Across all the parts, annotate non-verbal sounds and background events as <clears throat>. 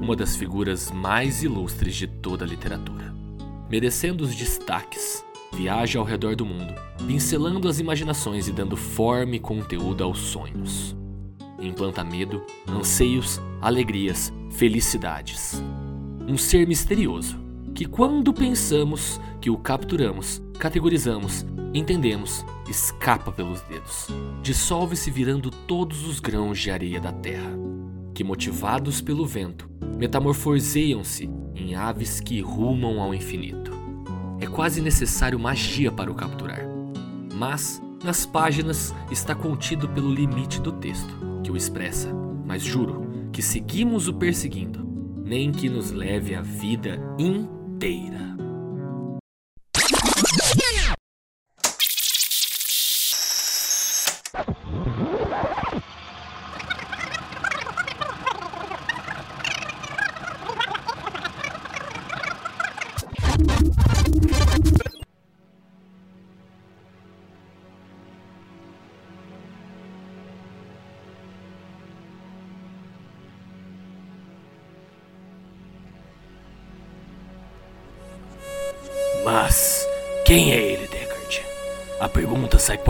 uma das figuras mais ilustres de toda a literatura. Merecendo os destaques, viaja ao redor do mundo, pincelando as imaginações e dando forma e conteúdo aos sonhos. Implanta medo, anseios, alegrias, felicidades. Um ser misterioso, que quando pensamos que o capturamos, categorizamos, entendemos, escapa pelos dedos, dissolve-se virando todos os grãos de areia da terra, que motivados pelo vento, metamorfoseiam-se em aves que rumam ao infinito. É quase necessário magia para o capturar, mas nas páginas está contido pelo limite do texto que o expressa, mas juro que seguimos o perseguindo, nem que nos leve a vida inteira.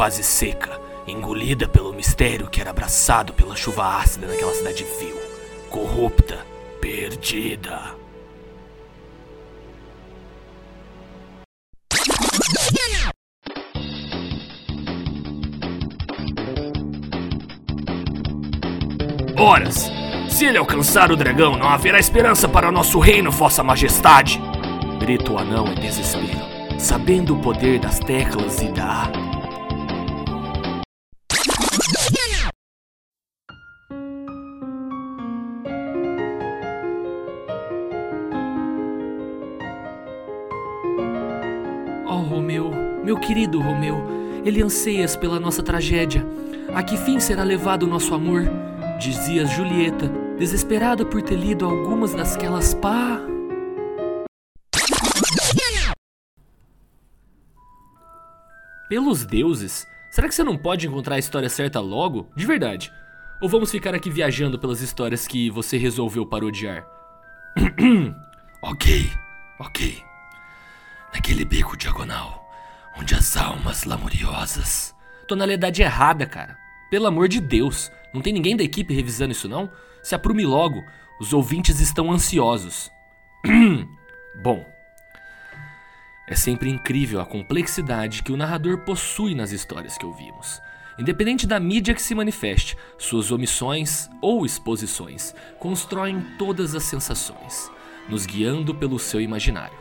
Quase seca, engolida pelo mistério que era abraçado pela chuva ácida naquela cidade vil, corrupta, perdida. Horas! Se ele alcançar o dragão, não haverá esperança para nosso reino, Vossa Majestade! Grita o anão em desespero, sabendo o poder das teclas e da. Querido Romeu, ele anseias pela nossa tragédia. A que fim será levado o nosso amor? Dizia Julieta, desesperada por ter lido algumas dasquelas pá. Pelos deuses, será que você não pode encontrar a história certa logo? De verdade. Ou vamos ficar aqui viajando pelas histórias que você resolveu parodiar? <clears throat> Ok, ok. Naquele beco diagonal, onde as almas lamuriosas. Tonalidade errada, cara. Pelo amor de Deus. Não tem ninguém da equipe revisando isso, não? Se aprume logo. Os ouvintes estão ansiosos. <clears throat> Bom, é sempre incrível a complexidade que o narrador possui nas histórias que ouvimos. Independente da mídia que se manifeste, suas omissões ou exposições constroem todas as sensações, nos guiando pelo seu imaginário.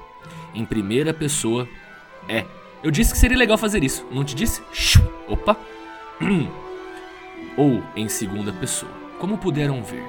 Em primeira pessoa. É, eu disse que seria legal fazer isso, não te disse? Opa! <clears throat> ou em segunda pessoa, como puderam ver.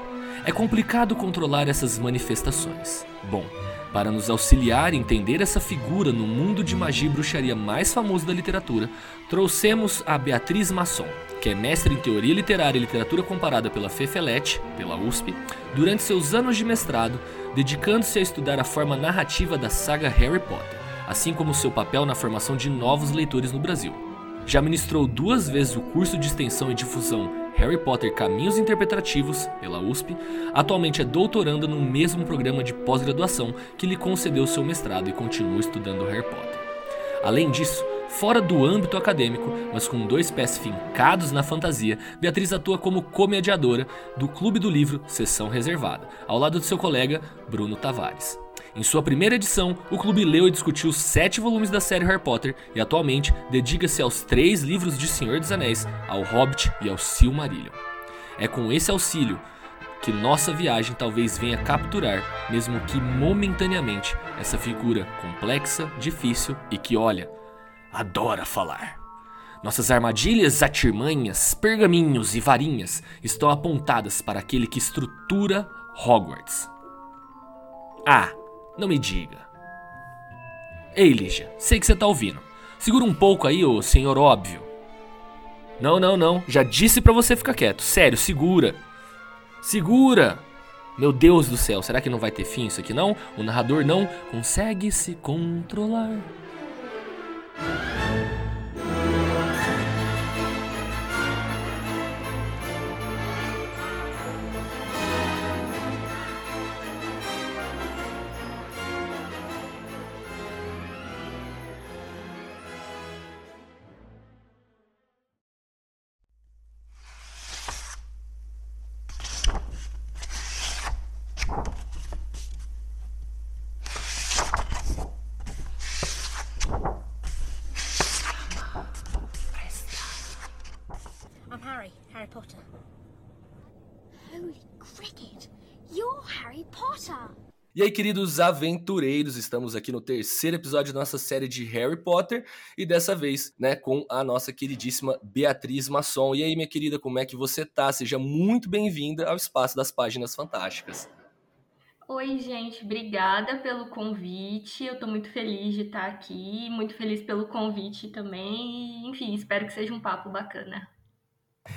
É complicado controlar essas manifestações. Bom, para nos auxiliar a entender essa figura no mundo de magia e bruxaria mais famoso da literatura, trouxemos a Beatriz Masson, que é mestre em teoria literária e literatura comparada pela Fefelete, pela USP, durante seus anos de mestrado, dedicando-se a estudar a forma narrativa da saga Harry Potter, assim como seu papel na formação de novos leitores no Brasil. Já ministrou duas vezes o curso de extensão e difusão Harry Potter Caminhos Interpretativos, pela USP, atualmente é doutoranda no mesmo programa de pós-graduação que lhe concedeu seu mestrado e continua estudando Harry Potter. Além disso, fora do âmbito acadêmico, mas com dois pés fincados na fantasia, Beatriz atua como comediadora do Clube do Livro Sessão Reservada, ao lado de seu colega Bruno Tavares. Em sua primeira edição, o clube leu e discutiu sete volumes da série Harry Potter e atualmente dedica-se aos três livros de Senhor dos Anéis, ao Hobbit e ao Silmarillion. É com esse auxílio que nossa viagem talvez venha capturar, mesmo que momentaneamente, essa figura complexa, difícil e que, olha, adora falar. Nossas armadilhas, atirmanhas, pergaminhos e varinhas estão apontadas para aquele que estrutura Hogwarts. Ah, não me diga. Ei, Lígia, sei que você tá ouvindo. Segura um pouco aí, ô senhor óbvio. Não, não, não. Já disse para você ficar quieto. Sério, segura. Segura! Meu Deus do céu, será que não vai ter fim isso aqui não? O narrador não consegue se controlar. E aí, queridos aventureiros, estamos aqui no terceiro episódio da nossa série de Harry Potter e dessa vez, né, com a nossa queridíssima Beatriz Masson. E aí, minha querida, como é que você tá? Seja muito bem-vinda ao Espaço das Páginas Fantásticas. Oi, gente, obrigada pelo convite. Eu tô muito feliz de estar aqui, muito feliz pelo convite também. Enfim, espero que seja um papo bacana.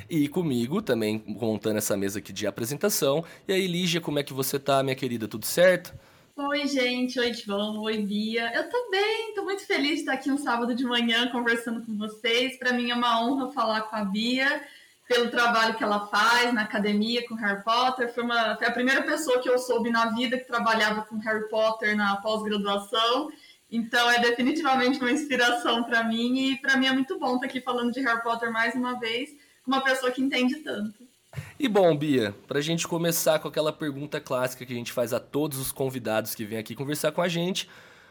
E comigo também montando essa mesa aqui de apresentação. E aí, Lígia, como é que você tá, minha querida? Tudo certo? Oi, gente. Oi, João. Oi, Bia. Eu bem, tô muito feliz de estar aqui um sábado de manhã conversando com vocês. Para mim é uma honra falar com a Bia pelo trabalho que ela faz na academia com Harry Potter. Foi, uma, foi a primeira pessoa que eu soube na vida que trabalhava com Harry Potter na pós-graduação. Então é definitivamente uma inspiração para mim e para mim é muito bom estar aqui falando de Harry Potter mais uma vez uma pessoa que entende tanto. E bom, Bia, para a gente começar com aquela pergunta clássica que a gente faz a todos os convidados que vêm aqui conversar com a gente,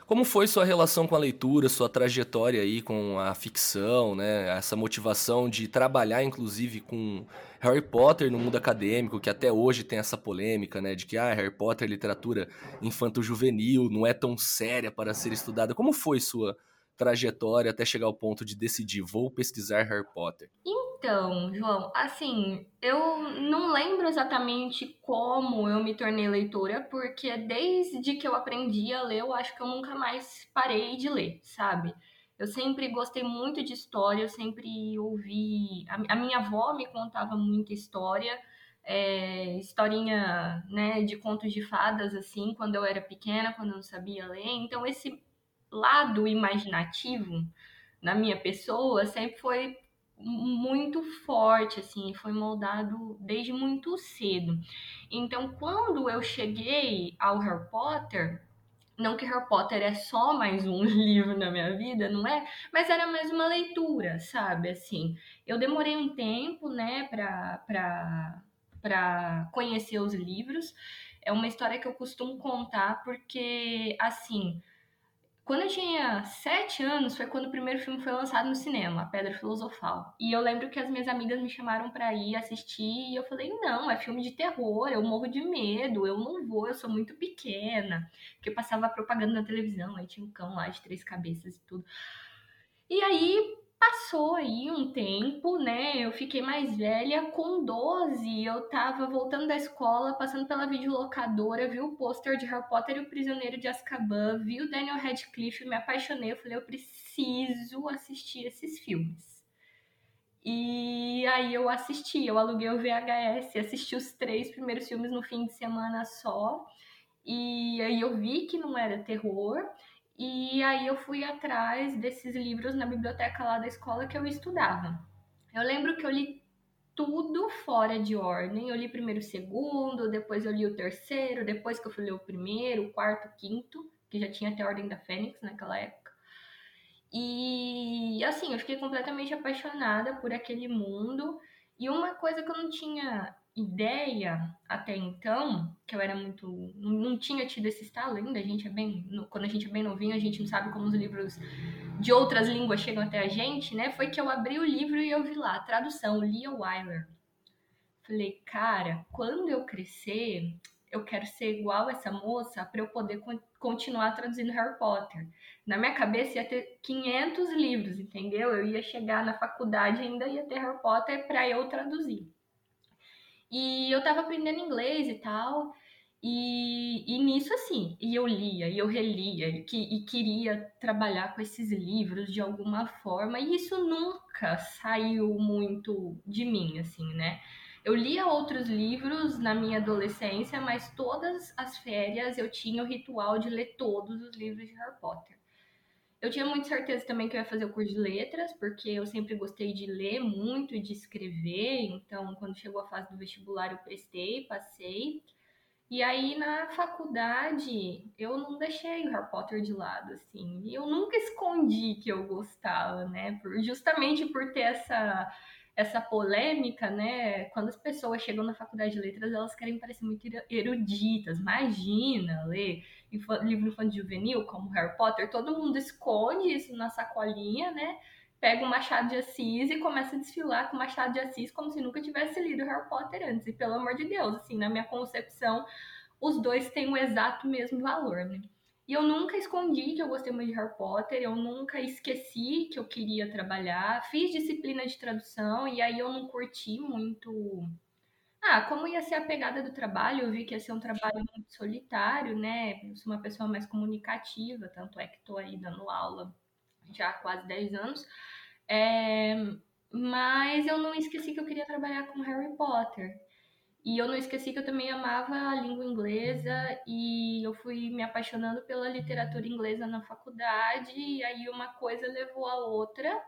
como foi sua relação com a leitura, sua trajetória aí com a ficção, né? Essa motivação de trabalhar, inclusive, com Harry Potter no mundo acadêmico, que até hoje tem essa polêmica, né? De que ah, Harry Potter, literatura infanto-juvenil, não é tão séria para ser estudada. Como foi sua trajetória até chegar ao ponto de decidir, vou pesquisar Harry Potter? Então, João, assim, eu não lembro exatamente como eu me tornei leitora, porque desde que eu aprendi a ler, eu acho que eu nunca mais parei de ler, sabe? Eu sempre gostei muito de história, eu sempre ouvi. A, minha avó me contava muita história, é, historinha né, de contos de fadas, assim, quando eu era pequena, quando eu não sabia ler. Então, esse lado imaginativo na minha pessoa sempre foi muito forte, assim, foi moldado desde muito cedo. Então, quando eu cheguei ao Harry Potter, não que Harry Potter é só mais um <laughs> livro na minha vida, não é? Mas era mais uma leitura, sabe? Assim, eu demorei um tempo, né, pra, pra, pra conhecer os livros. É uma história que eu costumo contar porque, assim, quando eu tinha sete anos, foi quando o primeiro filme foi lançado no cinema, A Pedra Filosofal. E eu lembro que as minhas amigas me chamaram para ir assistir e eu falei: não, é filme de terror, eu morro de medo, eu não vou, eu sou muito pequena. Porque passava propaganda na televisão, aí tinha um cão lá de três cabeças e tudo. E aí Passou aí um tempo, né? Eu fiquei mais velha. Com 12, eu tava voltando da escola, passando pela videolocadora, vi o pôster de Harry Potter e o Prisioneiro de Azkaban, vi o Daniel Radcliffe, me apaixonei. Eu falei, eu preciso assistir esses filmes. E aí eu assisti, eu aluguei o VHS, assisti os três primeiros filmes no fim de semana só. E aí eu vi que não era terror. E aí eu fui atrás desses livros na biblioteca lá da escola que eu estudava. Eu lembro que eu li tudo fora de ordem. Eu li primeiro o segundo, depois eu li o terceiro, depois que eu fui ler o primeiro, o quarto, o quinto, que já tinha até a Ordem da Fênix naquela época. E assim, eu fiquei completamente apaixonada por aquele mundo. E uma coisa que eu não tinha ideia até então, que eu era muito. não tinha tido esse estalo ainda, a gente é bem. quando a gente é bem novinho, a gente não sabe como os livros de outras línguas chegam até a gente, né? Foi que eu abri o livro e eu vi lá, tradução, Leah Wyler. Falei, cara, quando eu crescer, eu quero ser igual essa moça para eu poder continuar traduzindo Harry Potter. Na minha cabeça ia ter 500 livros, entendeu? Eu ia chegar na faculdade e ainda ia ter Harry Potter para eu traduzir. E eu tava aprendendo inglês e tal. E, e nisso, assim, e eu lia, e eu relia, e, que, e queria trabalhar com esses livros de alguma forma, e isso nunca saiu muito de mim, assim, né? Eu lia outros livros na minha adolescência, mas todas as férias eu tinha o ritual de ler todos os livros de Harry Potter. Eu tinha muita certeza também que eu ia fazer o curso de letras, porque eu sempre gostei de ler muito de escrever. Então, quando chegou a fase do vestibular, eu prestei, passei. E aí, na faculdade, eu não deixei o Harry Potter de lado, assim. E eu nunca escondi que eu gostava, né? Por, justamente por ter essa essa polêmica, né? Quando as pessoas chegam na faculdade de letras, elas querem parecer muito eruditas. Imagina ler livro infantil juvenil como Harry Potter, todo mundo esconde isso na sacolinha, né? pega o Machado de Assis e começa a desfilar com o Machado de Assis como se nunca tivesse lido Harry Potter antes. E pelo amor de Deus, assim, na minha concepção, os dois têm o exato mesmo valor, né? E eu nunca escondi que eu gostei muito de Harry Potter, eu nunca esqueci que eu queria trabalhar. Fiz disciplina de tradução e aí eu não curti muito. Ah, como ia ser a pegada do trabalho, eu vi que ia ser um trabalho muito solitário, né? Eu sou uma pessoa mais comunicativa, tanto é que estou aí dando aula já há quase 10 anos. É... Mas eu não esqueci que eu queria trabalhar com Harry Potter. E eu não esqueci que eu também amava a língua inglesa e eu fui me apaixonando pela literatura inglesa na faculdade, e aí uma coisa levou a outra.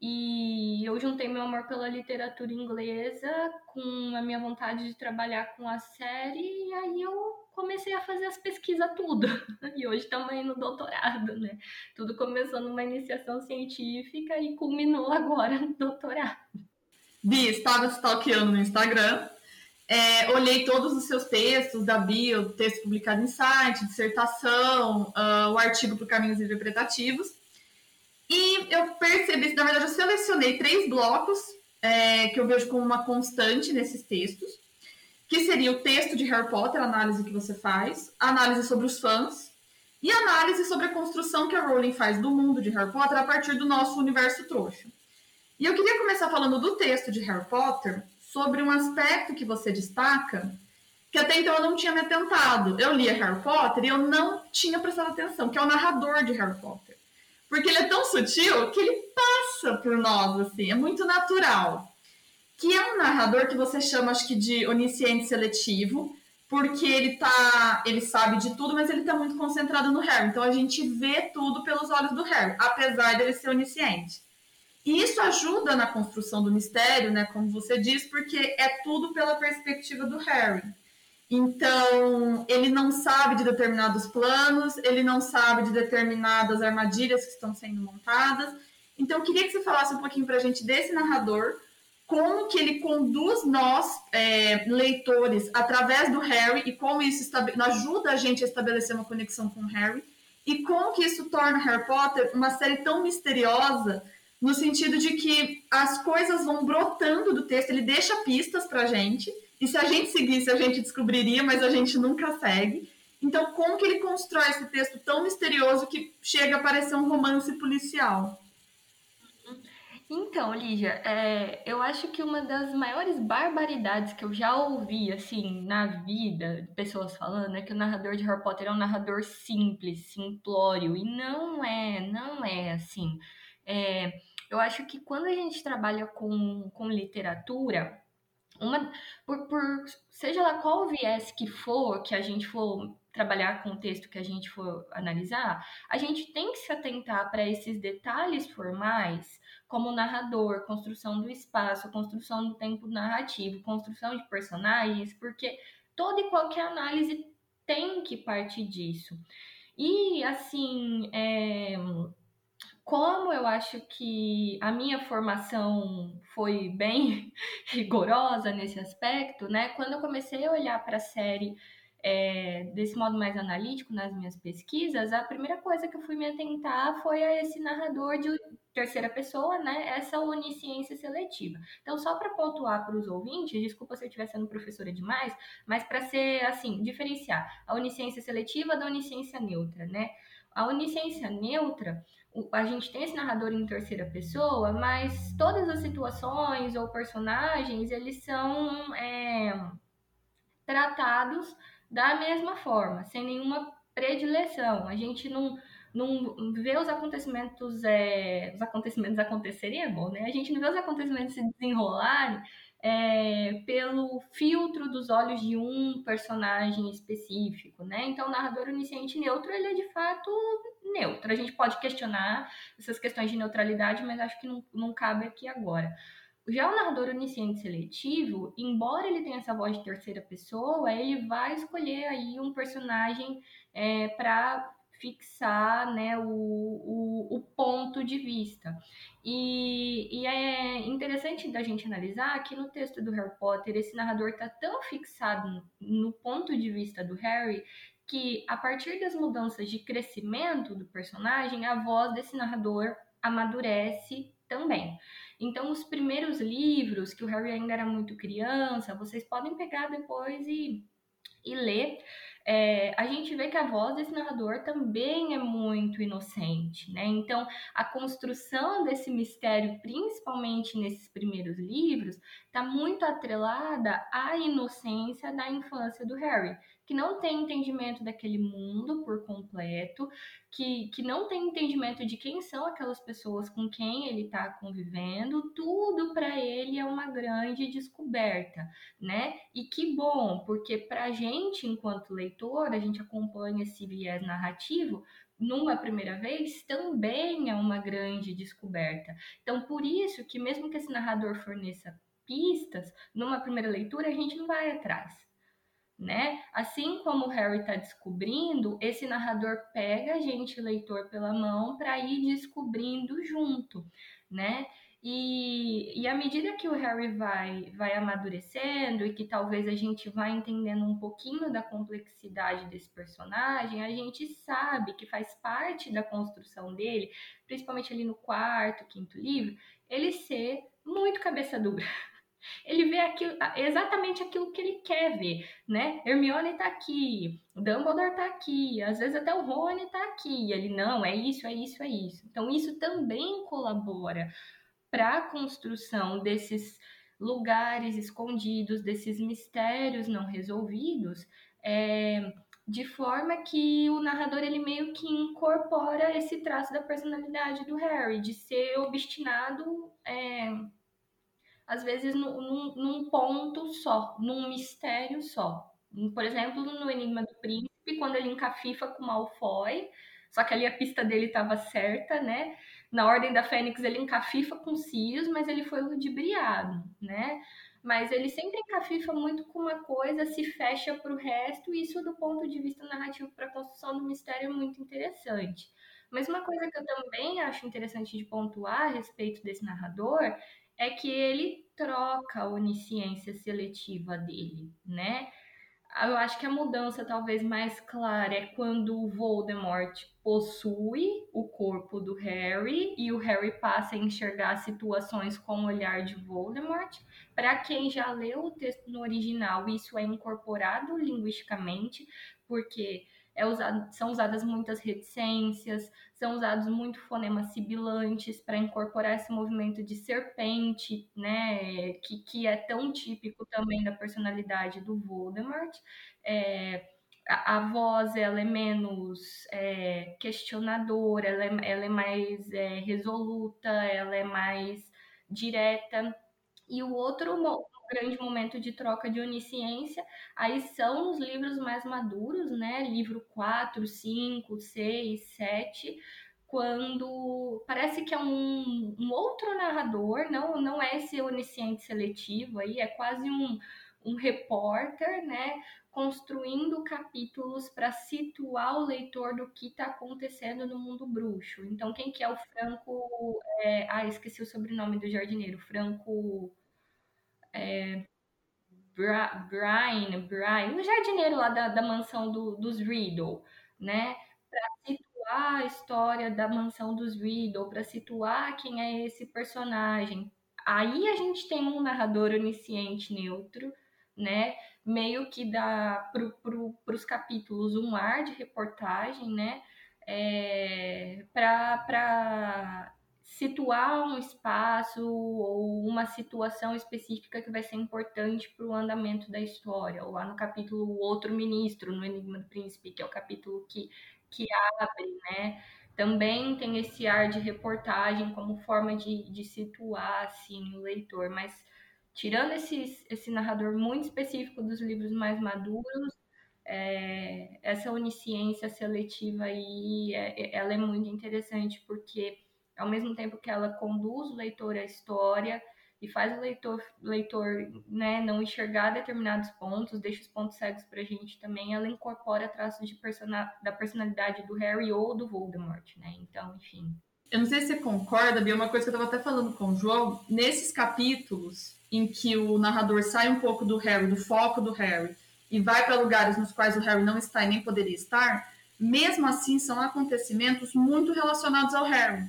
E eu juntei meu amor pela literatura inglesa com a minha vontade de trabalhar com a série, e aí eu comecei a fazer as pesquisas tudo. <laughs> E hoje estamos aí no doutorado, né? Tudo começou numa iniciação científica e culminou agora no doutorado. Bi, estava stalkeando no Instagram é, olhei todos os seus textos da bio, texto publicado em site, dissertação, uh, o artigo para Caminhos Interpretativos. E eu percebi, na verdade, eu selecionei três blocos é, que eu vejo como uma constante nesses textos, que seria o texto de Harry Potter, a análise que você faz, a análise sobre os fãs e a análise sobre a construção que a Rowling faz do mundo de Harry Potter a partir do nosso universo trouxa. E eu queria começar falando do texto de Harry Potter, sobre um aspecto que você destaca que até então eu não tinha me atentado. Eu lia Harry Potter e eu não tinha prestado atenção, que é o narrador de Harry Potter. Porque ele é tão sutil que ele passa por nós, assim, é muito natural. Que é um narrador que você chama, acho que, de onisciente seletivo, porque ele tá. ele sabe de tudo, mas ele tá muito concentrado no Harry. Então a gente vê tudo pelos olhos do Harry, apesar dele ser onisciente. E isso ajuda na construção do mistério, né, como você diz, porque é tudo pela perspectiva do Harry. Então, ele não sabe de determinados planos, ele não sabe de determinadas armadilhas que estão sendo montadas. Então, eu queria que você falasse um pouquinho para a gente desse narrador, como que ele conduz nós, é, leitores, através do Harry, e como isso ajuda a gente a estabelecer uma conexão com o Harry, e como que isso torna Harry Potter uma série tão misteriosa no sentido de que as coisas vão brotando do texto, ele deixa pistas para a gente, e se a gente seguisse, a gente descobriria, mas a gente nunca segue. Então, como que ele constrói esse texto tão misterioso que chega a parecer um romance policial? Então, Lígia, é, eu acho que uma das maiores barbaridades que eu já ouvi, assim, na vida, pessoas falando, é que o narrador de Harry Potter é um narrador simples, simplório, e não é, não é assim. É, eu acho que quando a gente trabalha com, com literatura, uma, por, por seja lá qual viés que for, que a gente for trabalhar com o texto que a gente for analisar, a gente tem que se atentar para esses detalhes formais, como narrador, construção do espaço, construção do tempo narrativo, construção de personagens, porque toda e qualquer análise tem que partir disso. E, assim, é, como eu acho que a minha formação foi bem <laughs> rigorosa nesse aspecto, né? Quando eu comecei a olhar para a série é, desse modo mais analítico nas minhas pesquisas, a primeira coisa que eu fui me atentar foi a esse narrador de terceira pessoa, né? Essa onisciência seletiva. Então, só para pontuar para os ouvintes, desculpa se eu estiver sendo professora demais, mas para ser assim, diferenciar a onisciência seletiva da onisciência neutra, né? A onisciência neutra a gente tem esse narrador em terceira pessoa, mas todas as situações ou personagens, eles são é, tratados da mesma forma, sem nenhuma predileção. A gente não, não vê os acontecimentos, é, os acontecimentos acontecerem, é bom, né? A gente não vê os acontecimentos se desenrolarem é, pelo filtro dos olhos de um personagem específico, né? Então, o narrador onisciente neutro, ele é de fato neutro. A gente pode questionar essas questões de neutralidade, mas acho que não, não cabe aqui agora. Já o narrador onisciente seletivo, embora ele tenha essa voz de terceira pessoa, ele vai escolher aí um personagem é, para fixar né, o, o, o, ponto de vista. E, e, é interessante da gente analisar que no texto do Harry Potter, esse narrador está tão fixado no ponto de vista do Harry que, a partir das mudanças de crescimento do personagem, a voz desse narrador amadurece também. Então, os primeiros livros, que o Harry ainda era muito criança, vocês podem pegar depois e, e ler. É, a gente vê que a voz desse narrador também é muito inocente, né? Então, a construção desse mistério, principalmente nesses primeiros livros, está muito atrelada à inocência da infância do Harry que não tem entendimento daquele mundo por completo, que, que não tem entendimento de quem são aquelas pessoas com quem ele está convivendo, tudo para ele é uma grande descoberta, né? E que bom, porque para a gente, enquanto leitor, a gente acompanha esse viés narrativo, numa primeira vez também é uma grande descoberta. Então, por isso que mesmo que esse narrador forneça pistas, numa primeira leitura a gente não vai atrás né? Assim como o Harry está descobrindo, esse narrador pega a gente, leitor, pela mão para ir descobrindo junto, né? E, e à medida que o Harry vai, vai amadurecendo e que talvez a gente vá entendendo um pouquinho da complexidade desse personagem, a gente sabe que faz parte da construção dele, principalmente ali no quarto, quinto livro, ele ser muito cabeça dura. Ele vê aquilo, exatamente aquilo que ele quer ver, né? Hermione tá aqui, Dumbledore tá aqui, às vezes até o Rony tá aqui. Ele não, é isso, é isso, é isso. Então isso também colabora para a construção desses lugares escondidos, desses mistérios não resolvidos, é, de forma que o narrador ele meio que incorpora esse traço da personalidade do Harry, de ser obstinado é, às vezes num, num ponto só, num mistério só. Por exemplo, no Enigma do Príncipe, quando ele encafifa com Malfoy, só que ali a pista dele estava certa, né? Na Ordem da Fênix ele encafifa com Sirius, mas ele foi ludibriado, né? Mas ele sempre encafifa muito com uma coisa, se fecha para o resto, e isso do ponto de vista narrativo para a construção do mistério é muito interessante. Mas uma coisa que eu também acho interessante de pontuar a respeito desse narrador é que ele troca a onisciência seletiva dele, né? Eu acho que a mudança talvez mais clara é quando o Voldemort possui o corpo do Harry e o Harry passa a enxergar situações com o olhar de Voldemort. Para quem já leu o texto no original, isso é incorporado linguisticamente, porque é usado, são usadas muitas reticências, são usados muito fonemas sibilantes para incorporar esse movimento de serpente, né, que, que é tão típico também da personalidade do Voldemort. É, a, a, voz ela é menos é, questionadora, ela é, ela é mais é, resoluta, ela é mais direta. E o outro grande momento de troca de onisciência, aí são os livros mais maduros, né? Livro 4, 5, 6, 7, quando parece que é um, um outro narrador, não, não é esse onisciente seletivo aí, é quase um, um repórter, né? Construindo capítulos para situar o leitor do que está acontecendo no mundo bruxo. Então, quem que é o Franco? É... Ah, esqueci o sobrenome do jardineiro. Franco é, Brian, Brian, o jardineiro lá da, da mansão do, dos Riddle, né? Para situar a história da mansão dos Riddle, para situar quem é esse personagem. Aí a gente tem um narrador onisciente neutro, né? Meio que dá para pro, os capítulos um ar de reportagem, né? É, para situar um espaço ou uma situação específica que vai ser importante para o andamento da história. Ou lá no capítulo O Outro Ministro, no Enigma do Príncipe, que é o capítulo que, que abre, né? Também tem esse ar de reportagem como forma de, de situar assim, o leitor, mas tirando esse, esse narrador muito específico dos livros mais maduros, é, essa onisciência seletiva aí, é, ela é muito interessante porque ao mesmo tempo que ela conduz o leitor à história e faz o leitor, leitor né, não enxergar determinados pontos, deixa os pontos cegos para a gente também, ela incorpora traços de persona, da personalidade do Harry ou do Voldemort, né? Então, enfim. Eu não sei se você concorda, Bia, uma coisa que eu estava até falando com o João, nesses capítulos em que o narrador sai um pouco do Harry, do foco do Harry, e vai para lugares nos quais o Harry não está e nem poderia estar, mesmo assim são acontecimentos muito relacionados ao Harry.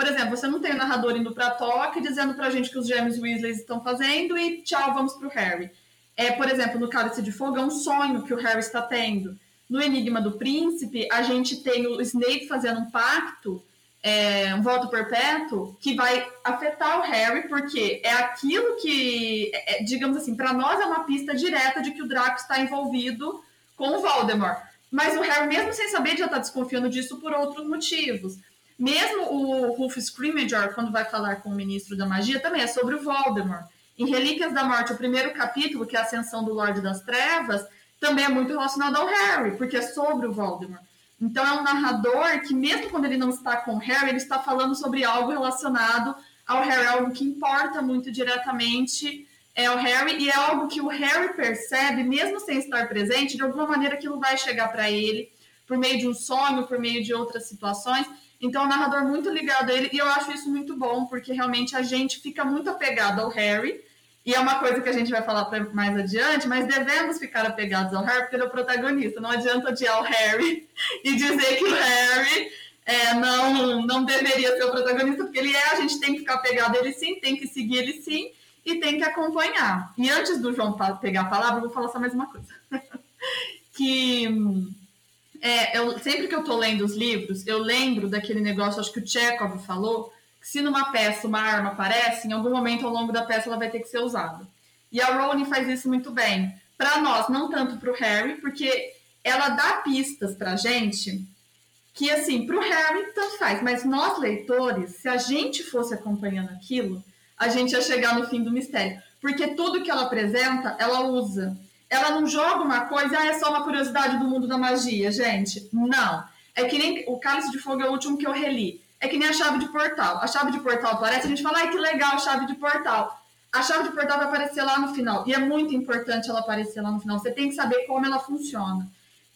Por exemplo, você não tem o narrador indo para toca dizendo para a gente que os gêmeos Weasley estão fazendo e tchau, vamos para o Harry. É, por exemplo, no Cálice de Fogo é um sonho que o Harry está tendo. No Enigma do Príncipe, a gente tem o Snape fazendo um pacto, é, um voto perpétuo, que vai afetar o Harry, porque é aquilo que, é, digamos assim, para nós é uma pista direta de que o Draco está envolvido com o Voldemort. Mas o Harry, mesmo sem saber, já está desconfiando disso por outros motivos. Mesmo o Rufus Scrimgeour, quando vai falar com o Ministro da Magia, também é sobre o Voldemort. Em Relíquias da Morte, o primeiro capítulo, que é a Ascensão do Lorde das Trevas, também é muito relacionado ao Harry, porque é sobre o Voldemort. Então é um narrador que, mesmo quando ele não está com o Harry, ele está falando sobre algo relacionado ao Harry, algo que importa muito diretamente é o Harry, e é algo que o Harry percebe, mesmo sem estar presente, de alguma maneira aquilo vai chegar para ele, por meio de um sonho, por meio de outras situações. Então, um narrador muito ligado a ele, e eu acho isso muito bom, porque realmente a gente fica muito apegado ao Harry, e é uma coisa que a gente vai falar mais adiante, mas devemos ficar apegados ao Harry, porque ele é o protagonista. Não adianta odiar o Harry <laughs> e dizer que o Harry é, não, não deveria ser o protagonista, porque ele é, a gente tem que ficar apegado a ele sim, tem que seguir ele sim, e tem que acompanhar. E antes do João pegar a palavra, eu vou falar só mais uma coisa. <laughs> que é, eu, sempre que eu estou lendo os livros, eu lembro daquele negócio, acho que o Chekhov falou, que se numa peça uma arma aparece, em algum momento ao longo da peça ela vai ter que ser usada. E a Rowling faz isso muito bem. Para nós, não tanto para o Harry, porque ela dá pistas para gente que, assim, para o Harry tanto faz, mas nós leitores, se a gente fosse acompanhando aquilo, a gente ia chegar no fim do mistério. Porque tudo que ela apresenta, ela usa. Ela não joga uma coisa, ah, é só uma curiosidade do mundo da magia, gente. Não. É que nem o Cálice de Fogo é o último que eu reli. É que nem a chave de portal. A chave de portal aparece, a gente fala, ai, que legal, chave de portal. A chave de portal vai aparecer lá no final. E é muito importante ela aparecer lá no final. Você tem que saber como ela funciona.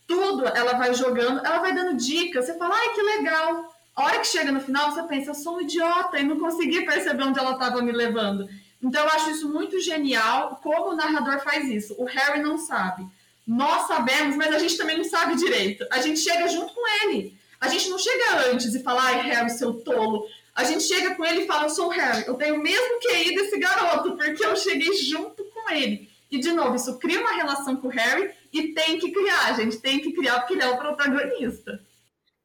Tudo ela vai jogando, ela vai dando dicas. Você fala, ai, que legal. A hora que chega no final, você pensa, eu sou um idiota e não consegui perceber onde ela estava me levando. Então, eu acho isso muito genial, como o narrador faz isso. O Harry não sabe. Nós sabemos, mas a gente também não sabe direito. A gente chega junto com ele. A gente não chega antes e fala, ai, Harry, seu tolo. A gente chega com ele e fala, eu sou o Harry, eu tenho o mesmo QI desse garoto, porque eu cheguei junto com ele. E, de novo, isso cria uma relação com o Harry e tem que criar, gente tem que criar porque ele é o protagonista.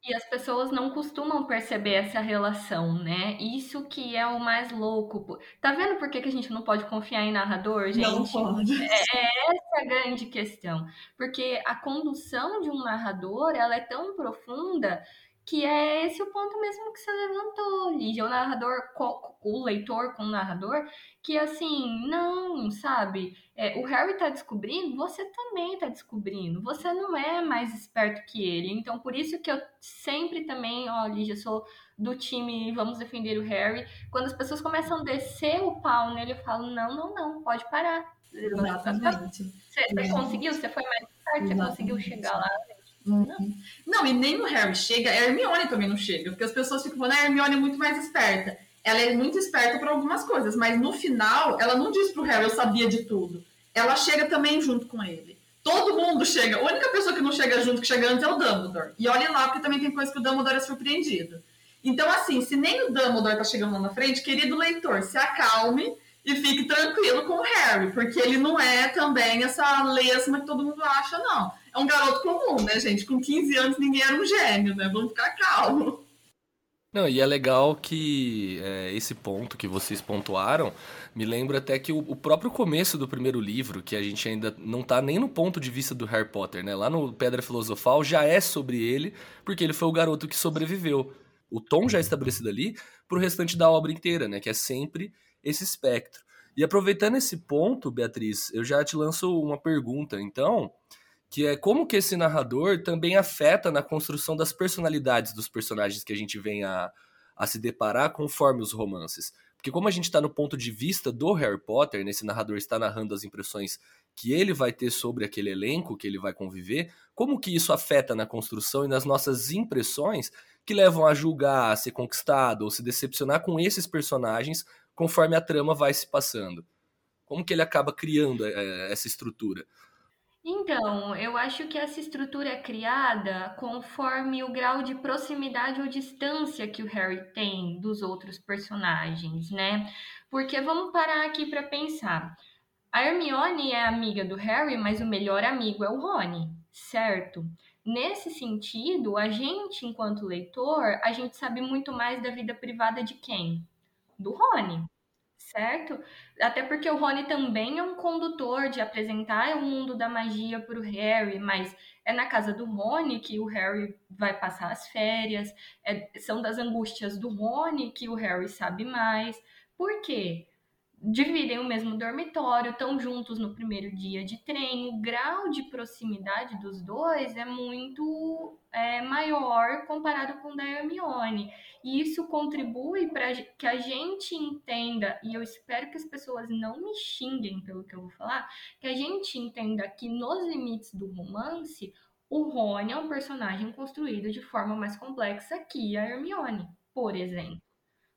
E as pessoas não costumam perceber essa relação, né? Isso que é o mais louco. Tá vendo por que, que a gente não pode confiar em narrador, gente? Não pode. É, é essa a grande questão. Porque a condução de um narrador, ela é tão profunda que é esse o ponto mesmo que você levantou, Lígia. O narrador, o leitor com o narrador, que assim, não, sabe? É, o Harry tá descobrindo, você também tá descobrindo. Você não é mais esperto que ele. Então, por isso que eu sempre também, ó, Lígia, sou do time Vamos Defender o Harry. Quando as pessoas começam a descer o pau nele, eu falo, não, não, não, pode parar. Exatamente. Você, você conseguiu, você foi mais esperto, você conseguiu chegar lá. Não, e nem o Harry chega, a Hermione também não chega, porque as pessoas ficam falando, ah, a Hermione é muito mais esperta. Ela é muito esperta para algumas coisas, mas no final, ela não diz pro Harry, eu sabia de tudo. Ela chega também junto com ele. Todo mundo chega. A única pessoa que não chega junto, que chega antes, é o Dumbledore. E olha lá, porque também tem coisa que o Dumbledore é surpreendido. Então, assim, se nem o Dumbledore tá chegando lá na frente, querido leitor, se acalme e fique tranquilo com o Harry, porque ele não é também essa lesma que todo mundo acha, não é um garoto comum, né, gente? Com 15 anos ninguém era um gênio, né? Vamos ficar calmo. Não, e é legal que é, esse ponto que vocês pontuaram me lembra até que o, o, próprio começo do primeiro livro, que a gente ainda não tá nem no ponto de vista do Harry Potter, né? Lá no Pedra Filosofal já é sobre ele, porque ele foi o garoto que sobreviveu. O tom já é estabelecido ali pro restante da obra inteira, né? Que é sempre esse espectro. E aproveitando esse ponto, Beatriz, eu já te lanço uma pergunta. Então, que é como que esse narrador também afeta na construção das personalidades dos personagens que a gente vem a, a se deparar conforme os romances. Porque como a gente está no ponto de vista do Harry Potter, nesse narrador está narrando as impressões que ele vai ter sobre aquele elenco que ele vai conviver, como que isso afeta na construção e nas nossas impressões que levam a julgar, a ser conquistado ou se decepcionar com esses personagens conforme a trama vai se passando? Como que ele acaba criando é, essa estrutura? Então, eu acho que essa estrutura é criada conforme o grau de proximidade ou distância que o Harry tem dos outros personagens, né? Porque vamos parar aqui para pensar. A Hermione é amiga do Harry, mas o melhor amigo é o Rony, certo? Nesse sentido, a gente, enquanto leitor, a gente sabe muito mais da vida privada de quem? Do Rony certo? Até porque o Rony também é um condutor de apresentar o mundo da magia para o Harry, mas é na casa do Rony que o Harry vai passar as férias, é, são das angústias do Rony que o Harry sabe mais. Por quê? Dividem o mesmo dormitório, estão juntos no primeiro dia de treino. O grau de proximidade dos dois é muito é, maior comparado com o da Hermione. E isso contribui para que a gente entenda, e eu espero que as pessoas não me xinguem pelo que eu vou falar, que a gente entenda que nos limites do romance, o Rony é um personagem construído de forma mais complexa que a Hermione, por exemplo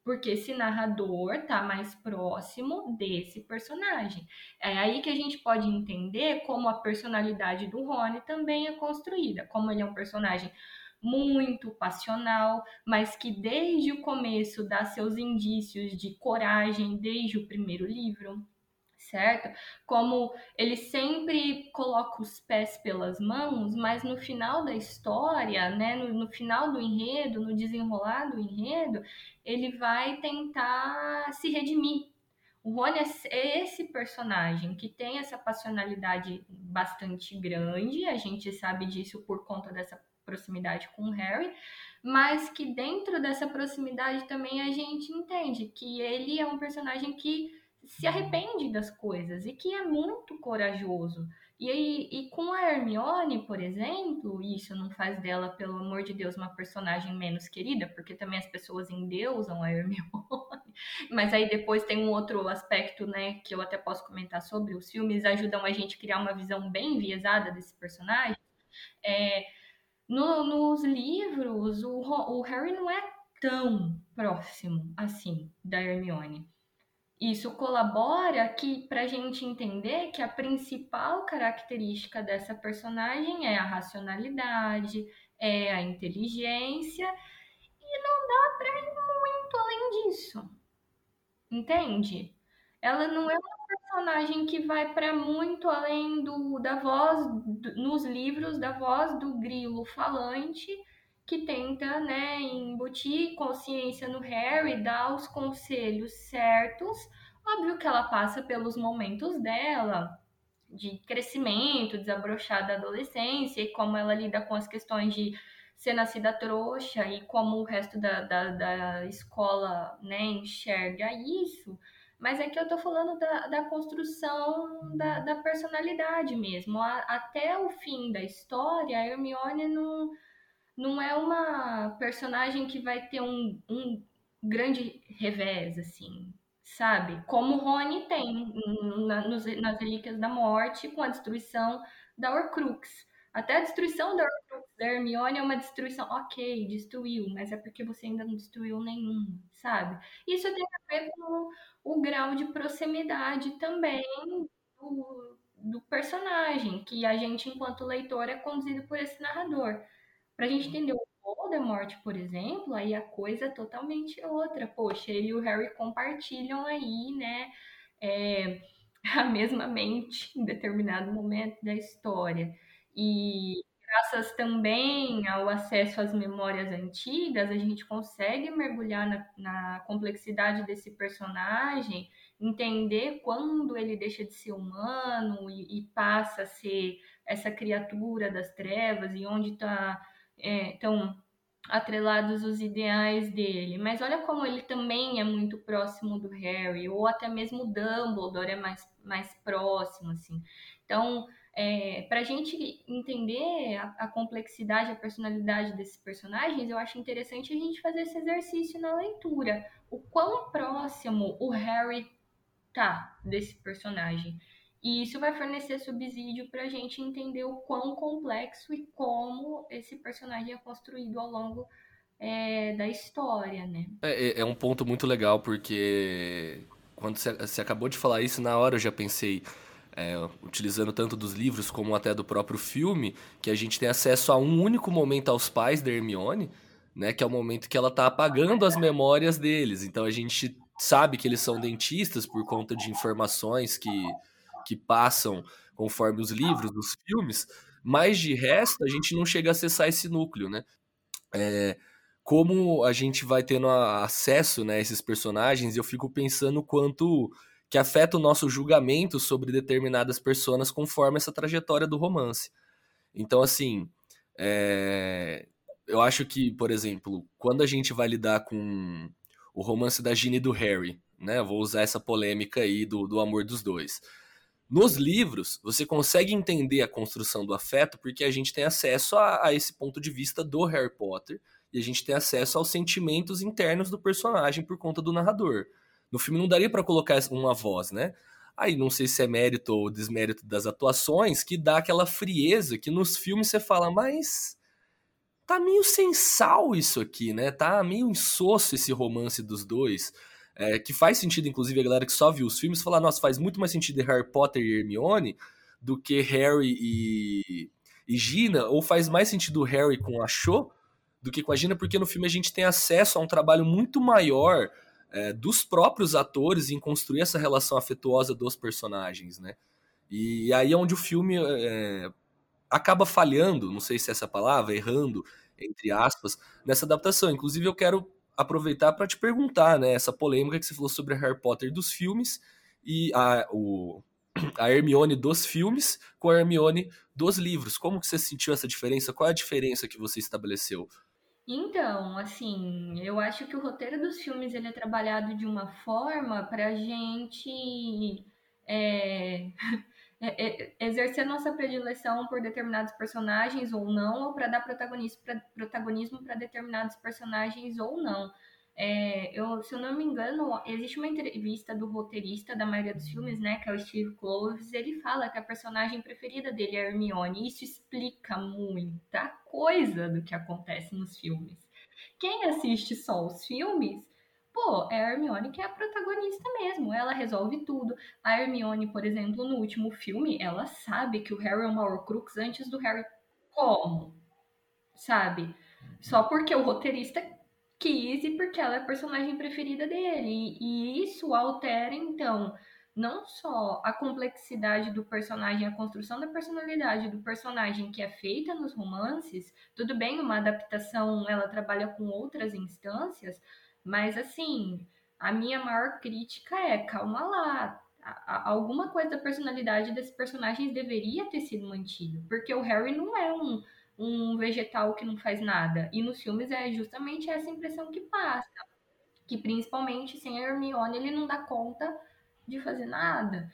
porque esse narrador está mais próximo desse personagem. É aí que a gente pode entender como a personalidade do Rony também é construída, como ele é um personagem muito passional, mas que desde o começo dá seus indícios de coragem desde o primeiro livro certo? Como ele sempre coloca os pés pelas mãos, mas no final da história, né, no, no, final do enredo, no desenrolar do enredo, ele vai tentar se redimir. O Rony é esse personagem que tem essa passionalidade bastante grande, a gente sabe disso por conta dessa proximidade com o Harry, mas que dentro dessa proximidade também a gente entende que ele é um personagem que se arrepende das coisas e que é muito corajoso. E, aí, e com a Hermione, por exemplo, isso não faz dela, pelo amor de Deus, uma personagem menos querida, porque também as pessoas endeusam a <laughs> Hermione. Mas aí depois tem um outro aspecto, né, que eu até posso comentar sobre. Os filmes ajudam a gente a criar uma visão bem enviesada desse personagem. É, no, nos livros, o, o Harry não é tão próximo assim da Hermione. Isso colabora que para a gente entender que a principal característica dessa personagem é a racionalidade, é a inteligência e não dá para ir muito além disso. Entende? Ela não é uma personagem que vai para muito além do, da voz, do, nos livros, da voz do grilo falante, que tenta, né, embutir consciência no Harry, dar os conselhos certos. Óbvio que ela passa pelos momentos dela, de crescimento, desabrochar da adolescência, e como ela lida com as questões de ser nascida trouxa e como o resto da, da, da escola né, enxerga isso. Mas é que eu tô falando da, da construção da, da personalidade mesmo. A, até o fim da história, a Hermione não não é uma personagem que vai ter um, um grande revés, assim, sabe? Como o Rony tem na, nos, nas Relíquias da Morte com a destruição da Horcrux. Até a destruição da Horcrux da Hermione é uma destruição, ok, destruiu, mas é porque você ainda não destruiu nenhum, sabe? Isso tem a ver com o grau de proximidade também do, do personagem, que a gente, enquanto leitor, é conduzido por esse narrador. Pra gente entender o Voldemort, por exemplo, aí a coisa é totalmente outra. Poxa, ele e o Harry compartilham aí, né, é, <laughs> a mesma mente em determinado momento da história. E graças também ao acesso às memórias antigas, a gente consegue mergulhar na, na complexidade desse personagem, entender quando ele deixa de ser humano e, e passa a ser essa criatura das trevas e onde está é, atrelados os ideais dele. Mas olha como ele também é muito próximo do Harry, ou até mesmo o Dumbledore é mais, mais próximo, assim. Então, é, para a gente entender a, a, complexidade, a personalidade desses personagens, eu acho interessante a gente fazer esse exercício na leitura. O quão próximo o Harry tá desse personagem. E isso vai fornecer subsídio para a gente entender o quão complexo e como esse personagem é construído ao longo é, da história, né? É, é, é, um ponto muito legal, porque quando você, acabou de falar isso, na hora eu já pensei, é, utilizando tanto dos livros como até do próprio filme, que a gente tem acesso a um único momento aos pais da Hermione, né, que é o momento que ela está apagando as memórias deles. Então a gente sabe que eles são dentistas por conta de informações que, que passam conforme os livros, dos filmes, mas de resto a gente não chega a acessar esse núcleo, né? É, como a gente vai tendo acesso né, a esses personagens, eu fico pensando quanto que afeta o nosso julgamento sobre determinadas pessoas conforme essa trajetória do romance. Então, assim, é... eu acho que, por exemplo, quando a gente vai lidar com o romance da Ginny e do Harry, né? Vou usar essa polêmica aí do, do amor dos dois. Nos livros, você consegue entender a construção do afeto porque a gente tem acesso a, a esse ponto de vista do Harry Potter e a gente tem acesso aos sentimentos internos do personagem por conta do narrador. No filme não daria para colocar uma voz, né? Aí não sei se é mérito ou desmérito das atuações que dá aquela frieza que nos filmes você fala, mas tá meio sem sal isso aqui, né? Tá meio insosso esse romance dos dois. É, que faz sentido, inclusive, a galera que só viu os filmes falar, nossa, faz muito mais sentido Harry Potter e Hermione do que Harry e, e Gina, ou faz mais sentido Harry com a Cho do que com a Gina, porque no filme a gente tem acesso a um trabalho muito maior é, dos próprios atores em construir essa relação afetuosa dos personagens, né? E aí é onde o filme é, acaba falhando, não sei se é essa palavra, errando, entre aspas, nessa adaptação. Inclusive eu quero aproveitar para te perguntar, né, essa polêmica que você falou sobre Harry Potter dos filmes e a, o, <clears throat> a Hermione dos filmes com a Hermione dos livros. Como que você sentiu essa diferença? Qual é a diferença que você estabeleceu? Então, assim, eu acho que o roteiro dos filmes ele é trabalhado de uma forma para gente é, <laughs> é, é, exercer nossa predileção por determinados personagens ou não, ou para dar protagonismo para determinados personagens ou não. É, eu, se eu não me engano, existe uma entrevista do roteirista da maioria dos filmes, né, que é o Steve Kloves, ele fala que a personagem preferida dele é Hermione. Isso explica muita coisa do que acontece nos filmes. Quem assiste só os filmes, pô, é a Hermione que é a protagonista mesmo. Ela resolve tudo. A Hermione, por exemplo, no último filme, ela sabe que o Harry é uma Horcrux antes do Harry. Como? Sabe? Só porque o roteirista quis e porque ela é a personagem preferida dele. E, isso altera, então, não só a complexidade do personagem, a construção da personalidade do personagem que é feita nos romances. Tudo bem, uma adaptação ela trabalha com outras instâncias, mas assim, a minha maior crítica é: calma lá. Alguma coisa da personalidade desses personagens deveria ter sido mantida, porque o Harry não é um, um vegetal que não faz nada. E nos filmes é justamente essa impressão que passa. Que principalmente sem a Hermione ele não dá conta de fazer nada.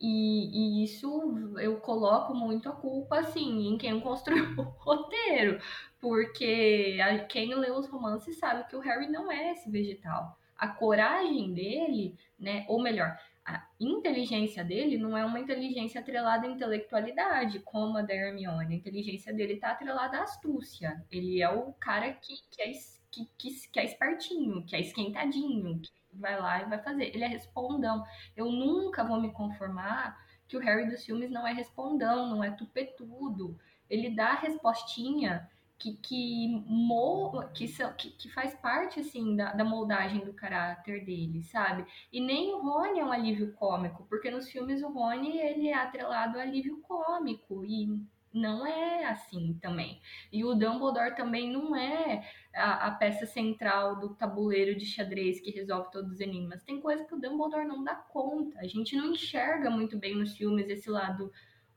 E, e, isso eu coloco muito a culpa, assim, em quem <laughs> construiu o roteiro. Porque quem lê os romances sabe que o Harry não é esse vegetal. A coragem dele, né? Ou melhor, a inteligência dele não é uma inteligência atrelada à intelectualidade, como a da Hermione. A inteligência dele está atrelada à astúcia. Ele é o cara que, que, é, que, que, que é espertinho, que é esquentadinho, que vai lá e vai fazer. Ele é respondão. Eu nunca vou me conformar que o Harry dos filmes não é respondão, não é tupetudo. Ele dá a respostinha que, que, mo, que, que, que faz parte, assim, da, da moldagem do caráter dele, sabe? E nem o Rony é um alívio cômico, porque nos filmes o Rony, ele é atrelado ao alívio cômico, e não é assim também. E o Dumbledore também não é a, a, peça central do tabuleiro de xadrez que resolve todos os enigmas. Tem coisa que o Dumbledore não dá conta. A gente não enxerga muito bem nos filmes esse lado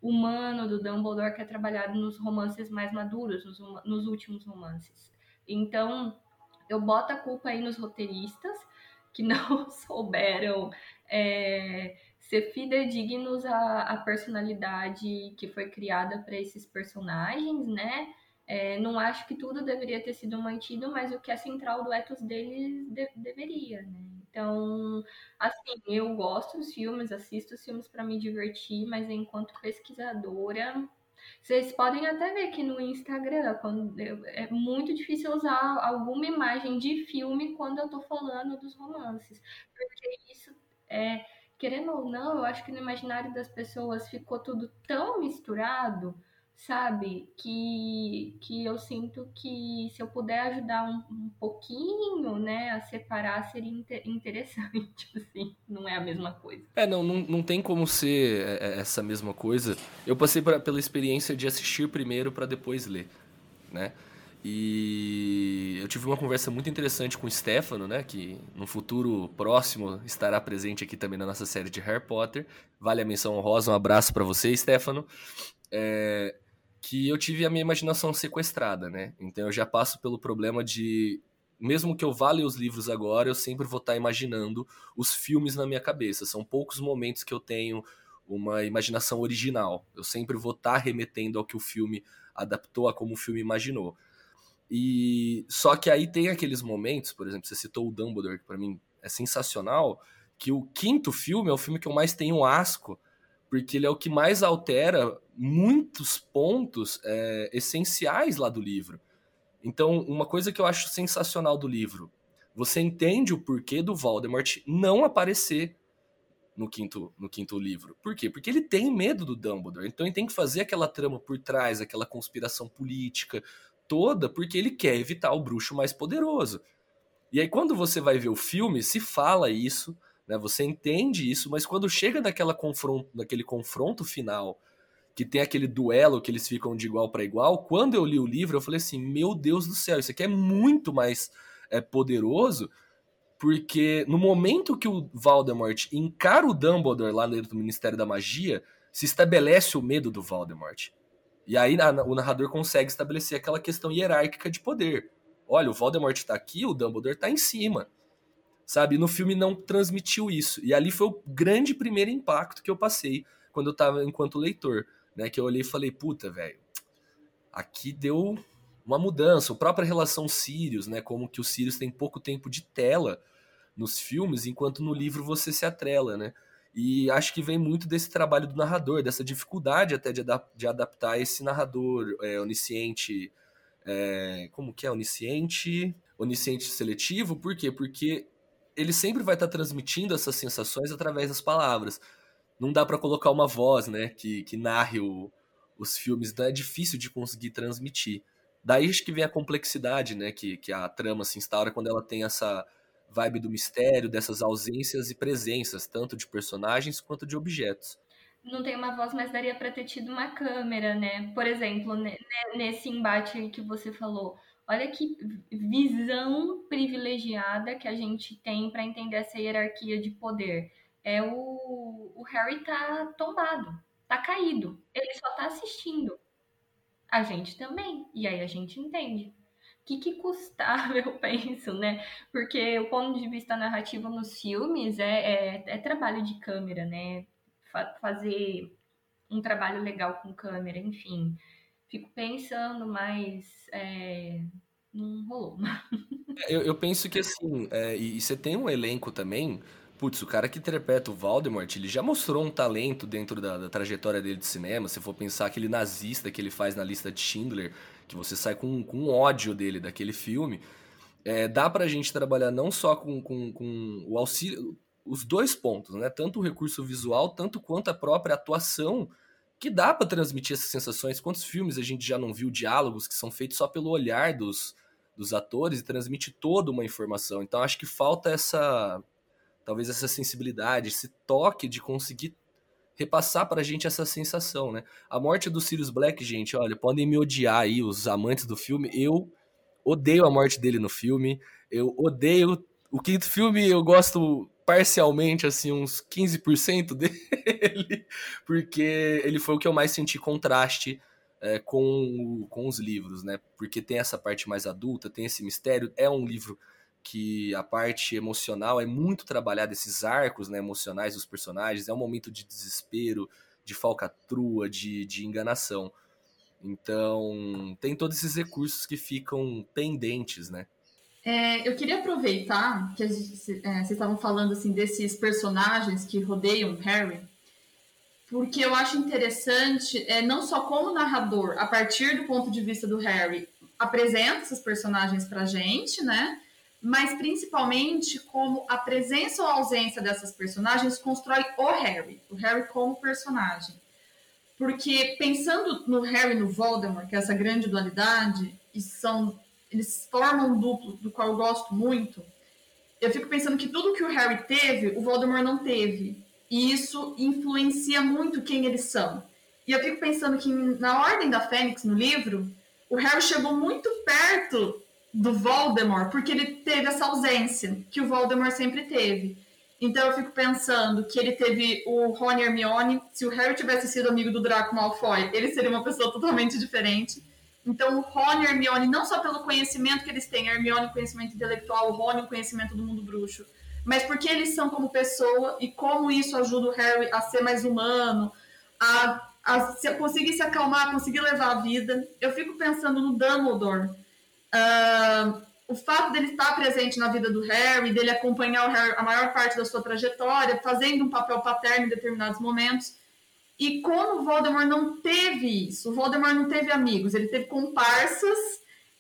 humano do Dumbledore que é trabalhado nos romances mais maduros, nos, nos últimos romances. Então, eu boto a culpa aí nos roteiristas que <laughs> não souberam é, ser fidedignos à, à personalidade que foi criada para esses personagens, né? É, não acho que tudo deveria ter sido mantido, mas o que é central do ethos deles de, deveria, né? Então, assim, eu gosto dos filmes, assisto os filmes para me divertir, mas enquanto pesquisadora, vocês podem até ver que no Instagram eu, é muito difícil usar alguma imagem de filme quando eu tô falando dos romances, porque isso é querendo ou não, eu acho que no imaginário das pessoas ficou tudo tão misturado sabe? Que, que eu sinto que se eu puder ajudar um, um pouquinho, né, a separar, seria inter <laughs> interessante, assim. Não é a mesma coisa. É, não, não, não tem como ser é, é, essa mesma coisa. Eu passei pra, pela experiência de assistir primeiro para depois ler, né? E eu tive uma conversa muito interessante com o Stefano, né, que no futuro próximo estará presente aqui também na nossa série de Harry Potter. Vale a menção honrosa, um abraço para você, Stefano. É, que eu tive a minha imaginação sequestrada, né? Então eu já passo pelo problema de mesmo que eu vá ler os livros agora, eu sempre vou estar imaginando os filmes na minha cabeça. São poucos momentos que eu tenho uma imaginação original. Eu sempre vou estar remetendo ao que o filme adaptou, a como o filme imaginou. E só que aí tem aqueles momentos, por exemplo, você citou o Dumbledore, que para mim é sensacional, que o quinto filme é o filme que eu mais tenho asco, porque ele é o que mais altera muitos pontos é, essenciais lá do livro. Então, uma coisa que eu acho sensacional do livro, você entende o porquê do Voldemort não aparecer no quinto, no quinto livro. Por quê? Porque ele tem medo do Dumbledore. Então ele tem que fazer aquela trama por trás, aquela conspiração política toda, porque ele quer evitar o bruxo mais poderoso. E aí, quando você vai ver o filme, se fala isso, né? Você entende isso, mas quando chega naquela confronto, naquele confronto final, que tem aquele duelo que eles ficam de igual para igual, quando eu li o livro, eu falei assim: meu Deus do céu, isso aqui é muito mais é, poderoso, porque no momento que o Voldemort encara o Dumbledore lá dentro do Ministério da Magia, se estabelece o medo do Voldemort. E aí o narrador consegue estabelecer aquela questão hierárquica de poder. Olha, o Voldemort está aqui, o Dumbledore está em cima sabe? No filme não transmitiu isso. E ali foi o grande primeiro impacto que eu passei quando eu tava enquanto leitor, né? Que eu olhei e falei, puta, velho, aqui deu uma mudança. A própria relação Sirius, né? Como que o Sirius tem pouco tempo de tela nos filmes, enquanto no livro você se atrela, né? E acho que vem muito desse trabalho do narrador, dessa dificuldade até de, adap de adaptar esse narrador é, onisciente. É, como que é? Onisciente. Onisciente seletivo, por quê? Porque ele sempre vai estar tá transmitindo essas sensações através das palavras. Não dá para colocar uma voz, né, que, que narre o, os filmes, então é difícil de conseguir transmitir. Daí acho que vem a complexidade, né, que, que a trama se instaura quando ela tem essa vibe do mistério, dessas ausências e presenças, tanto de personagens quanto de objetos. Não tem uma voz, mas daria para ter tido uma câmera, né? Por exemplo, nesse embate que você falou, Olha que visão privilegiada que a gente tem para entender essa hierarquia de poder. É o, o Harry tá tombado, tá caído. Ele só tá assistindo. A gente também. E aí a gente entende. O que, que custava, <laughs> eu penso, né? Porque o ponto de vista narrativo nos filmes é, é, é trabalho de câmera, né? Fa fazer um trabalho legal com câmera, enfim fico pensando, mas é, não rolou. <laughs> eu, eu, penso que assim, é, e você tem um elenco também. Putz, o cara que interpreta o Voldemort, ele já mostrou um talento dentro da, da, trajetória dele de cinema. Se for pensar aquele nazista que ele faz na lista de Schindler, que você sai com, com ódio dele daquele filme. É, dá pra gente trabalhar não só com, com, com o auxílio, os dois pontos, né? Tanto o recurso visual, tanto quanto a própria atuação que dá para transmitir essas sensações. Quantos filmes a gente já não viu diálogos que são feitos só pelo olhar dos, dos atores e transmite toda uma informação. Então acho que falta essa talvez essa sensibilidade, esse toque de conseguir repassar pra gente essa sensação, né? A morte do Sirius Black, gente, olha, podem me odiar aí os amantes do filme, eu odeio a morte dele no filme. Eu odeio o quinto filme, eu gosto parcialmente, assim, uns 15% <laughs> dele, porque ele foi o que eu mais senti contraste é, com, com os livros, né? Porque tem essa parte mais adulta, tem esse mistério, é um livro que a parte emocional é muito trabalhada, esses arcos né, emocionais dos personagens, é um momento de desespero, de falcatrua, de, de enganação. Então, tem todos esses recursos que ficam pendentes, né? É, eu queria aproveitar que é, vocês estavam falando assim desses personagens que rodeiam Harry, porque eu acho interessante, é, não só como narrador, a partir do ponto de vista do Harry, apresenta esses personagens pra gente, né? Mas principalmente como a presença ou ausência dessas personagens constrói o Harry, o Harry como personagem. Porque pensando no Harry e no Voldemort, que é essa grande dualidade, e são eles formam um duplo do qual eu gosto muito, eu fico pensando que tudo que o Harry teve, o Voldemort não teve. E isso influencia muito quem eles são. E eu fico pensando que na Ordem da Fênix, no livro, o Harry chegou muito perto do Voldemort, porque ele teve essa ausência que o Voldemort sempre teve. Então eu fico pensando que ele teve o Rony Hermione. Se o Harry tivesse sido amigo do Draco Malfoy, ele seria uma pessoa totalmente diferente. Então o Rony e Hermione, não só pelo conhecimento que eles têm, Hermione conhecimento intelectual, o Rony conhecimento do mundo bruxo, mas porque eles são como pessoa e como isso ajuda o Harry a ser mais humano, a, a se, conseguir se acalmar, conseguir levar a vida. Eu fico pensando no Dumbledore. Uh, o fato dele estar presente na vida do Harry, dele acompanhar Harry a maior parte da sua trajetória, fazendo um papel paterno em determinados momentos. E como o Voldemort não teve isso, o Voldemort não teve amigos, ele teve comparsas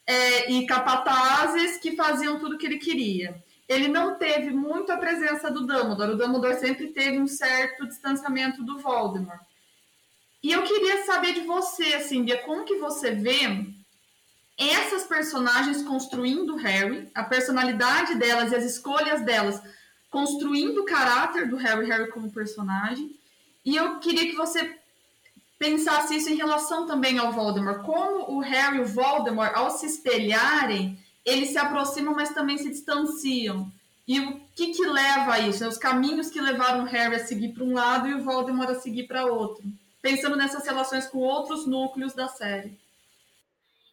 é, e capatazes que faziam tudo o que ele queria. Ele não teve muito a presença do Dumbledore, o Dumbledore sempre teve um certo distanciamento do Voldemort. E eu queria saber de você, assim, Bia, como que você vê essas personagens construindo Harry, a personalidade delas e as escolhas delas, construindo o caráter do Harry, Harry como personagem. E eu queria que você pensasse isso em relação também ao Voldemort, como o Harry e o Voldemort, ao se espelharem, eles se aproximam, mas também se distanciam. E o que, que leva a isso? Os caminhos que levaram o Harry a seguir para um lado e o Voldemort a seguir para outro. Pensando nessas relações com outros núcleos da série.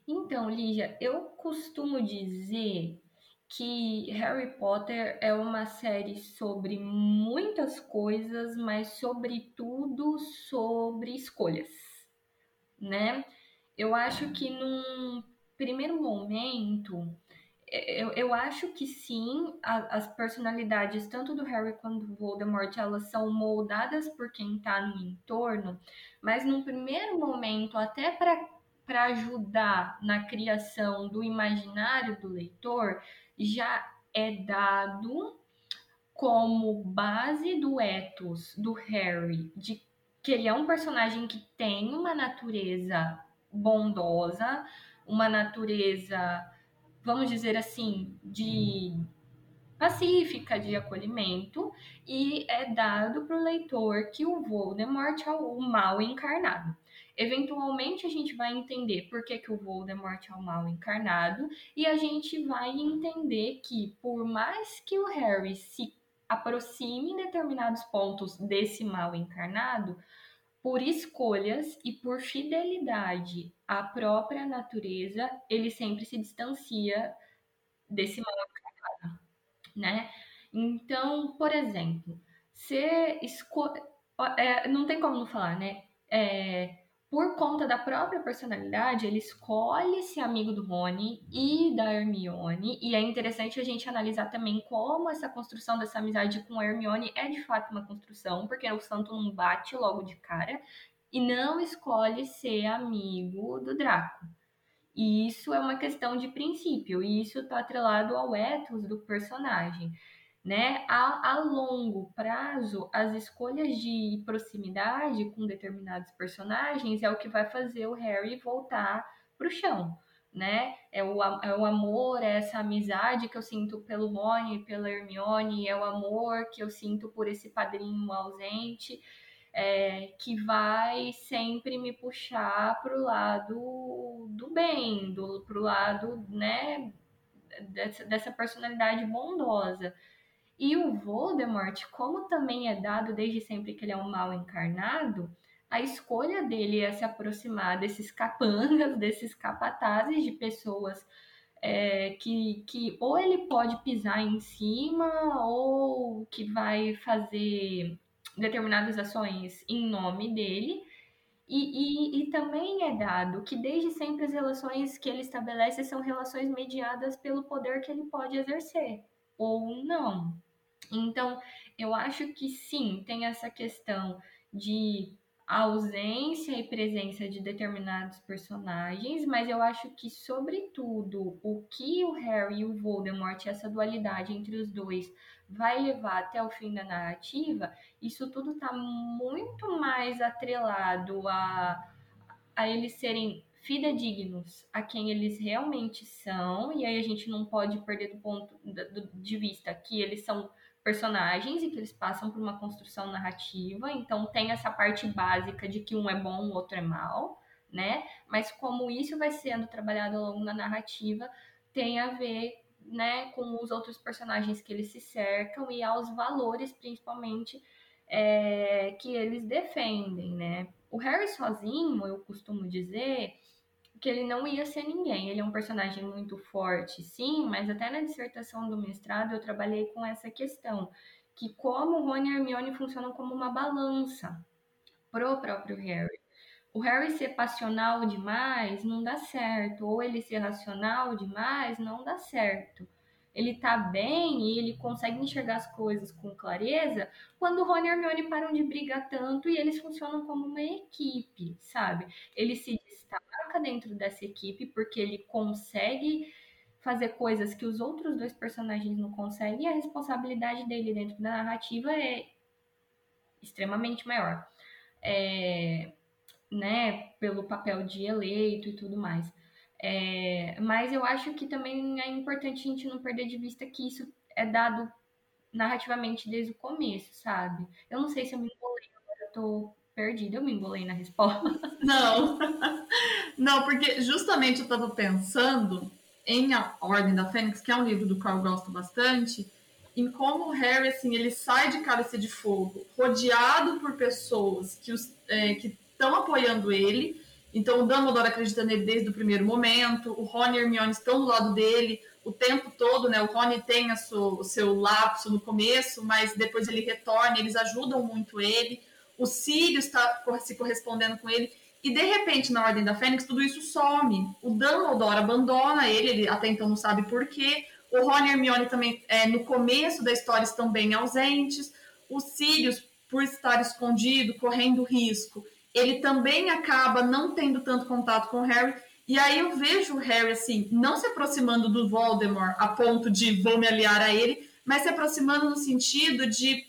Então, Lígia, eu costumo dizer que Harry Potter é uma série sobre muitas coisas, mas sobretudo sobre escolhas, né? Eu acho que num primeiro momento, eu, eu acho que sim, a, as personalidades tanto do Harry quanto do Voldemort, elas são moldadas por quem tá no entorno, mas num primeiro momento, até para para ajudar na criação do imaginário do leitor já é dado como base do ethos do Harry, de que ele é um personagem que tem uma natureza bondosa, uma natureza, vamos dizer assim, de pacífica, de acolhimento, e é dado para o leitor que o Voldemort é o mal encarnado. Eventualmente a gente vai entender por que, que o Voldemort é o mal encarnado e a gente vai entender que por mais que o Harry se aproxime em determinados pontos desse mal encarnado, por escolhas e por fidelidade à própria natureza, ele sempre se distancia desse mal encarnado, né? Então, por exemplo, se esco... É, não tem como não falar, né? É, por conta da própria personalidade, ele escolhe ser amigo do Rony e da Hermione. E é interessante a gente analisar também como essa construção dessa amizade com a Hermione é de fato uma construção, porque o santo não bate logo de cara e não escolhe ser amigo do Draco. E isso é uma questão de princípio, e isso está atrelado ao ethos do personagem né? A, a, longo prazo, as escolhas de proximidade com determinados personagens é o que vai fazer o Harry voltar para o chão, né? É o, é o amor, é essa amizade que eu sinto pelo Rony, pela Hermione, é o amor que eu sinto por esse padrinho ausente, é, que vai sempre me puxar para o lado do bem, do, pro lado, né? Dessa, dessa personalidade bondosa. E o Voldemort, como também é dado desde sempre que ele é um mal encarnado, a escolha dele é se aproximar desses capangas, <laughs> desses capatazes de pessoas é, que, que ou ele pode pisar em cima ou que vai fazer determinadas ações em nome dele. E, e, e, também é dado que desde sempre as relações que ele estabelece são relações mediadas pelo poder que ele pode exercer, ou não. Então, eu acho que sim, tem essa questão de ausência e presença de determinados personagens, mas eu acho que, sobretudo, o que o Harry e o Voldemort, essa dualidade entre os dois, vai levar até o fim da narrativa, isso tudo está muito mais atrelado a, a eles serem fidedignos a quem eles realmente são, e aí a gente não pode perder do ponto de vista que eles são personagens e que eles passam por uma construção narrativa, então tem essa parte básica de que um é bom, o outro é mal, né? Mas como isso vai sendo trabalhado ao longo da narrativa, tem a ver, né, com os outros personagens que eles se cercam e aos valores, principalmente, é, que eles defendem, né? O Harry sozinho, eu costumo dizer, que ele não ia ser ninguém. Ele é um personagem muito forte, sim, mas até na dissertação do mestrado eu trabalhei com essa questão, que como Rony e Hermione funcionam como uma balança pro próprio Harry. O Harry ser passional demais não dá certo, ou ele ser racional demais não dá certo ele tá bem e ele consegue enxergar as coisas com clareza quando o Rony e Hermione param de brigar tanto e eles funcionam como uma equipe, sabe? Ele se destaca dentro dessa equipe porque ele consegue fazer coisas que os outros dois personagens não conseguem e a responsabilidade dele dentro da narrativa é extremamente maior. É, né, pelo papel de eleito e tudo mais. É, mas eu acho que também é importante a gente não perder de vista que isso é dado narrativamente desde o começo, sabe? Eu não sei se eu me embolei, agora eu tô perdida, eu me embolei na resposta. <laughs> Não, não, porque justamente eu tava pensando em A Ordem da Fênix, que é um livro do qual eu gosto bastante, em como o Harry, assim, ele sai de Cálice de Fogo rodeado por pessoas que é, estão apoiando ele, então o Dumbledore acredita nele desde o primeiro momento, o Rony e Hermione estão do lado dele o tempo todo, né? O Rony tem sua, o seu lapso no começo, mas depois ele retorna, eles ajudam muito ele. O Sirius está se correspondendo com ele. E de repente, na Ordem da Fênix, tudo isso some. O Dumbledore abandona ele, ele até então não sabe por quê. O Rony e Hermione também, é, no começo da história, estão bem ausentes. O Sirius, por estar escondido, correndo risco, ele também acaba não tendo tanto contato com o Harry. E aí eu vejo o Harry, assim, não se aproximando do Voldemort a ponto de vou me aliar a ele, mas se aproximando no sentido de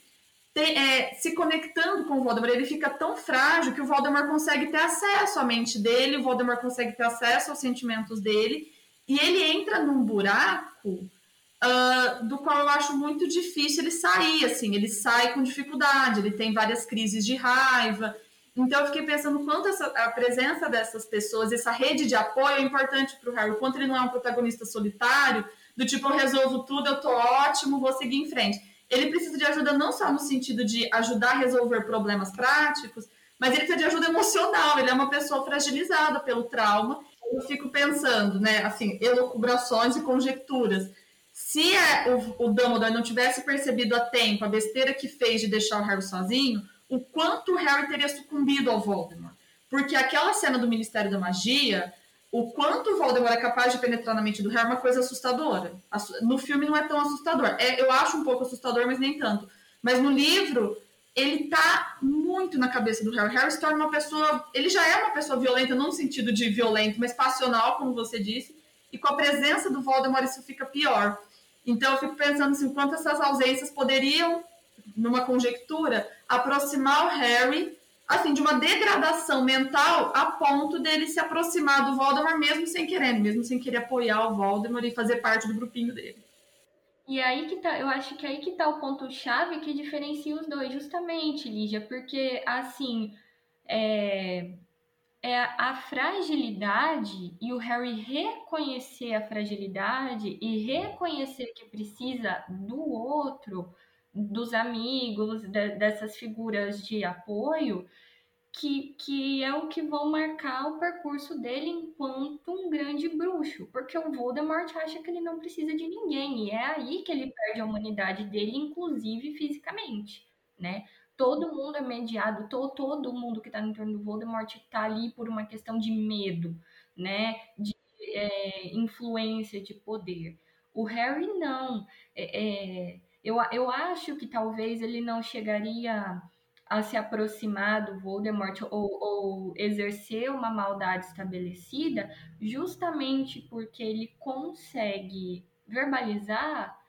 é, se conectando com o Voldemort. Ele fica tão frágil que o Voldemort consegue ter acesso à mente dele, o Voldemort consegue ter acesso aos sentimentos dele, e ele entra num buraco uh, do qual eu acho muito difícil ele sair, assim, ele sai com dificuldade, ele tem várias crises de raiva, então eu fiquei pensando quanto essa, a presença dessas pessoas, essa rede de apoio é importante para o Harry, quanto ele não é um protagonista solitário, do tipo eu resolvo tudo, eu tô ótimo, vou seguir em frente. Ele precisa de ajuda não só no sentido de ajudar a resolver problemas práticos, mas ele precisa de ajuda emocional, ele é uma pessoa fragilizada pelo trauma. Eu fico pensando, né, assim, elucubrações e conjecturas. Se é, o, o Dumbledore não tivesse percebido a tempo a besteira que fez de deixar o Harry sozinho, o quanto o Harry teria sucumbido ao Voldemort. Porque aquela cena do Ministério da Magia, o quanto o Voldemort é capaz de penetrar na mente do Harry é uma coisa assustadora. No filme não é tão assustador. É, eu acho um pouco assustador, mas nem tanto. Mas no livro, ele tá muito na cabeça do Harry. Harry se torna uma pessoa. Ele já é uma pessoa violenta, não no sentido de violento, mas passional, como você disse. E com a presença do Voldemort, isso fica pior. Então eu fico pensando assim, quanto essas ausências poderiam numa conjectura, aproximar o Harry assim, de uma degradação mental a ponto dele se aproximar do Voldemort mesmo sem querer, mesmo sem querer apoiar o Voldemort e fazer parte do grupinho dele. E aí que tá, eu acho que aí que tá o ponto-chave que diferencia os dois, justamente, Lígia, porque assim, é, é a fragilidade e o Harry reconhecer a fragilidade e reconhecer que precisa do outro dos amigos, de, dessas figuras de apoio, que, que é o que vão marcar o percurso dele enquanto um grande bruxo, porque o Voldemort acha que ele não precisa de ninguém, e é aí que ele perde a humanidade dele, inclusive fisicamente, né? Todo mundo é mediado, todo, todo mundo que está no entorno do Voldemort está ali por uma questão de medo, né? De é, influência, de poder. O Harry não. É, é, eu, eu acho que talvez ele não chegaria a se aproximar do Voldemort ou, ou exercer uma maldade estabelecida, justamente porque ele consegue verbalizar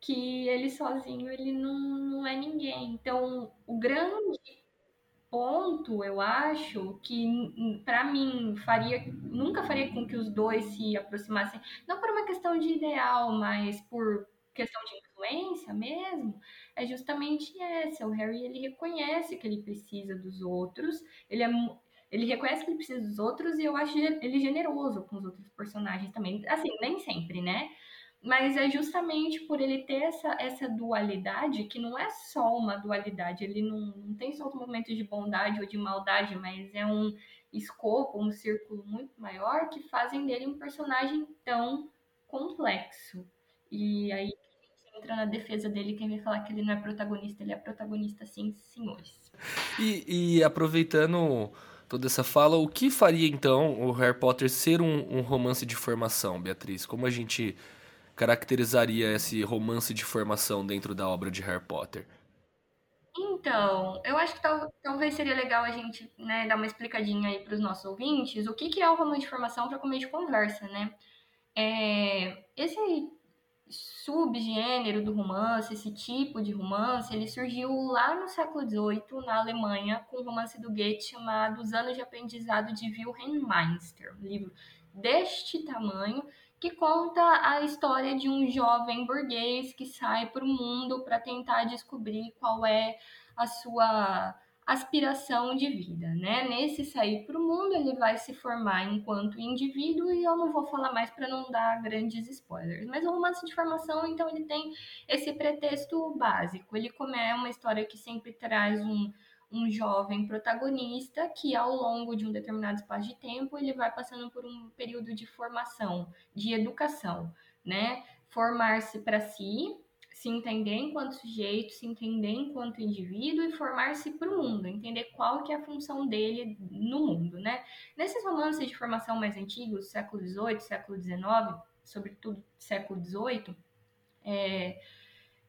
que ele sozinho ele não, não é ninguém. Então, o grande ponto, eu acho, que para mim faria nunca faria com que os dois se aproximassem, não por uma questão de ideal, mas por questão de influência mesmo, é justamente essa. O Harry ele reconhece que ele precisa dos outros, ele é ele reconhece que ele precisa dos outros e eu acho ele generoso com os outros personagens também. Assim, nem sempre, né? Mas é justamente por ele ter essa, essa dualidade, que não é só uma dualidade, ele não, não tem só um momento de bondade ou de maldade, mas é um escopo, um círculo muito maior que fazem dele um personagem tão complexo. E aí entra na defesa dele quem vem falar que ele não é protagonista, ele é protagonista sim, senhores. E, e aproveitando toda essa fala, o que faria então o Harry Potter ser um, um romance de formação, Beatriz? Como a gente caracterizaria esse romance de formação dentro da obra de Harry Potter? Então, eu acho que tal, talvez seria legal a gente né, dar uma explicadinha aí para os nossos ouvintes o que, que é o romance de formação para comer de conversa, né? É, esse subgênero do romance, esse tipo de romance, ele surgiu lá no século XVIII, na Alemanha, com o romance do Goethe chamado Os Anos de Aprendizado de Wilhelm Meister, um livro deste tamanho, que conta a história de um jovem burguês que sai para o mundo para tentar descobrir qual é a sua aspiração de vida, né? Nesse sair para o mundo, ele vai se formar enquanto indivíduo e eu não vou falar mais para não dar grandes spoilers. Mas o romance de formação, então, ele tem esse pretexto básico. Ele é uma história que sempre traz um um jovem protagonista que ao longo de um determinado espaço de tempo ele vai passando por um período de formação, de educação, né? Formar-se para si, se entender enquanto sujeito, se entender enquanto indivíduo e formar-se para o mundo, entender qual que é a função dele no mundo, né? Nesses romances de formação mais antigos, século XVIII, século XIX, sobretudo século XVIII, é,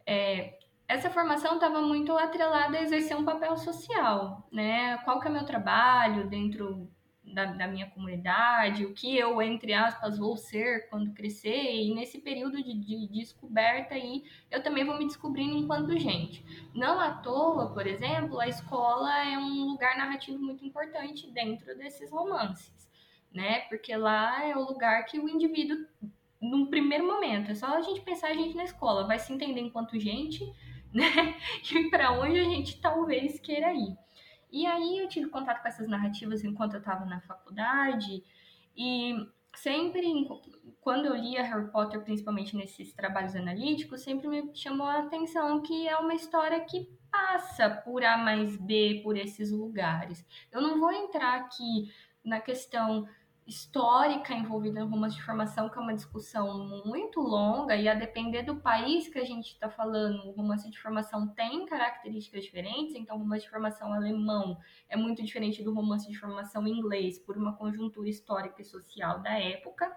é, essa formação estava muito atrelada a exercer um papel social, né? Qual que é meu trabalho dentro da, da, minha comunidade, o que eu, entre aspas, vou ser quando crescer, e nesse período de, de, descoberta aí, eu também vou me descobrindo enquanto gente. Não à toa, por exemplo, a escola é um lugar narrativo muito importante dentro desses romances, né? Porque lá é o lugar que o indivíduo, num primeiro momento, é só a gente pensar a gente na escola, vai se entender enquanto gente, <laughs> né? E para onde a gente talvez queira ir. E aí eu tive contato com essas narrativas enquanto eu estava na faculdade e sempre quando eu lia Harry Potter, principalmente nesses trabalhos analíticos, sempre me chamou a atenção que é uma história que passa por A mais B, por esses lugares. Eu não vou entrar aqui na questão histórica envolvida no romance de formação, que é uma discussão muito longa, e a depender do país que a gente está falando, o romance de formação tem características diferentes, então o romance de formação alemão é muito diferente do romance de formação inglês, por uma conjuntura histórica e social da época.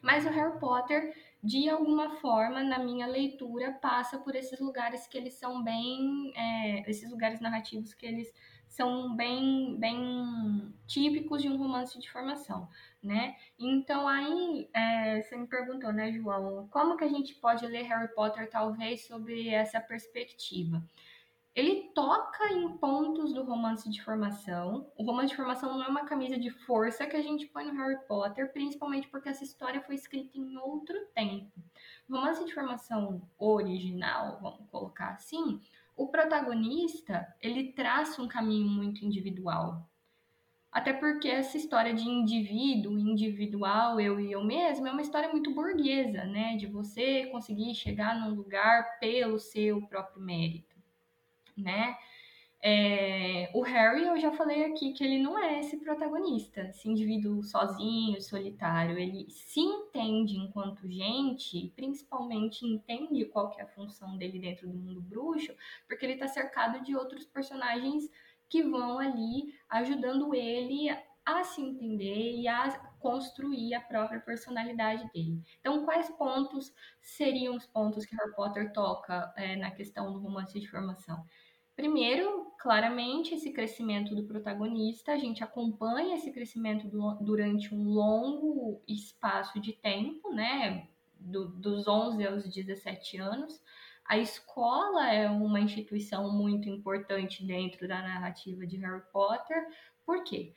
Mas o Harry Potter, de alguma forma, na minha leitura, passa por esses lugares que eles são bem. É, esses lugares narrativos que eles são bem, bem típicos de um romance de formação, né? Então aí é, você me perguntou, né, João, como que a gente pode ler Harry Potter talvez sobre essa perspectiva? Ele toca em pontos do romance de formação. O romance de formação não é uma camisa de força que a gente põe no Harry Potter, principalmente porque essa história foi escrita em outro tempo. O romance de formação original, vamos colocar assim, o protagonista, ele traça um caminho muito individual. Até porque essa história de indivíduo, individual, eu e eu mesmo, é uma história muito burguesa, né? De você conseguir chegar num lugar pelo seu próprio mérito, né? É, o Harry, eu já falei aqui que ele não é esse protagonista, esse indivíduo sozinho, solitário. Ele se entende enquanto gente, principalmente entende qual que é a função dele dentro do mundo bruxo, porque ele está cercado de outros personagens que vão ali ajudando ele a se entender e a construir a própria personalidade dele. Então, quais pontos seriam os pontos que Harry Potter toca é, na questão do romance de formação? Primeiro, claramente, esse crescimento do protagonista, a gente acompanha esse crescimento do, durante um longo espaço de tempo, né? Do, dos 11 aos 17 anos. A escola é uma instituição muito importante dentro da narrativa de Harry Potter. Por quê?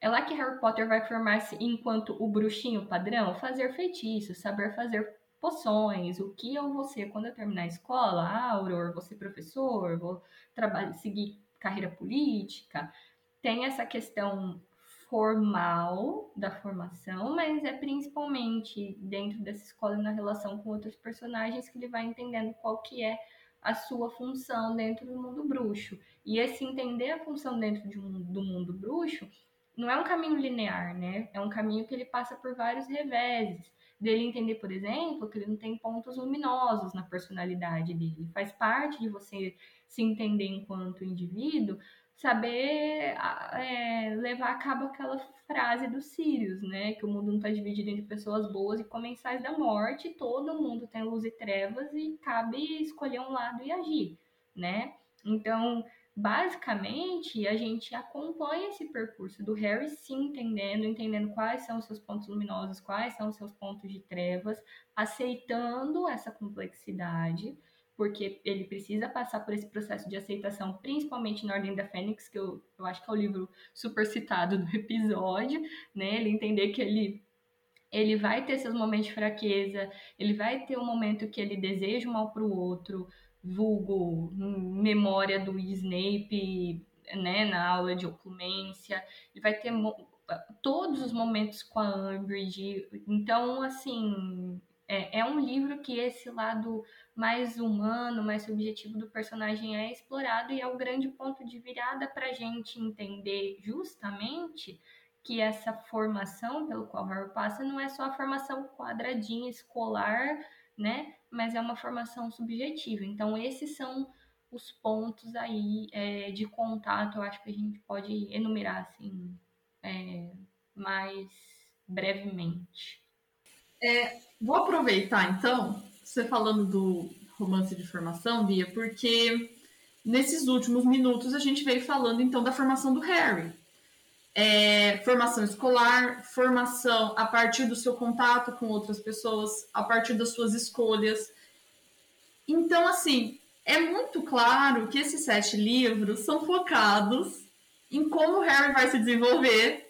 É lá que Harry Potter vai formar-se enquanto o bruxinho padrão, fazer feitiços, saber fazer poções, o que eu vou ser quando eu terminar a escola, ah, Auror, vou ser professor, vou trabalhar, seguir carreira política. Tem essa questão formal da formação, mas é principalmente dentro dessa escola na relação com outros personagens que ele vai entendendo qual que é a sua função dentro do mundo bruxo. E esse entender a função dentro de um, do mundo bruxo não é um caminho linear, né? É um caminho que ele passa por vários reveses. Dele entender, por exemplo, que ele não tem pontos luminosos na personalidade dele. Faz parte de você se entender enquanto indivíduo, saber é, levar a cabo aquela frase do Sirius, né? Que o mundo não está dividido entre pessoas boas e comensais da morte, todo mundo tem luz e trevas e cabe escolher um lado e agir, né? Então, basicamente, a gente acompanha esse percurso do Harry se entendendo, entendendo quais são os seus pontos luminosos, quais são os seus pontos de trevas, aceitando essa complexidade, porque ele precisa passar por esse processo de aceitação, principalmente na Ordem da Fênix, que eu, eu acho que é o livro super citado do episódio, né? Ele entender que ele ele vai ter seus momentos de fraqueza, ele vai ter um momento que ele deseja o mal para o outro, vulgo memória do Snape, né, na aula de oclumência, e vai ter todos os momentos com a Umbridge. Então, assim, é, é, um livro que esse lado mais humano, mais subjetivo do personagem é explorado e é o grande ponto de virada para a gente entender justamente que essa formação pelo qual Harry passa não é só a formação quadradinha escolar, né? mas é uma formação subjetiva. Então, esses são os pontos aí é, de contato, eu acho que a gente pode enumerar assim é, mais brevemente. É, vou aproveitar então, você falando do romance de formação, Bia, porque nesses últimos minutos a gente veio falando então da formação do Harry. É, formação escolar, formação a partir do seu contato com outras pessoas, a partir das suas escolhas. Então, assim, é muito claro que esses sete livros são focados em como o Harry vai se desenvolver,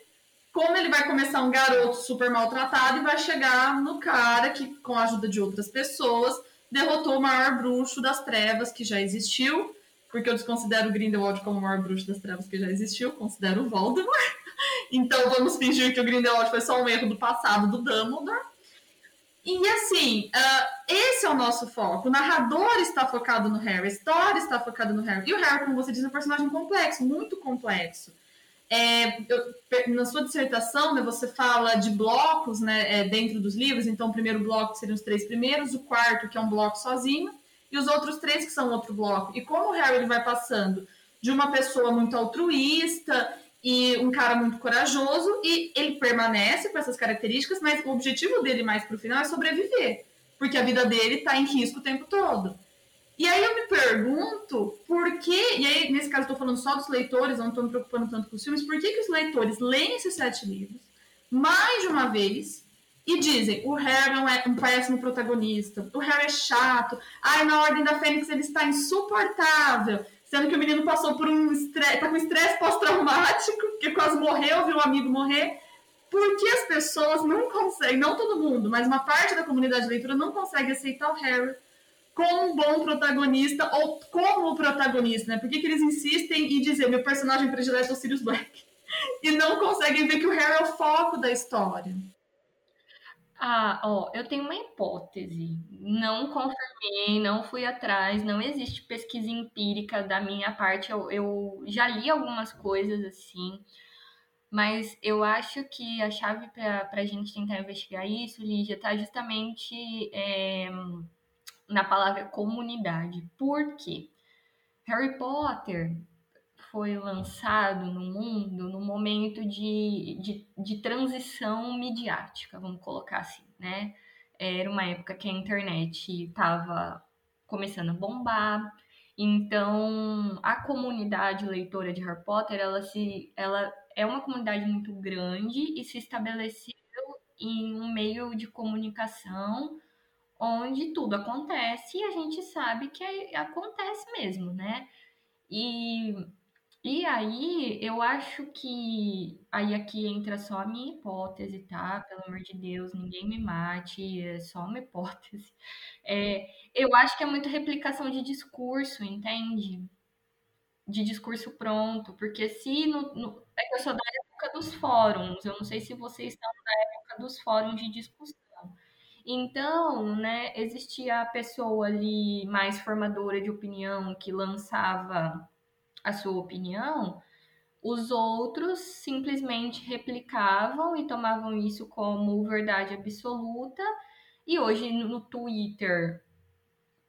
como ele vai começar um garoto super maltratado e vai chegar no cara que, com a ajuda de outras pessoas, derrotou o maior bruxo das trevas que já existiu, porque eu desconsidero o Grindelwald como o maior bruxo das trevas que já existiu, considero o Voldemort. <laughs> Então vamos fingir que o Grindelwald foi só um erro do passado do Dumbledore. E assim, uh, esse é o nosso foco. O narrador está focado no Harry, a história está focada no Harry. E o Harry, como você diz, é um personagem complexo, muito complexo. É, eu, na sua dissertação, né, você fala de blocos né, é, dentro dos livros. Então, o primeiro bloco seriam os três primeiros, o quarto, que é um bloco sozinho, e os outros três, que são outro bloco. E como o Harry ele vai passando de uma pessoa muito altruísta e um cara muito corajoso, e ele permanece com essas características, mas o objetivo dele mais pro final é sobreviver, porque a vida dele tá em risco o tempo todo. E aí eu me pergunto por que, e aí nesse caso tô falando só dos leitores, não tô me preocupando tanto com os filmes, por que, que os leitores leem esses sete livros mais de uma vez e dizem, o Harry é é um péssimo protagonista, o Harry é chato, ai, na Ordem da Fênix ele está insuportável, sendo que o menino passou por um estresse, tá com estresse pós-traumático, que quase morreu, viu um amigo morrer. Porque as pessoas não conseguem, não todo mundo, mas uma parte da comunidade de leitura não consegue aceitar o Harry como um bom protagonista ou como protagonista, né? Por que, que eles insistem em dizer meu personagem predileto é o Sirius Black? <laughs> E não conseguem ver que o Harry é o foco da história. Ah, ó, eu tenho uma hipótese. Não confirmei, não fui atrás, não existe pesquisa empírica da minha parte. Eu, eu já li algumas coisas assim, mas eu acho que a chave para a gente tentar investigar isso, Lígia, está justamente é, na palavra comunidade. Por quê? Harry Potter foi lançado no mundo no momento de, de, de transição midiática, vamos colocar assim, né? Era uma época que a internet estava começando a bombar, Então, a comunidade leitora de Harry Potter, ela se ela é uma comunidade muito grande e se estabeleceu em um meio de comunicação onde tudo acontece e a gente sabe que acontece mesmo, né? E, e aí eu acho que aí aqui entra só a minha hipótese, tá? Pelo amor de Deus, ninguém me mate, é só uma <laughs> hipótese. É, eu acho que é muito replicação de discurso, entende? De discurso pronto, porque se no, no, é que eu sou da época dos fóruns, eu não sei se vocês estão na época dos fóruns de discussão. Então, né, existia a pessoa ali mais formadora de opinião que lançava a sua opinião, os outros simplesmente replicavam e tomavam isso como verdade absoluta. E hoje no Twitter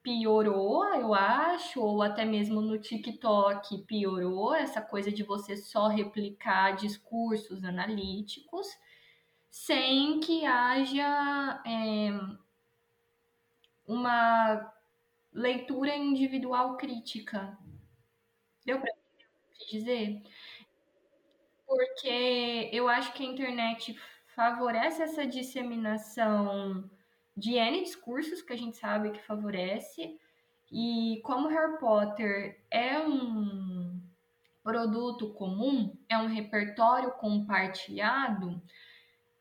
piorou, eu acho, ou até mesmo no TikTok piorou essa coisa de você só replicar discursos analíticos sem que haja é, uma leitura individual crítica. Deu para dizer? Porque eu acho que a internet favorece essa disseminação de N discursos que a gente sabe que favorece. E como Harry Potter é um produto comum, é um repertório compartilhado,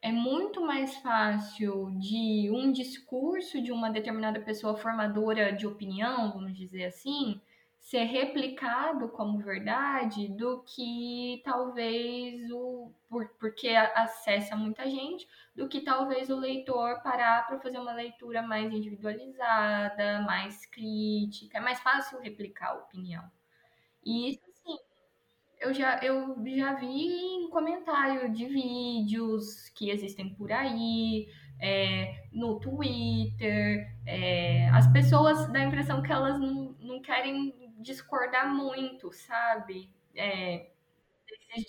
é muito mais fácil de um discurso de uma determinada pessoa formadora de opinião, vamos dizer assim, ser replicado como verdade do que talvez o por, porque acessa muita gente, do que talvez o leitor parar para fazer uma leitura mais individualizada, mais crítica, é mais fácil replicar a opinião. E isso eu já, eu já vi em comentário de vídeos que existem por aí, é, no Twitter. É, as pessoas dão a impressão que elas não, não querem discordar muito, sabe? É,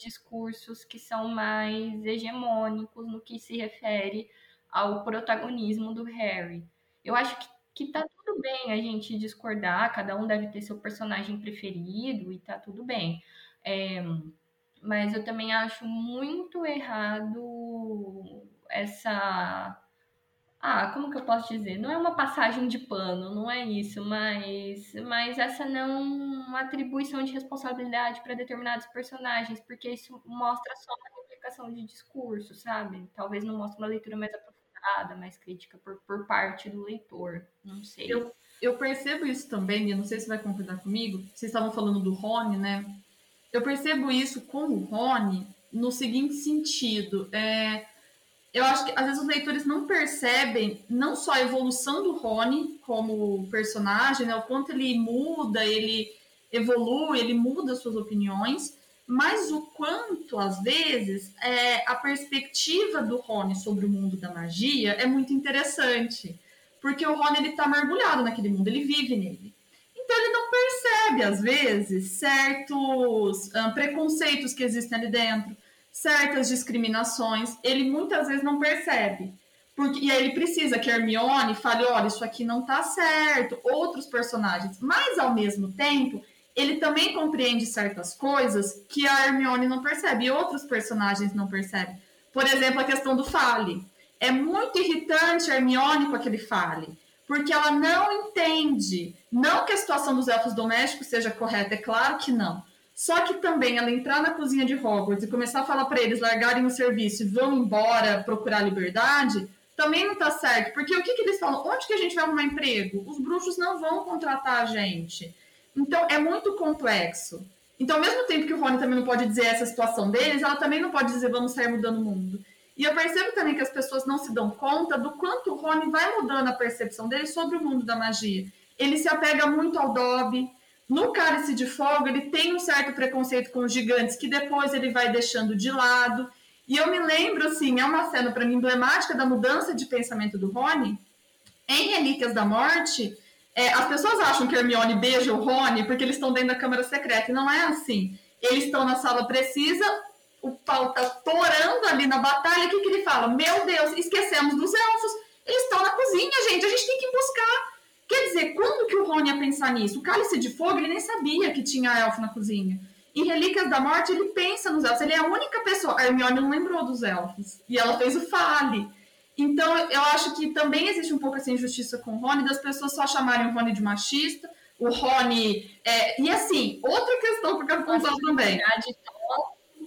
discursos que são mais hegemônicos no que se refere ao protagonismo do Harry. Eu acho que, que tá tudo bem a gente discordar, cada um deve ter seu personagem preferido e tá tudo bem. É, mas eu também acho muito errado essa. Ah, como que eu posso dizer? Não é uma passagem de pano, não é isso, mas, mas essa não atribuição de responsabilidade para determinados personagens, porque isso mostra só uma replicação de discurso, sabe? Talvez não mostre uma leitura mais aprofundada, mais crítica por, por parte do leitor, não sei. Eu, eu percebo isso também, não sei se vai concordar comigo. Vocês estavam falando do Rony, né? eu percebo isso com o Rony no seguinte sentido. É, eu acho que às vezes os leitores não percebem não só a evolução do Rony como personagem, né, o quanto ele muda, ele evolui, ele muda suas opiniões, mas o quanto, às vezes, é, a perspectiva do Rony sobre o mundo da magia é muito interessante. Porque o Rony está mergulhado naquele mundo, ele vive nele. Então ele não percebe, às vezes, certos uh, preconceitos que existem ali dentro, certas discriminações. Ele muitas vezes não percebe. Porque, e aí ele precisa que Hermione fale, olha, isso aqui não tá certo, outros personagens. Mas, ao mesmo tempo, ele também compreende certas coisas que a Hermione não percebe e outros personagens não percebem. Por exemplo, a questão do fale. É muito irritante a Hermione com aquele fale porque ela não entende. Não que a situação dos elfos domésticos seja correta, é claro que não. Só que também ela entrar na cozinha de Hogwarts e começar a falar para eles largarem o serviço e vão embora procurar liberdade, também não está certo. Porque o que, que eles falam? Onde que a gente vai arrumar emprego? Os bruxos não vão contratar a gente. Então é muito complexo. Então, ao mesmo tempo que o Rony também não pode dizer essa situação deles, ela também não pode dizer vamos sair mudando o mundo. E eu percebo também que as pessoas não se dão conta do quanto o Rony vai mudando a percepção dele sobre o mundo da magia. Ele se apega muito ao Dobby. No Cálice de Fogo, ele tem um certo preconceito com os gigantes que depois ele vai deixando de lado. E eu me lembro, assim, é uma cena para mim emblemática da mudança de pensamento do Rony. Em Relíquias da Morte, é, as pessoas acham que Hermione beija o Rony porque eles estão dentro da Câmara Secreta. E não é assim. Eles estão na sala precisa, o pau tá torando ali na batalha, o que, que ele fala? Meu Deus, esquecemos dos elfos. Eles estão na cozinha, gente, a gente tem que buscar. Quer dizer, quando que o Rony ia pensar nisso? O cálice de fogo, ele nem sabia que tinha elfo na cozinha. Em Relíquias da Morte, ele pensa nos elfos. Ele é a única pessoa. A Hermione não lembrou dos elfos. E ela fez o fale. Então, eu acho que também existe um pouco essa injustiça com o Rony, das pessoas só chamarem o Rony de machista. O Rony. É... E assim, outra questão que eu quero pontuar também.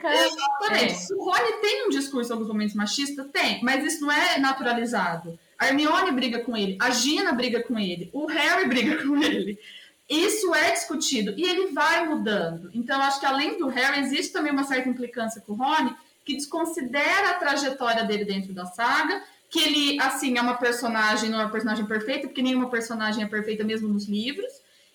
Exatamente. É. O Rony tem um discurso em alguns momentos machista? Tem, mas isso não é naturalizado. A Hermione briga com ele, a Gina briga com ele, o Harry <laughs> briga com ele. Isso é discutido e ele vai mudando. Então, acho que além do Harry, existe também uma certa implicância com o Rony, que desconsidera a trajetória dele dentro da saga, que ele, assim, é uma personagem, não é uma personagem perfeita, porque nenhuma personagem é perfeita mesmo nos livros,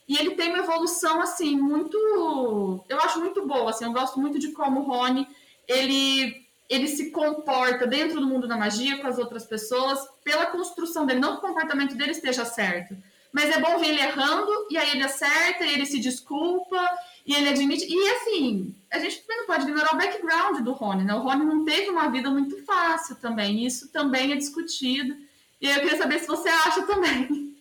e ele tem uma evolução, assim, muito. Eu acho muito boa, assim, eu gosto muito de como o Rony ele, ele se comporta dentro do mundo da magia com as outras pessoas, pela construção dele. Não que o comportamento dele esteja certo, mas é bom ver ele errando, e aí ele acerta, e ele se desculpa, e ele admite. E assim, a gente também não pode ignorar o background do Rony, né? O Rony não teve uma vida muito fácil também, isso também é discutido. E eu queria saber se você acha também.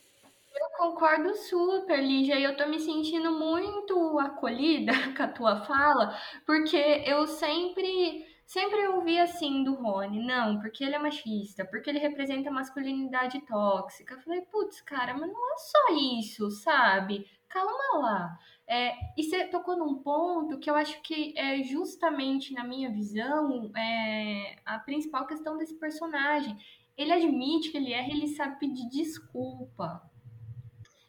concordo super, Lígia, e eu tô me sentindo muito acolhida <laughs> com a tua fala, porque eu sempre sempre ouvi assim do Rony, não, porque ele é machista, porque ele representa masculinidade tóxica. Eu falei, putz, cara, mas não é só isso, sabe? Calma lá. É, e você tocou num ponto que eu acho que é justamente, na minha visão, é, a principal questão desse personagem. Ele admite que ele erra, ele sabe pedir desculpa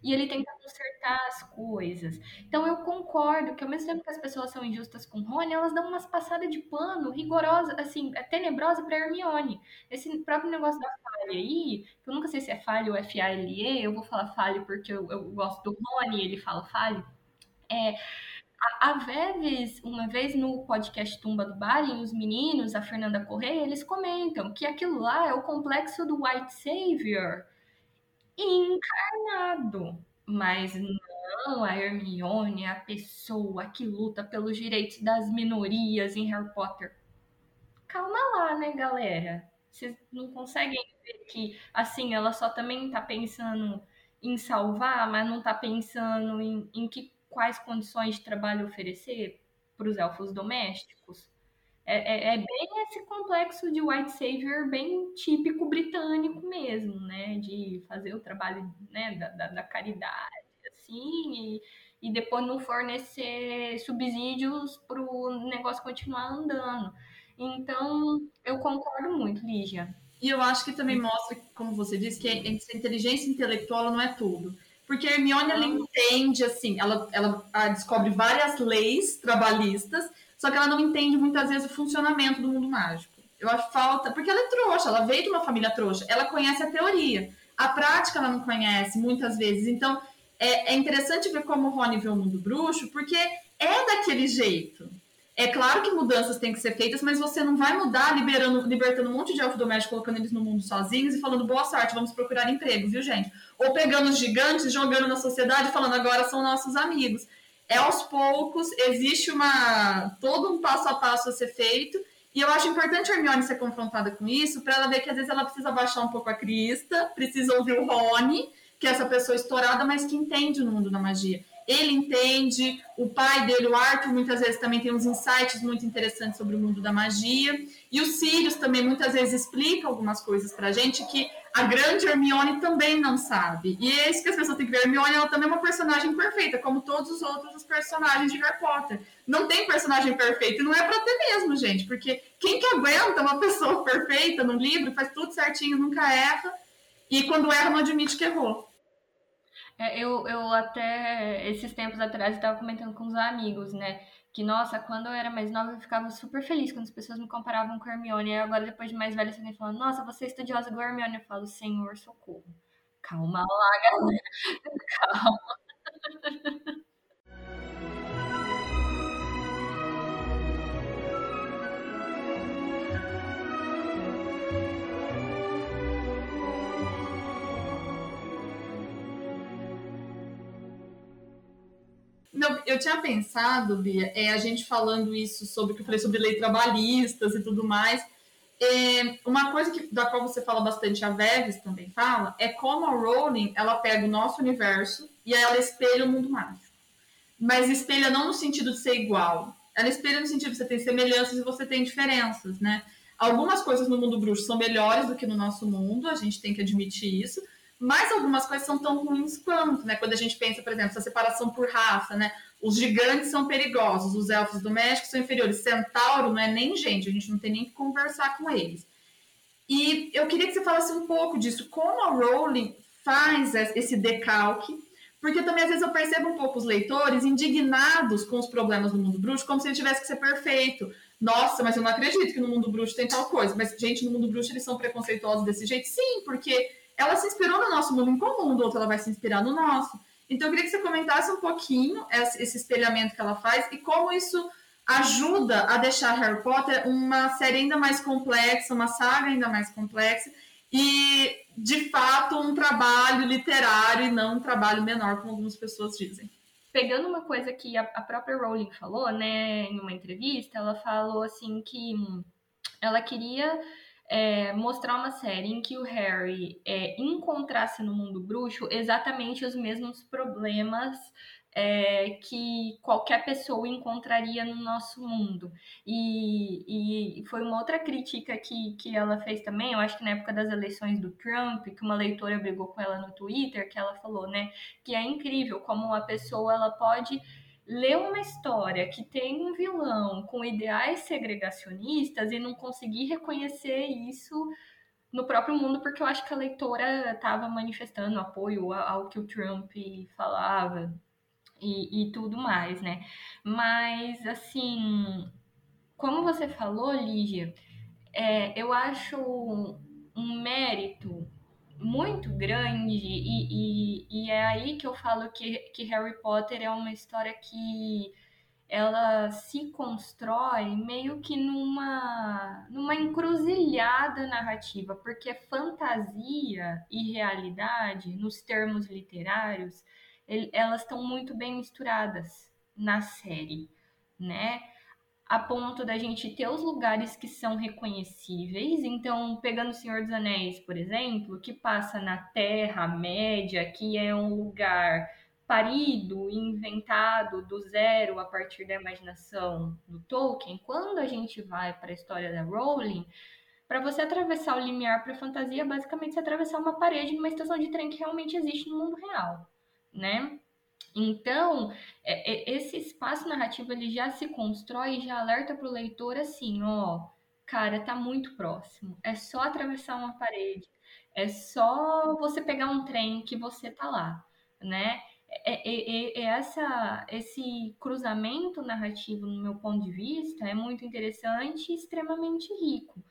e ele tenta consertar as coisas. Então eu concordo que ao mesmo tempo que as pessoas são injustas com Rony, elas dão umas passadas de pano rigorosa, assim, é tenebrosa para Hermione. Esse próprio negócio da falha aí, eu nunca sei se é falha ou F-A-L-E, eu vou falar falha porque eu, eu gosto do Rony, ele fala falha. É, a, Veves, uma vez no podcast Tumba do Bali, os meninos, a Fernanda Correia, eles comentam que aquilo lá é o complexo do White Savior encarnado. Mas não, a Hermione a pessoa que luta pelos direitos das minorias em Harry Potter. Calma lá, né, galera? Vocês não conseguem ver que, assim, ela só também tá pensando em salvar, mas não tá pensando em, em que, quais condições de trabalho oferecer para os elfos domésticos? É, é, é, bem esse complexo de white savior bem típico britânico mesmo, né? De fazer o trabalho né, da, da, da caridade, assim, e, e depois não fornecer subsídios para o negócio continuar andando. Então, eu concordo muito, Lígia. E eu acho que também mostra, como você disse, que a inteligência intelectual não é tudo. Porque a Hermione, ela entende, assim, ela, ela descobre várias leis trabalhistas, só que ela não entende muitas vezes o funcionamento do mundo mágico. Eu acho falta, porque ela é trouxa, ela veio de uma família trouxa, ela conhece a teoria, a prática ela não conhece muitas vezes. Então é, é interessante ver como o Rony vê o mundo bruxo, porque é daquele jeito. É claro que mudanças têm que ser feitas, mas você não vai mudar liberando, libertando um monte de elfo doméstico, colocando eles no mundo sozinhos e falando boa sorte, vamos procurar emprego, viu, gente? Ou pegando os gigantes, jogando na sociedade, falando agora são nossos amigos é aos poucos, existe uma todo um passo a passo a ser feito. E eu acho importante a Hermione ser confrontada com isso, para ela ver que às vezes ela precisa baixar um pouco a crista, precisa ouvir o Rony, que é essa pessoa estourada, mas que entende o mundo da magia ele entende, o pai dele, o Arthur, muitas vezes também tem uns insights muito interessantes sobre o mundo da magia, e o Sirius também muitas vezes explica algumas coisas pra gente que a grande Hermione também não sabe. E é isso que as pessoas têm que ver. A Hermione ela também é uma personagem perfeita, como todos os outros personagens de Harry Potter. Não tem personagem perfeito, e não é para ter mesmo, gente, porque quem que aguenta uma <laughs> pessoa perfeita no livro, faz tudo certinho, nunca erra, e quando erra não admite que errou. É, eu, eu até, esses tempos atrás, estava comentando com os amigos, né? Que, nossa, quando eu era mais nova, eu ficava super feliz quando as pessoas me comparavam com Hermione. E agora, depois de mais velha, você vem falando, nossa, você é estudiosa igual a Hermione. Eu falo, Senhor, socorro. Calma lá, galera. <laughs> Calma. <laughs> Não, eu tinha pensado, Bia, é, a gente falando isso sobre que eu falei sobre lei trabalhistas e tudo mais. É, uma coisa que, da qual você fala bastante, a Veves também fala, é como a Rowling ela pega o nosso universo e ela espelha o mundo mágico. Mas espelha não no sentido de ser igual, ela espelha no sentido de você tem semelhanças e você tem diferenças, né? Algumas coisas no mundo bruxo são melhores do que no nosso mundo, a gente tem que admitir isso, mas algumas coisas são tão ruins quanto, né? Quando a gente pensa, por exemplo, essa separação por raça, né? Os gigantes são perigosos, os elfos domésticos são inferiores. Centauro não é nem gente, a gente não tem nem que conversar com eles. E eu queria que você falasse um pouco disso, como a Rowling faz esse decalque, porque também às vezes eu percebo um pouco os leitores indignados com os problemas do mundo bruxo, como se ele tivesse que ser perfeito. Nossa, mas eu não acredito que no mundo bruxo tem tal coisa. Mas, gente, no mundo bruxo eles são preconceituosos desse jeito? Sim, porque ela se inspirou no nosso mundo, em qual mundo outro ela vai se inspirar no nosso? Então, eu queria que você comentasse um pouquinho esse espelhamento que ela faz e como isso ajuda a deixar Harry Potter uma série ainda mais complexa, uma saga ainda mais complexa e, de fato, um trabalho literário e não um trabalho menor, como algumas pessoas dizem. Pegando uma coisa que a, própria Rowling falou, né, em uma entrevista, ela falou assim que ela queria é, mostrar uma série em que o Harry é, encontrasse no mundo bruxo exatamente os mesmos problemas é, que qualquer pessoa encontraria no nosso mundo. E, e foi uma outra crítica que, que ela fez também, eu acho que na época das eleições do Trump, que uma leitora brigou com ela no Twitter, que ela falou, né, que é incrível como uma pessoa ela pode ler uma história que tem um vilão com ideais segregacionistas e não conseguir reconhecer isso no próprio mundo, porque eu acho que a leitora estava manifestando apoio ao que o Trump falava e, e tudo mais, né? Mas, assim, como você falou, Lígia, é, eu acho um mérito muito grande e, e, e, é aí que eu falo que, que Harry Potter é uma história que ela se constrói meio que numa, numa encruzilhada narrativa, porque fantasia e realidade, nos termos literários, elas estão muito bem misturadas na série, né? A ponto da gente ter os lugares que são reconhecíveis. Então, pegando o Senhor dos Anéis, por exemplo, que passa na Terra-média, que é um lugar parido, inventado do zero a partir da imaginação do Tolkien, quando a gente vai para a história da Rowling, para você atravessar o limiar para a fantasia, basicamente você atravessar uma parede numa estação de trem que realmente existe no mundo real, né? Então, é, é, esse espaço narrativo ele já se constrói e já alerta para o leitor assim, ó, cara, tá muito próximo. É só atravessar uma parede, é só você pegar um trem que você tá lá, né? É, é, é, é essa, esse cruzamento narrativo, no meu ponto de vista, é muito interessante e extremamente rico.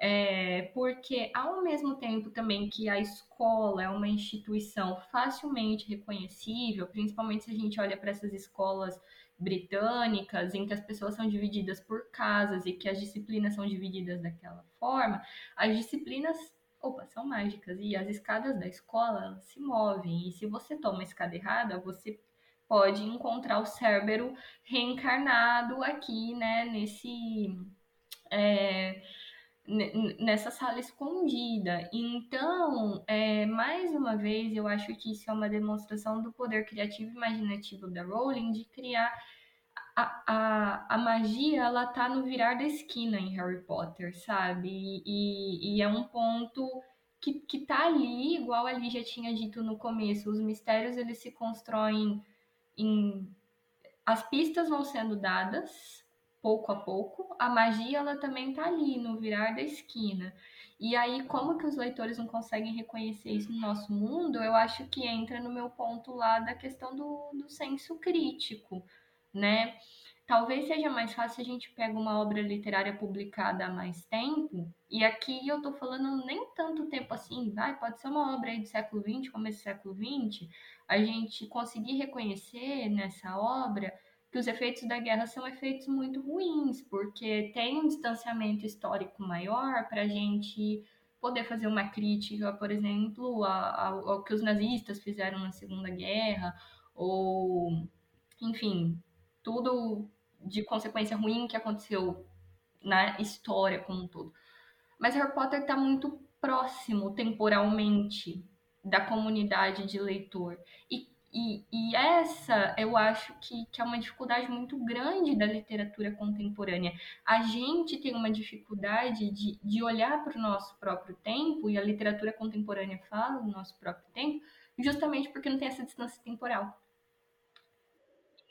É, porque ao mesmo tempo também que a escola é uma instituição facilmente reconhecível, principalmente se a gente olha para essas escolas britânicas, em que as pessoas são divididas por casas e que as disciplinas são divididas daquela forma, as disciplinas opa, são mágicas e as escadas da escola se movem. E se você toma a escada errada, você pode encontrar o Cérbero reencarnado aqui, né, nesse. É, nessa sala escondida. Então, é, mais uma vez, eu acho que isso é uma demonstração do poder criativo e imaginativo da Rowling de criar a, a, a magia, ela tá no virar da esquina em Harry Potter, sabe? E, e é um ponto que, que tá ali, igual ali já tinha dito no começo, os mistérios eles se constroem em as pistas vão sendo dadas, pouco a pouco, a magia ela também tá ali no virar da esquina. E aí, como que os leitores não conseguem reconhecer isso no nosso mundo? Eu acho que entra no meu ponto lá da questão do, do senso crítico, né? Talvez seja mais fácil a gente pegar uma obra literária publicada há mais tempo, e aqui eu tô falando nem tanto tempo assim, vai, pode ser uma obra aí do século XX, começo do século XX, a gente conseguir reconhecer nessa obra que os efeitos da guerra são efeitos muito ruins, porque tem um distanciamento histórico maior para a gente poder fazer uma crítica, por exemplo, ao, ao que os nazistas fizeram na Segunda Guerra, ou, enfim, tudo de consequência ruim que aconteceu na história como um todo. mas Harry Potter está muito próximo temporalmente da comunidade de leitor. E, e, e, essa eu acho que, que é uma dificuldade muito grande da literatura contemporânea. A gente tem uma dificuldade de, de olhar para o nosso próprio tempo, e a literatura contemporânea fala do nosso próprio tempo, justamente porque não tem essa distância temporal.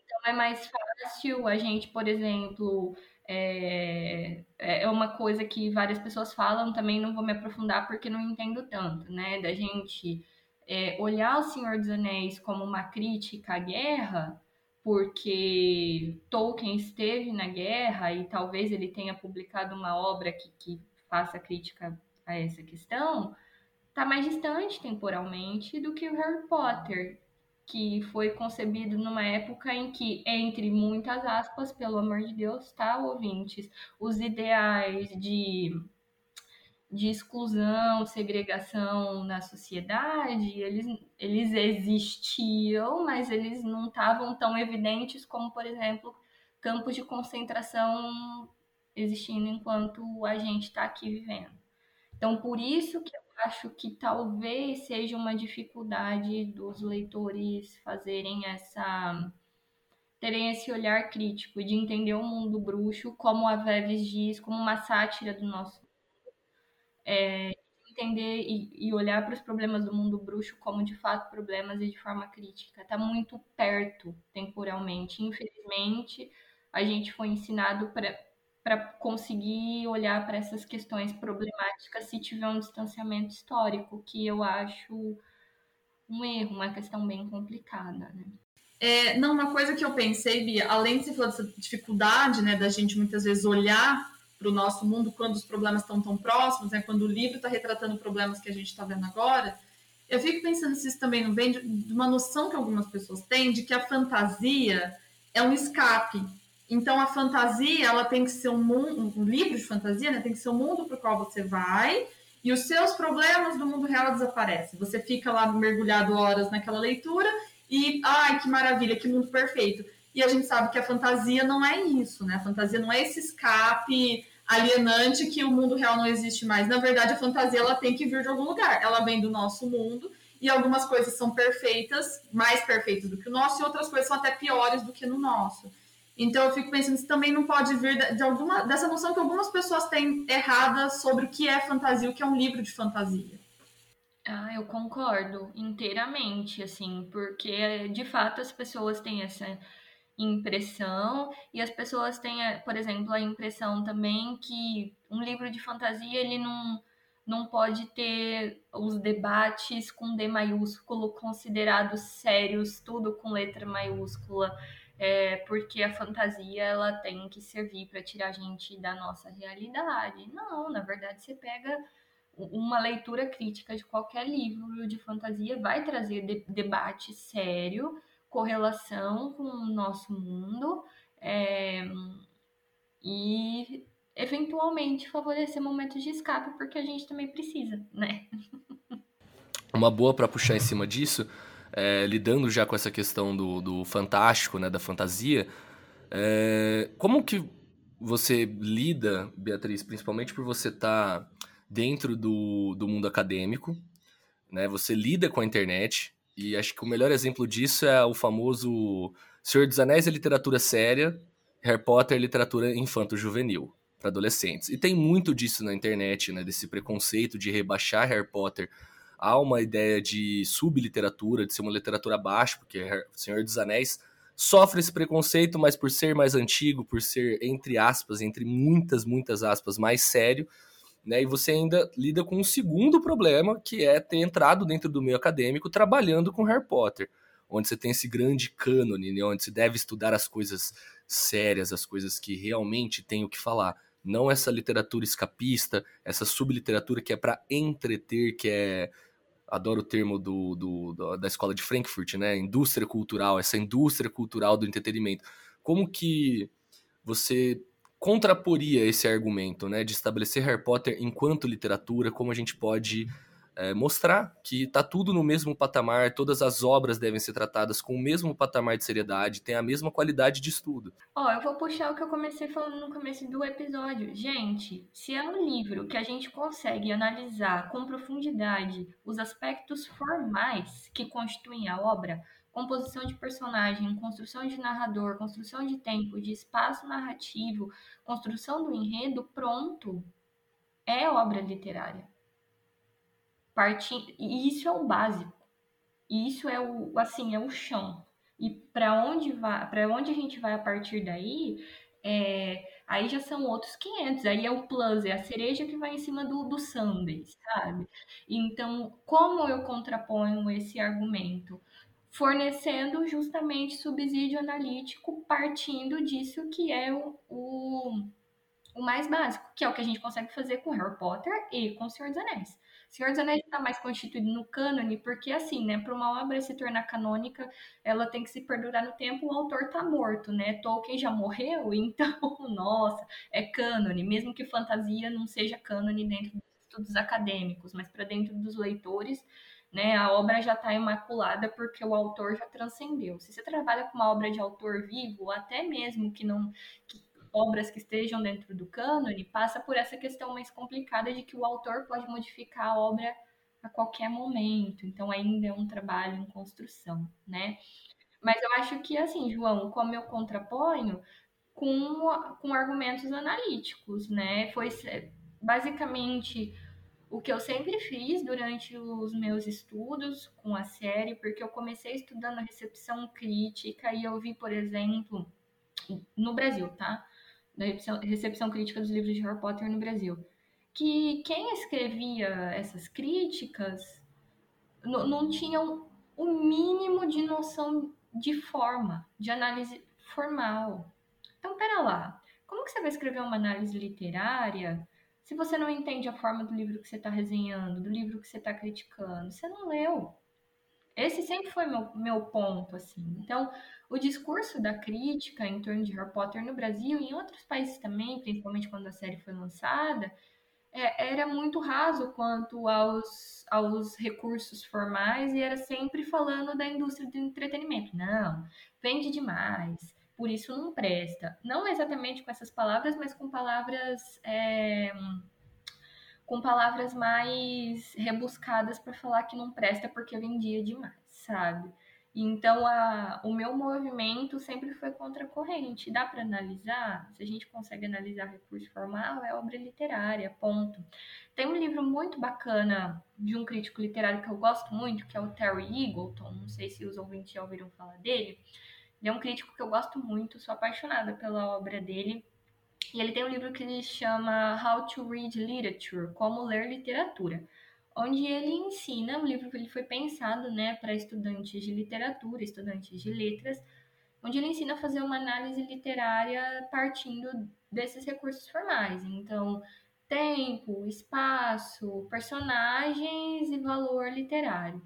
Então é mais fácil a gente, por exemplo, é, é uma coisa que várias pessoas falam, também não vou me aprofundar porque não entendo tanto, né? Da gente é, olhar O Senhor dos Anéis como uma crítica à guerra, porque Tolkien esteve na guerra e talvez ele tenha publicado uma obra que, que faça crítica a essa questão, está mais distante temporalmente do que o Harry Potter, que foi concebido numa época em que, entre muitas aspas, pelo amor de Deus, tá, ouvintes, os ideais de, de exclusão, segregação na sociedade, eles, eles existiam, mas eles não estavam tão evidentes como, por exemplo, campos de concentração existindo enquanto a gente está aqui vivendo. Então, por isso que eu acho que talvez seja uma dificuldade dos leitores fazerem essa terem esse olhar crítico de entender o mundo bruxo, como a Veves diz, como uma sátira do nosso é, entender e, e olhar para os problemas do mundo bruxo como de fato problemas e de forma crítica. Está muito perto temporalmente. Infelizmente, a gente foi ensinado para conseguir olhar para essas questões problemáticas se tiver um distanciamento histórico, que eu acho um erro, uma questão bem complicada, né? É, não, uma coisa que eu pensei, Bia, além de você falar dessa dificuldade, né, da gente muitas vezes olhar para o nosso mundo quando os problemas estão tão próximos, né, quando o livro está retratando problemas que a gente está vendo agora, eu fico pensando se isso também não vem de, de uma noção que algumas pessoas têm de que a fantasia é um escape, então a fantasia, ela tem que ser um mundo, um livro de fantasia, né? Tem que ser um mundo para o qual você vai e os seus problemas do mundo real desaparecem. Você fica lá mergulhado horas naquela leitura e, ai, que maravilha, que mundo perfeito. E a gente sabe que a fantasia não é isso, né? A fantasia não é esse escape alienante que o mundo real não existe mais. Na verdade, a fantasia ela tem que vir de algum lugar. Ela vem do nosso mundo e algumas coisas são perfeitas, mais perfeitas do que o nosso, e outras coisas são até piores do que no nosso. Então eu fico pensando se também não pode vir de alguma dessa noção que algumas pessoas têm errada sobre o que é fantasia, o que é um livro de fantasia. Ah, eu concordo inteiramente, assim, porque de fato as pessoas têm essa impressão e as pessoas têm, por exemplo, a impressão também que um livro de fantasia ele não não pode ter os debates com D maiúsculo considerados sérios, tudo com letra maiúscula é, porque a fantasia ela tem que servir para tirar a gente da nossa realidade. Não, na verdade você pega uma leitura crítica de qualquer livro de fantasia vai trazer de, debate sério, correlação com o nosso mundo é, e eventualmente favorecer momentos de escape, porque a gente também precisa, né? Uma boa para puxar em cima disso é, lidando já com essa questão do, do fantástico, né, da fantasia, é, como que você lida, Beatriz, principalmente por você estar tá dentro do, do mundo acadêmico, né, você lida com a internet, e acho que o melhor exemplo disso é o famoso Senhor dos Anéis é literatura séria, Harry Potter é literatura infanto-juvenil para adolescentes. E tem muito disso na internet, né, desse preconceito de rebaixar Harry Potter há uma ideia de subliteratura, de ser uma literatura abaixo, porque Senhor dos Anéis sofre esse preconceito, mas por ser mais antigo, por ser, entre aspas, entre muitas, muitas aspas, mais sério, né? E você ainda lida com um segundo problema, que é ter entrado dentro do meio acadêmico trabalhando com Harry Potter, onde você tem esse grande cânone, né? onde se deve estudar as coisas sérias, as coisas que realmente tem o que falar. Não essa literatura escapista, essa subliteratura que é para entreter, que é adoro o termo do, do, do, da escola de Frankfurt, né? Indústria cultural, essa indústria cultural do entretenimento. Como que você contraporia esse argumento, né? De estabelecer Harry Potter enquanto literatura, como a gente pode é, mostrar que está tudo no mesmo patamar, todas as obras devem ser tratadas com o mesmo patamar de seriedade, tem a mesma qualidade de estudo. Ó, oh, eu vou puxar o que eu comecei falando no começo do episódio. Gente, se é um livro que a gente consegue analisar com profundidade os aspectos formais que constituem a obra, composição de personagem, construção de narrador, construção de tempo, de espaço narrativo, construção do enredo, pronto, é obra literária. Parti... E isso é o básico. E isso é o, assim, é o chão. E para onde vai, para onde a gente vai a partir daí, é, aí já são outros 500. Aí é o plus, é a cereja que vai em cima do, do sundae, sabe? Então, como eu contraponho esse argumento? Fornecendo justamente subsídio analítico partindo disso que é o, o, o mais básico, que é o que a gente consegue fazer com Harry Potter e com Senhor dos Anéis. Senhor dos Anéis está mais constituído no cânone, porque assim, né, para uma obra se tornar canônica, ela tem que se perdurar no tempo, o autor está morto, né? Tolkien já morreu, <laughs> então, nossa, é cânone, mesmo que fantasia não seja cânone dentro dos estudos acadêmicos, mas para dentro dos leitores, né, a obra já está imaculada porque o autor já transcendeu. Se você trabalha com uma obra de autor vivo, até mesmo que não que obras que estejam dentro do cânone, passa por essa questão mais complicada de que o autor pode modificar a obra a qualquer momento. Então, ainda é um trabalho em construção, né? Mas eu acho que, assim, João, como eu contraponho, com, com argumentos analíticos, né? Foi basicamente o que eu sempre fiz durante os meus estudos com a série, porque eu comecei estudando recepção crítica e eu vi, por exemplo, no Brasil, tá? da recepção crítica dos livros de Harry Potter no Brasil. Que quem escrevia essas críticas não tinham o mínimo de noção de forma, de análise formal. Então, pera lá, como que você vai escrever uma análise literária se você não entende a forma do livro que você está resenhando, do livro que você está criticando? Você não leu. Esse sempre foi meu, meu ponto, assim. Então, o discurso da crítica em torno de Harry Potter no Brasil e em outros países também, principalmente quando a série foi lançada, é, era muito raso quanto aos, aos recursos formais e era sempre falando da indústria do entretenimento. Não, vende demais, por isso não presta. Não exatamente com essas palavras, mas com palavras. É, com palavras mais rebuscadas para falar que não presta porque vendia demais, sabe? Então, a, o meu movimento sempre foi contra a corrente. Dá para analisar? Se a gente consegue analisar recurso formal, é obra literária, ponto. Tem um livro muito bacana de um crítico literário que eu gosto muito, que é o Terry Eagleton. Não sei se os ouvintes já ouviram falar dele. Ele é um crítico que eu gosto muito, sou apaixonada pela obra dele. E ele tem um livro que ele chama How to Read Literature, Como Ler Literatura, onde ele ensina, o livro que ele foi pensado né, para estudantes de literatura, estudantes de letras, onde ele ensina a fazer uma análise literária partindo desses recursos formais. Então, tempo, espaço, personagens e valor literário.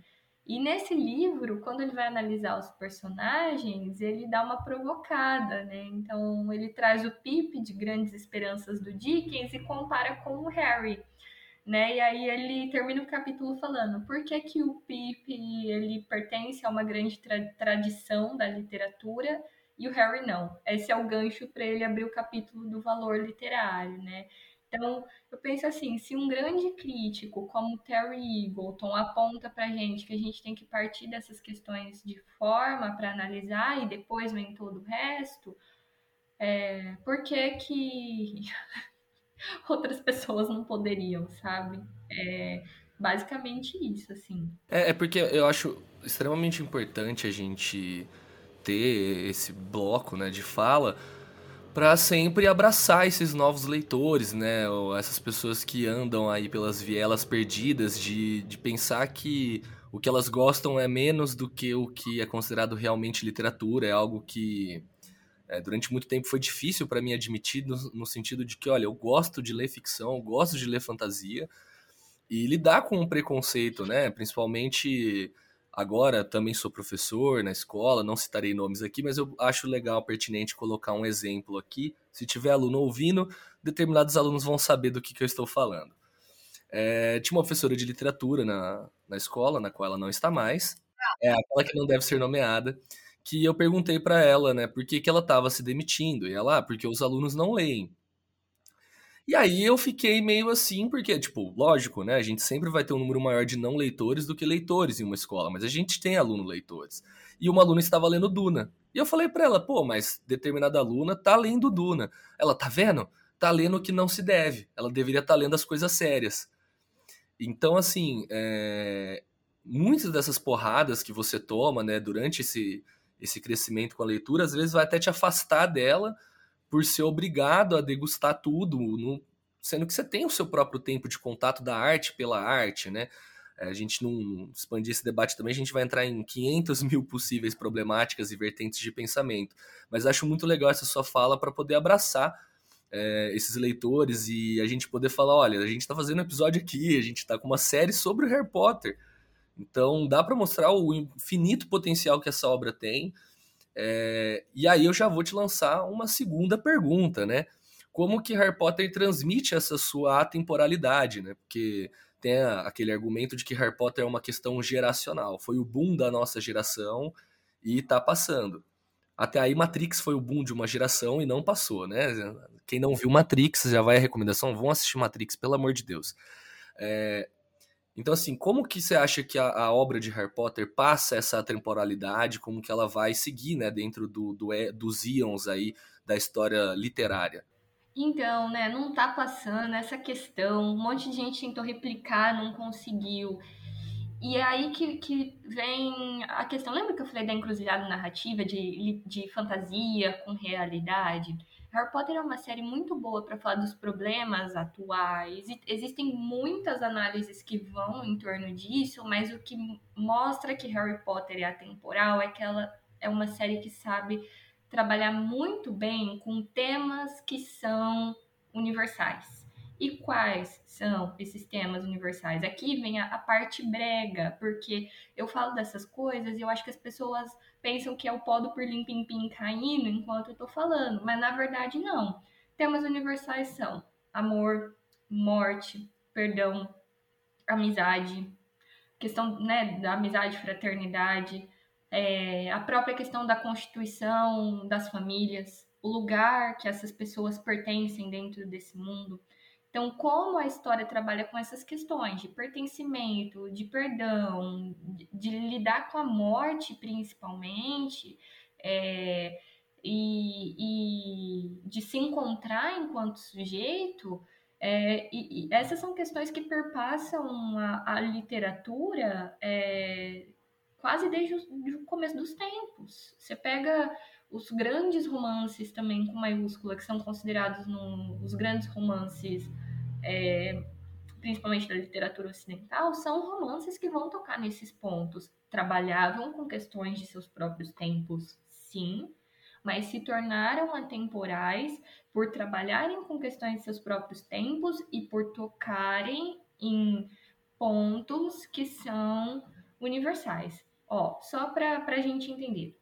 E nesse livro, quando ele vai analisar os personagens, ele dá uma provocada, né? Então ele traz o Pip de Grandes Esperanças do Dickens e compara com o Harry, né? E aí ele termina o capítulo falando por que, que o Pip ele pertence a uma grande tra tradição da literatura e o Harry não. Esse é o gancho para ele abrir o capítulo do valor literário, né? Então, eu penso assim, se um grande crítico como Terry Eagleton aponta para gente que a gente tem que partir dessas questões de forma para analisar e depois vem todo o resto, é, por que que <laughs> outras pessoas não poderiam, sabe? É basicamente isso, assim. É, é porque eu acho extremamente importante a gente ter esse bloco né, de fala para sempre abraçar esses novos leitores, né? Ou essas pessoas que andam aí pelas vielas perdidas de, de pensar que o que elas gostam é menos do que o que é considerado realmente literatura, é algo que é, durante muito tempo foi difícil para mim admitir no, no, sentido de que, olha, eu gosto de ler ficção, eu gosto de ler fantasia e lidar com o preconceito, né? Principalmente Agora também sou professor na escola, não citarei nomes aqui, mas eu acho legal, pertinente colocar um exemplo aqui. Se tiver aluno ouvindo, determinados alunos vão saber do que, que eu estou falando. É, tinha uma professora de literatura na, na escola, na qual ela não está mais. É aquela que não deve ser nomeada. Que eu perguntei para ela, né, por que, que ela estava se demitindo. E ela, ah, porque os alunos não leem. E aí eu fiquei meio assim, porque, tipo, lógico, né? A gente sempre vai ter um número maior de não leitores do que leitores em uma escola, mas a gente tem aluno leitores. E uma aluna estava lendo Duna. E eu falei para ela, pô, mas determinada aluna tá lendo Duna. Ela, tá vendo? Tá lendo o que não se deve. Ela deveria estar tá lendo as coisas sérias. Então, assim, é... muitas dessas porradas que você toma, né, durante esse, esse crescimento com a leitura, às vezes vai até te afastar dela por ser obrigado a degustar tudo, no, sendo que você tem o seu próprio tempo de contato da arte pela arte, né? É, a gente não expandir esse debate também, a gente vai entrar em 500 <laughs> mil possíveis problemáticas e vertentes de pensamento. Mas acho muito legal essa sua fala para poder abraçar é, esses leitores e a gente poder falar: olha, a gente está fazendo um episódio aqui, a gente está com uma série sobre o Harry Potter. Então dá para mostrar o infinito potencial que essa obra tem. É, e aí eu já vou te lançar uma segunda pergunta, né? Como que Harry Potter transmite essa sua atemporalidade, né? Porque tem aquele argumento de que Harry Potter é uma questão geracional. Foi o boom da nossa geração e tá passando. Até aí Matrix foi o boom de uma geração e não passou, né? Quem não viu Matrix, já vai a recomendação, vão assistir Matrix, pelo amor de Deus. É, então, assim, como que você acha que a, a, obra de Harry Potter passa essa temporalidade, como que ela vai seguir, né, dentro do, do, dos íons aí da história literária? Então, né, não tá passando essa questão, um monte de gente tentou replicar, não conseguiu. E é aí que, que vem a questão, lembra que eu falei da encruzilhada narrativa, de, de fantasia com realidade? Harry Potter é uma série muito boa para falar dos problemas atuais. Existem muitas análises que vão em torno disso, mas o que mostra que Harry Potter é atemporal é que ela é uma série que sabe trabalhar muito bem com temas que são universais. E quais são esses temas universais? Aqui vem a, a, parte brega, porque eu falo dessas coisas e eu acho que as pessoas pensam que é o pó do pirlim pim pim caindo enquanto eu tô falando, mas na verdade não. Temas universais são amor, morte, perdão, amizade, questão né, da amizade, fraternidade, é, a própria questão da constituição das famílias, o lugar que essas pessoas pertencem dentro desse mundo. Então, como a história trabalha com essas questões de pertencimento, de perdão, de, de lidar com a morte, principalmente, é, e, e, de se encontrar enquanto sujeito, é, e, e, essas são questões que perpassam a, a literatura é, quase desde o, o começo dos tempos. Você pega os grandes romances também com maiúscula, que são considerados no, os grandes romances, é, principalmente da literatura ocidental, são romances que vão tocar nesses pontos. Trabalhavam com questões de seus próprios tempos, sim, mas se tornaram atemporais por trabalharem com questões de seus próprios tempos e por tocarem em pontos que são universais. Ó, só para a gente entender.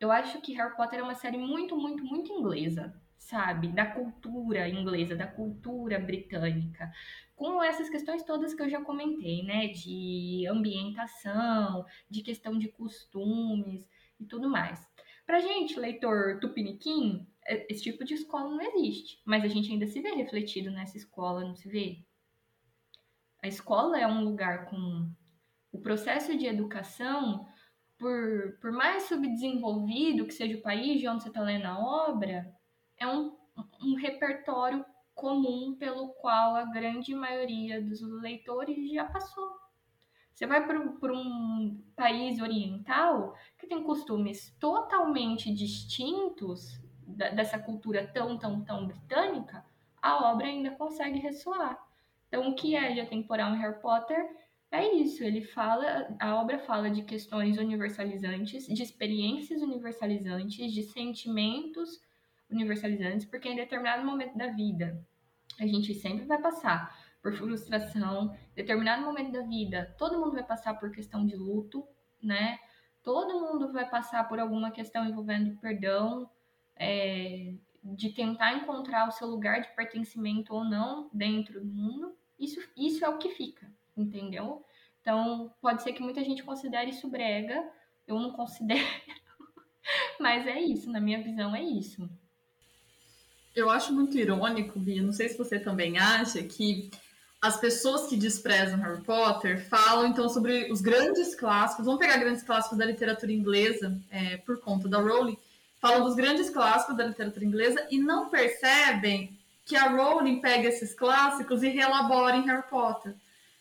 Eu acho que Harry Potter é uma série muito, muito, muito inglesa, sabe? Da cultura inglesa, da cultura britânica. Com essas questões todas que eu já comentei, né? De ambientação, de questão de costumes e tudo mais. Pra gente, leitor tupiniquim, é, esse tipo de escola não existe. Mas a gente ainda se vê refletido nessa escola, não se vê? A escola é um lugar com o processo de educação por, por mais subdesenvolvido que seja o país de onde você está lendo a obra, é um, um repertório comum pelo qual a grande maioria dos leitores já passou. Você vai para um país oriental que tem costumes totalmente distintos da, dessa cultura tão, tão, tão britânica, a obra ainda consegue ressoar. Então, o que é de atemporal em Harry Potter é isso, ele fala, a obra fala de questões universalizantes, de experiências universalizantes, de sentimentos universalizantes, porque em determinado momento da vida a gente sempre vai passar por frustração, determinado momento da vida todo mundo vai passar por questão de luto, né? Todo mundo vai passar por alguma questão envolvendo perdão, é, de tentar encontrar o seu lugar de pertencimento ou não dentro do mundo isso, isso é o que fica, entendeu? Então, pode ser que muita gente considere isso brega, eu não considero, <laughs> mas é isso, na minha visão é isso. Eu acho muito irônico, Bia, não sei se você também acha, que as pessoas que desprezam Harry Potter falam então sobre os grandes clássicos, vamos pegar grandes clássicos da literatura inglesa, é, por conta da Rowling, falam dos grandes clássicos da literatura inglesa e não percebem que a Rowling pega esses clássicos e relabora em Harry Potter.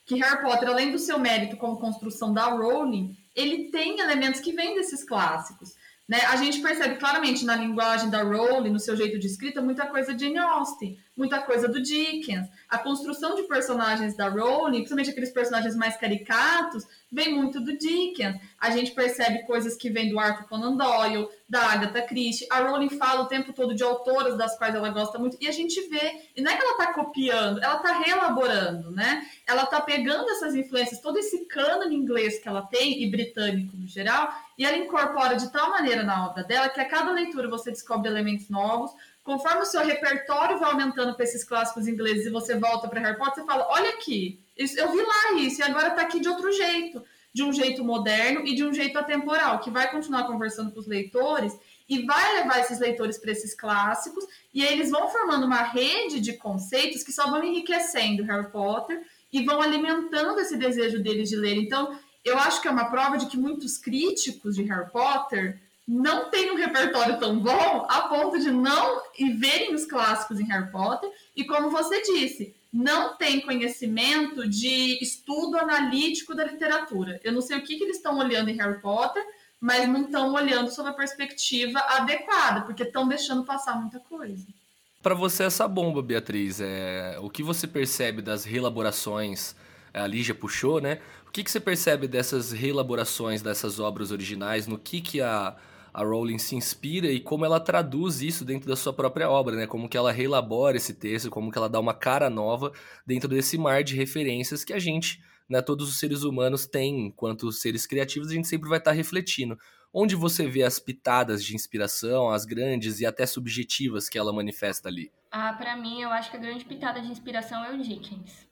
Que Harry Potter, além do seu mérito como construção da Rowling, ele tem elementos que vêm desses clássicos. Né? A gente percebe claramente na linguagem da Rowling, no seu jeito de escrita, muita coisa de Jane Austen, muita coisa do Dickens. A construção de personagens da Rowling, principalmente aqueles personagens mais caricatos, vem muito do Dickens. A gente percebe coisas que vêm do Arthur Conan Doyle, da Agatha Christie. A Rowling fala o tempo todo de autoras das quais ela gosta muito, e a gente vê, e não é que ela está copiando, ela está reelaborando, né? Ela está pegando essas influências, todo esse cânone inglês que ela tem, e britânico no geral, e ela incorpora de tal maneira na obra dela que a cada leitura você descobre elementos novos. Conforme o seu repertório vai aumentando para esses clássicos ingleses e você volta para Harry Potter, você fala: olha aqui, eu vi lá isso e agora está aqui de outro jeito, de um jeito moderno e de um jeito atemporal, que vai continuar conversando com os leitores e vai levar esses leitores para esses clássicos, e aí eles vão formando uma rede de conceitos que só vão enriquecendo Harry Potter e vão alimentando esse desejo deles de ler. Então, eu acho que é uma prova de que muitos críticos de Harry Potter não têm um repertório tão bom a ponto de não verem os clássicos em Harry Potter e como você disse, não tem conhecimento de estudo analítico da literatura. Eu não sei o que, que eles estão olhando em Harry Potter, mas não estão olhando sob a perspectiva adequada, porque estão deixando passar muita coisa. Para você essa bomba, Beatriz, é o que você percebe das reelaborações a Lígia puxou, né? O que, que você percebe dessas reelaborações dessas obras originais? No que, que a, a Rowling se inspira e como ela traduz isso dentro da sua própria obra, né? Como que ela reelabora esse texto, como que ela dá uma cara nova dentro desse mar de referências que a gente, né, todos os seres humanos têm enquanto seres criativos, a gente sempre vai estar refletindo. Onde você vê as pitadas de inspiração, as grandes e até subjetivas que ela manifesta ali? Ah, para mim, eu acho que a grande pitada de inspiração é o Dickens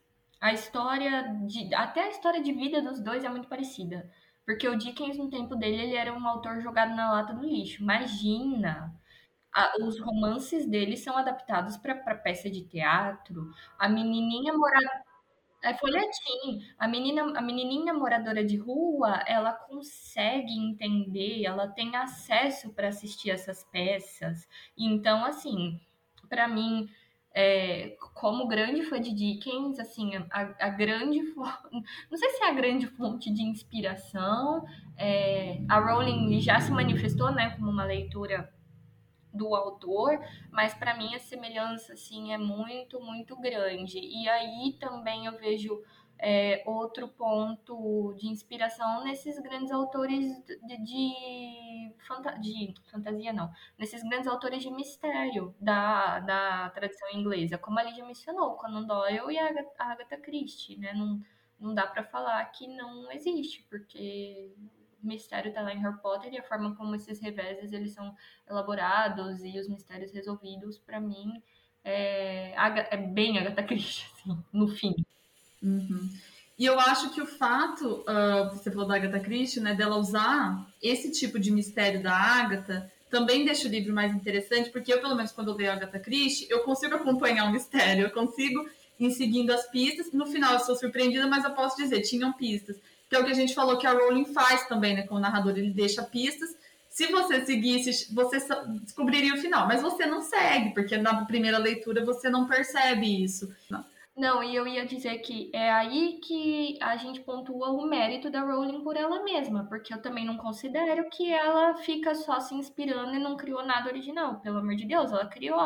a história de até a história de vida dos dois é muito parecida, porque o Dickens no tempo dele ele era um autor jogado na lata do lixo. Imagina, a, os romances dele são adaptados para peça de teatro. A menininha moradora é folhetim. A menina, a menininha moradora de rua, ela consegue entender, ela tem acesso para assistir essas peças. Então, assim, para mim, é, como grande fã de Dickens, assim, a, a grande <laughs> não sei se é a grande fonte de inspiração. É, a Rowling já se manifestou, né, como uma leitora do autor, mas para mim a semelhança assim é muito, muito grande. E aí também eu vejo é, outro ponto de inspiração nesses grandes autores de, de, fanta de, fantasia, não, nesses grandes autores de mistério da, da tradição inglesa, como a Lídia mencionou, Conan Doyle e a Agatha Christie, né? Não, não dá para falar que não existe, porque o mistério está lá em Harry Potter e a forma como esses reveses eles são elaborados e os mistérios resolvidos, para mim, é, é bem Agatha Christie, assim, no fim. Uhum. E eu acho que o fato, uh, você falou da Agatha Christie, né, dela usar esse tipo de mistério da Agatha, também deixa o livro mais interessante, porque eu, pelo menos, quando eu leio a Agatha Christie, eu consigo acompanhar o mistério, eu consigo ir seguindo as pistas. No final, eu sou surpreendida, mas eu posso dizer, tinham pistas. Que é o que a gente falou que a Rowling faz também, né, com o narrador, ele deixa pistas. Se você seguisse, você descobriria o final, mas você não segue, porque na primeira leitura você não percebe isso. Não. Não, e eu ia dizer que é aí que a gente pontua o mérito da Rowling por ela mesma, porque eu também não considero que ela fica só se inspirando e não criou nada original. Pelo amor de Deus, ela criou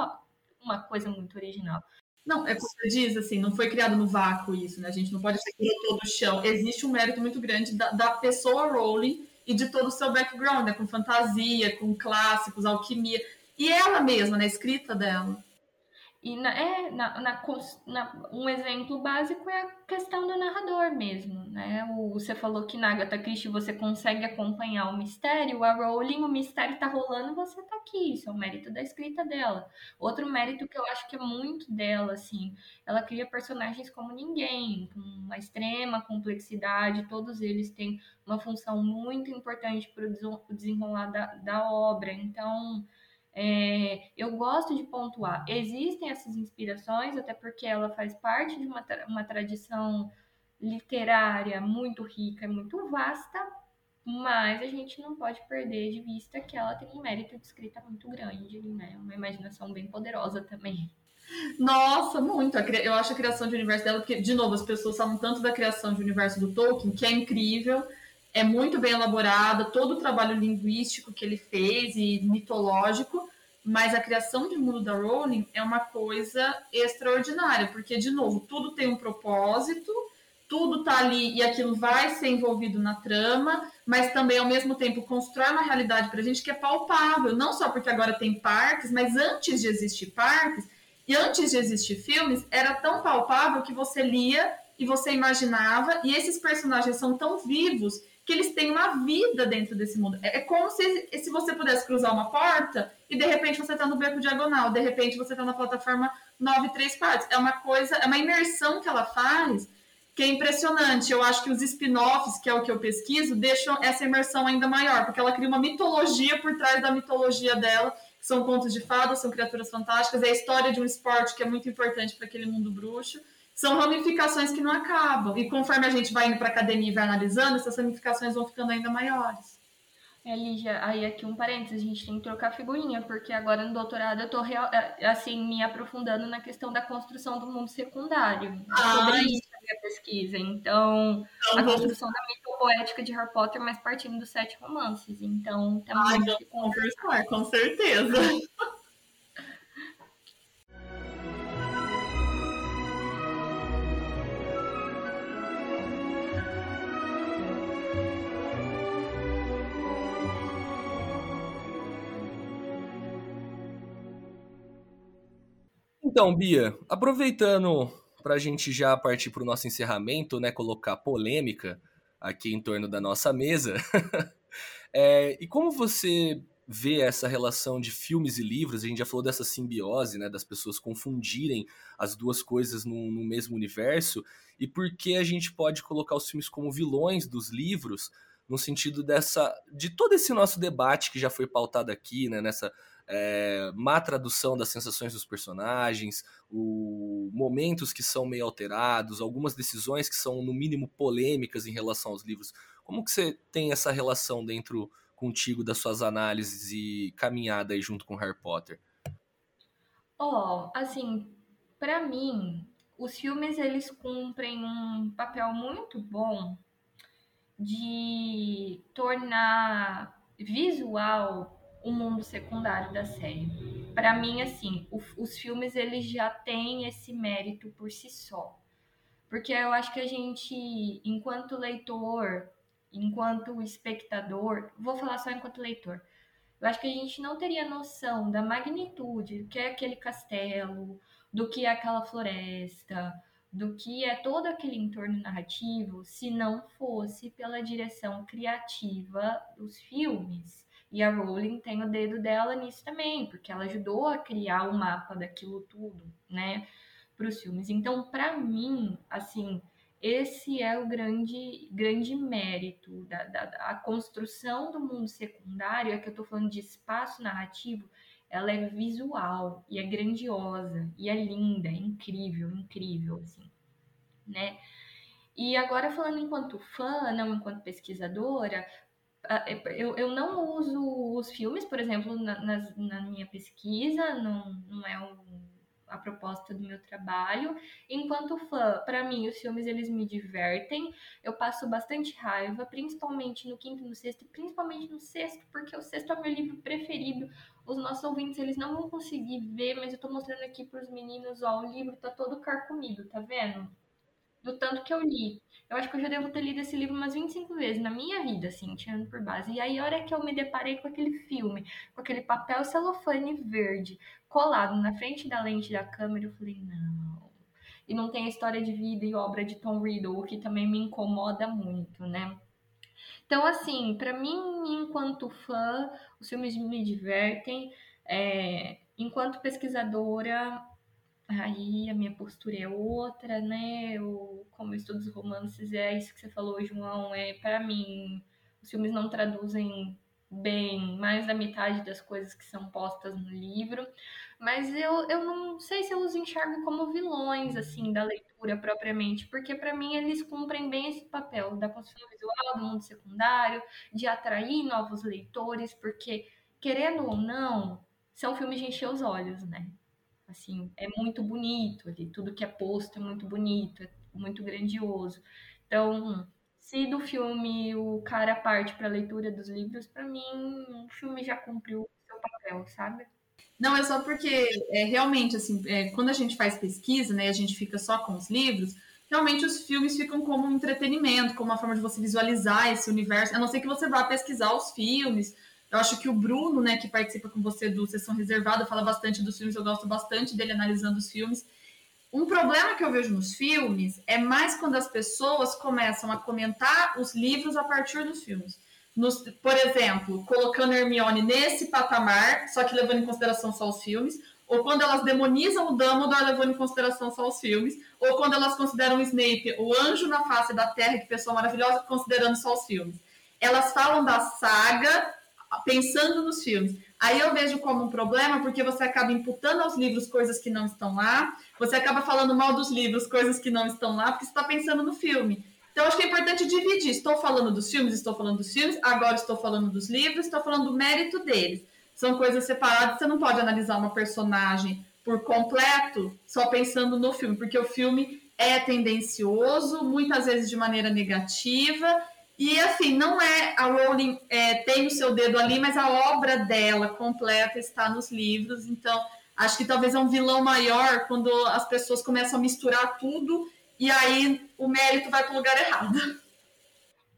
uma coisa muito original. Não, é como você diz, assim, não foi criado no vácuo isso, né? A gente não pode ser todo o chão. Existe um mérito muito grande da, da pessoa Rowling e de todo o seu background, né? Com fantasia, com clássicos, alquimia. E ela mesma, na escrita dela. E na, é, na, na, na, um exemplo básico é a questão do narrador mesmo, né? O, você falou que na Agatha Christie você consegue acompanhar o mistério, a Rowling, o mistério tá rolando, você tá aqui, isso é o mérito da escrita dela. Outro mérito que eu acho que é muito dela, assim, ela cria personagens como ninguém, com uma extrema complexidade, todos eles têm uma função muito importante para o desenrolar da, da obra, então... É, eu gosto de pontuar. Existem essas inspirações, até porque ela faz parte de uma, uma tradição literária muito rica, muito vasta, mas a gente não pode perder de vista que ela tem um mérito de escrita muito grande, né? Uma imaginação bem poderosa também. Nossa, muito. Eu acho a criação de universo dela, porque, de novo, as pessoas falam tanto da criação de universo do Tolkien, que é incrível é muito bem elaborada, todo o trabalho linguístico que ele fez e mitológico, mas a criação de mundo da Rowling é uma coisa extraordinária, porque, de novo, tudo tem um propósito, tudo tá ali e aquilo vai ser envolvido na trama, mas também, ao mesmo tempo, constrói uma realidade pra gente que é palpável, não só porque agora tem parques, mas antes de existir parques e antes de existir filmes, era tão palpável que você lia e você imaginava, e esses personagens são tão vivos que eles têm uma vida dentro desse mundo. É, é como se, se você pudesse cruzar uma porta e de repente você está no beco diagonal, de repente você está na plataforma 9 3 quartos. É uma coisa, é uma imersão que ela faz que é impressionante. Eu acho que os spin-offs, que é o que eu pesquiso, deixam essa imersão ainda maior, porque ela cria uma mitologia por trás da mitologia dela. São contos de fadas, são criaturas fantásticas, é a história de um esporte que é muito importante para aquele mundo bruxo são ramificações que não acabam. E conforme a gente vai indo para a academia e vai analisando, essas ramificações vão ficando ainda maiores. É, Lígia, aí aqui um parênteses, a gente tem que trocar figurinha, porque agora no doutorado eu real, é, assim, me aprofundando na questão da construção do mundo secundário. Ah, sobre isso a minha pesquisa. Então, então a construção da mitopoética de Harry Potter, mas partindo dos sete romances. Então, também. Ah, vamos conversar, com certeza. <laughs> Então, Bia, aproveitando para a gente já partir para o nosso encerramento, né, colocar polêmica aqui em torno da nossa mesa, <laughs> é, e como você vê essa relação de filmes e livros? A gente já falou dessa simbiose, né, das pessoas confundirem as duas coisas no, no mesmo universo, e por que a gente pode colocar os filmes como vilões dos livros, no sentido dessa de todo esse nosso debate que já foi pautado aqui, né, nessa é, má tradução das sensações dos personagens, o, momentos que são meio alterados, algumas decisões que são no mínimo polêmicas em relação aos livros. Como que você tem essa relação dentro contigo das suas análises e caminhada aí junto com Harry Potter? Ó, oh, assim, para mim, os filmes eles cumprem um papel muito bom de tornar visual o mundo secundário da série. Para mim, assim, o, os filmes eles já têm esse mérito por si só. Porque eu acho que a gente, enquanto leitor, enquanto espectador, vou falar só enquanto leitor, eu acho que a gente não teria noção da magnitude do que é aquele castelo, do que é aquela floresta, do que é todo aquele entorno narrativo, se não fosse pela direção criativa dos filmes. E a Rowling tem o dedo dela nisso também, porque ela ajudou a criar o mapa daquilo tudo, né, para os filmes. Então, para mim, assim, esse é o grande, grande mérito da, da, da construção do mundo secundário, é que eu estou falando de espaço narrativo, ela é visual e é grandiosa e é linda, é incrível, incrível, assim, né? E agora falando enquanto fã, não enquanto pesquisadora, eu, eu não uso os filmes, por exemplo, na, na, na minha pesquisa, não, não é um, a proposta do meu trabalho. Enquanto fã, para mim, os filmes eles me divertem. Eu passo bastante raiva, principalmente no quinto e no sexto, principalmente no sexto, porque o sexto é meu livro preferido. Os nossos ouvintes eles não vão conseguir ver, mas eu tô mostrando aqui para os meninos, ó, o livro tá todo carcomido, tá vendo? Do tanto que eu li. Eu acho que eu já devo ter lido esse livro umas 25 vezes na minha vida, assim, tirando por base. E aí, a hora que eu me deparei com aquele filme, com aquele papel celofane verde colado na frente da lente da câmera, eu falei, não. E não tem a história de vida e obra de Tom Riddle, o que também me incomoda muito, né? Então, assim, para mim, enquanto fã, os filmes me divertem. É, enquanto pesquisadora, Aí a minha postura é outra, né? Eu, como eu estudo os romances, é isso que você falou, João. É para mim, os filmes não traduzem bem mais da metade das coisas que são postas no livro, mas eu, eu não sei se eu os enxergo como vilões assim da leitura propriamente, porque para mim eles cumprem bem esse papel da construção visual do mundo secundário, de atrair novos leitores, porque querendo ou não, são filmes de encher os olhos, né? Assim, é muito bonito ali, tudo que é posto é muito bonito, é muito grandioso. Então, se do filme o cara parte para a leitura dos livros, para mim o filme já cumpriu o seu papel, sabe? Não, é só porque é, realmente, assim, é, quando a gente faz pesquisa, né, a gente fica só com os livros, realmente os filmes ficam como um entretenimento, como uma forma de você visualizar esse universo, a não ser que você vá pesquisar os filmes, eu acho que o Bruno, né, que participa com você do Sessão Reservada, fala bastante dos filmes, eu gosto bastante dele analisando os filmes. Um problema que eu vejo nos filmes é mais quando as pessoas começam a comentar os livros a partir dos filmes. Nos, por exemplo, colocando Hermione nesse patamar, só que levando em consideração só os filmes, ou quando elas demonizam o Dumbledore levando em consideração só os filmes, ou quando elas consideram o Snape o anjo na face da Terra, que pessoa maravilhosa, considerando só os filmes. Elas falam da saga pensando nos filmes. Aí eu vejo como um problema, porque você acaba imputando aos livros coisas que não estão lá, você acaba falando mal dos livros, coisas que não estão lá, porque você está pensando no filme. Então, acho que é importante dividir. Estou falando dos filmes, estou falando dos filmes, agora estou falando dos livros, estou falando do mérito deles. São coisas separadas, você não pode analisar uma personagem por completo só pensando no filme, porque o filme é tendencioso, muitas vezes de maneira negativa, e assim, não é a Rowling é, tem o seu dedo ali, mas a obra dela completa está nos livros. Então, acho que talvez é um vilão maior quando as pessoas começam a misturar tudo e aí o mérito vai para o lugar errado.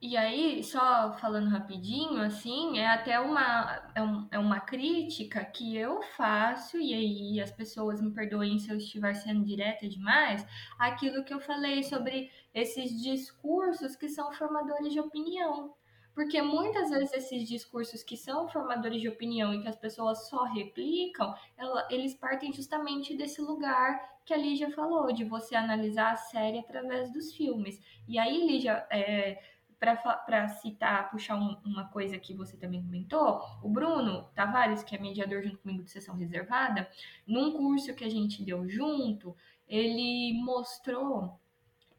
E aí, só falando rapidinho, assim, é até uma, é, um, é uma crítica que eu faço, e aí as pessoas me perdoem se eu estiver sendo direta demais, aquilo que eu falei sobre esses discursos que são formadores de opinião. Porque muitas vezes esses discursos que são formadores de opinião e que as pessoas só replicam, ela, eles partem justamente desse lugar que a Lígia falou, de você analisar a série através dos filmes. E aí, Lígia, é, para citar, puxar um, uma coisa que você também comentou, o Bruno Tavares, que é mediador junto comigo de sessão reservada, num curso que a gente deu junto, ele mostrou,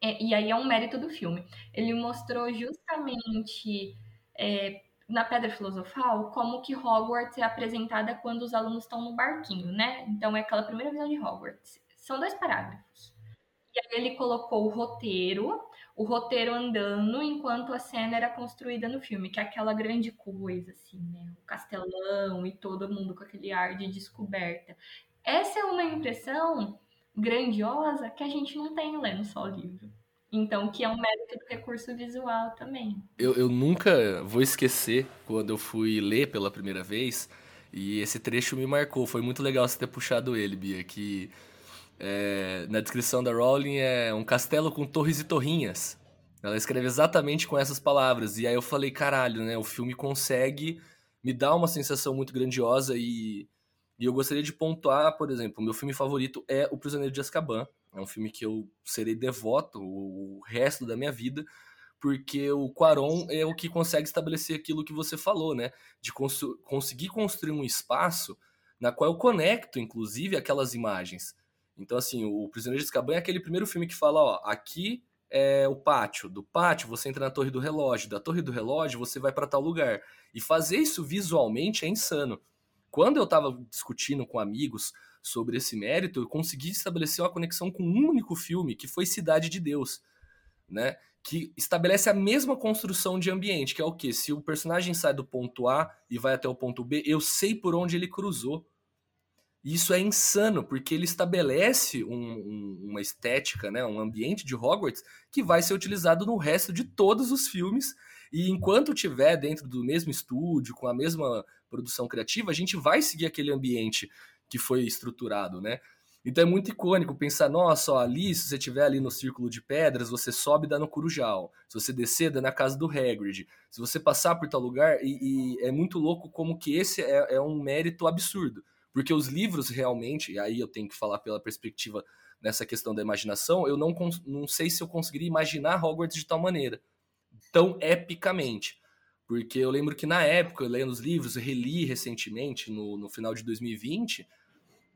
é, e aí é um mérito do filme, ele mostrou justamente é, na Pedra Filosofal como que Hogwarts é apresentada quando os alunos estão no barquinho, né? Então é aquela primeira visão de Hogwarts. São dois parágrafos. E aí ele colocou o roteiro o roteiro andando enquanto a cena era construída no filme, que é aquela grande coisa, assim, né? O castelão e todo mundo com aquele ar de descoberta. Essa é uma impressão grandiosa que a gente não tem lendo só o livro. Então, que é um mérito do recurso visual também. Eu, eu nunca vou esquecer quando eu fui ler pela primeira vez, e esse trecho me marcou. Foi muito legal você ter puxado ele, Bia, que é, na descrição da Rowling é um castelo com torres e torrinhas. Ela escreve exatamente com essas palavras. E aí eu falei, caralho, né? O filme consegue me dar uma sensação muito grandiosa e, e eu gostaria de pontuar, por exemplo, meu filme favorito é O Prisioneiro de Azkaban. É um filme que eu serei devoto o resto da minha vida, porque o Quaron é o que consegue estabelecer aquilo que você falou, né? De cons conseguir construir um espaço na qual eu conecto, inclusive, aquelas imagens. Então, assim, o Prisioneiro de Azkaban é aquele primeiro filme que fala, ó, aqui é o pátio. Do pátio você entra na Torre do Relógio. Da Torre do Relógio você vai para tal lugar. E fazer isso visualmente é insano. Quando eu estava discutindo com amigos sobre esse mérito, eu consegui estabelecer uma conexão com um único filme, que foi Cidade de Deus, né? Que estabelece a mesma construção de ambiente, que é o quê? Se o personagem sai do ponto A e vai até o ponto B, eu sei por onde ele cruzou. Isso é insano, porque ele estabelece um, um, uma estética, né, um ambiente de Hogwarts que vai ser utilizado no resto de todos os filmes. E enquanto tiver dentro do mesmo estúdio, com a mesma produção criativa, a gente vai seguir aquele ambiente que foi estruturado, né? Então é muito icônico pensar, nossa, ó, ali, se você estiver ali no círculo de pedras, você sobe e dá no Curujal. Se você descer, dá na casa do Hagrid. Se você passar por tal lugar, e, e é muito louco como que esse é, é, um mérito absurdo. Porque os livros realmente, e aí eu tenho que falar pela perspectiva nessa questão da imaginação, eu não, não sei se eu conseguiria imaginar Hogwarts de tal maneira, tão epicamente. Porque eu lembro que na época, lendo os livros, reli recentemente, no, no final de 2020,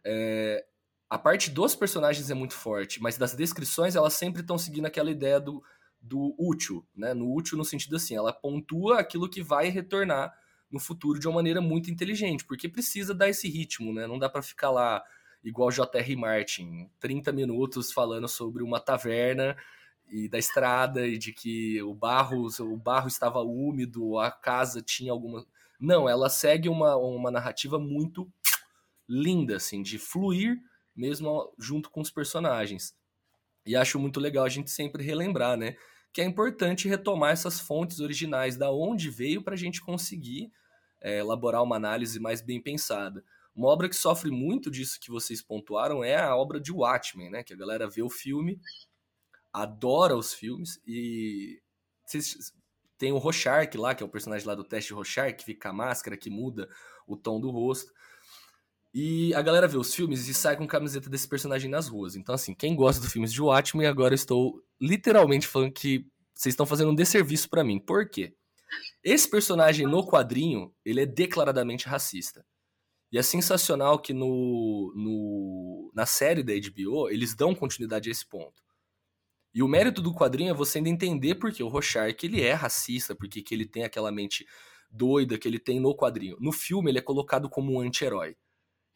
é, a parte dos personagens é muito forte, mas das descrições elas sempre estão seguindo aquela ideia do, do útil, né? No útil no sentido assim, ela pontua aquilo que vai retornar no futuro de uma maneira muito inteligente, porque precisa dar esse ritmo, né? Não dá para ficar lá igual J.R. Martin, 30 minutos falando sobre uma taverna e da estrada e de que o barro, o barro estava úmido, a casa tinha alguma Não, ela segue uma, uma narrativa muito linda assim, de fluir mesmo junto com os personagens. E acho muito legal a gente sempre relembrar, né? Que é importante retomar essas fontes originais, da onde veio, para a gente conseguir é, elaborar uma análise mais bem pensada. Uma obra que sofre muito disso que vocês pontuaram é a obra de Watchmen, né? Que a galera vê o filme, adora os filmes e tem o Rorschach lá, que é o personagem lá do teste Rorschach, que fica a máscara, que muda o tom do rosto. E a galera vê os filmes e sai com camiseta desse personagem nas ruas. Então, assim, quem gosta dos filmes de Watchmen, agora estou literalmente falando que vocês estão fazendo um desserviço para mim. Por quê? Esse personagem no quadrinho, ele é declaradamente racista. E é sensacional que no, no, na série da HBO, eles dão continuidade a esse ponto. E o mérito do quadrinho é você ainda entender porque o Rorschach ele é racista, porque que ele tem aquela mente doida que ele tem no quadrinho. No filme, ele é colocado como um anti-herói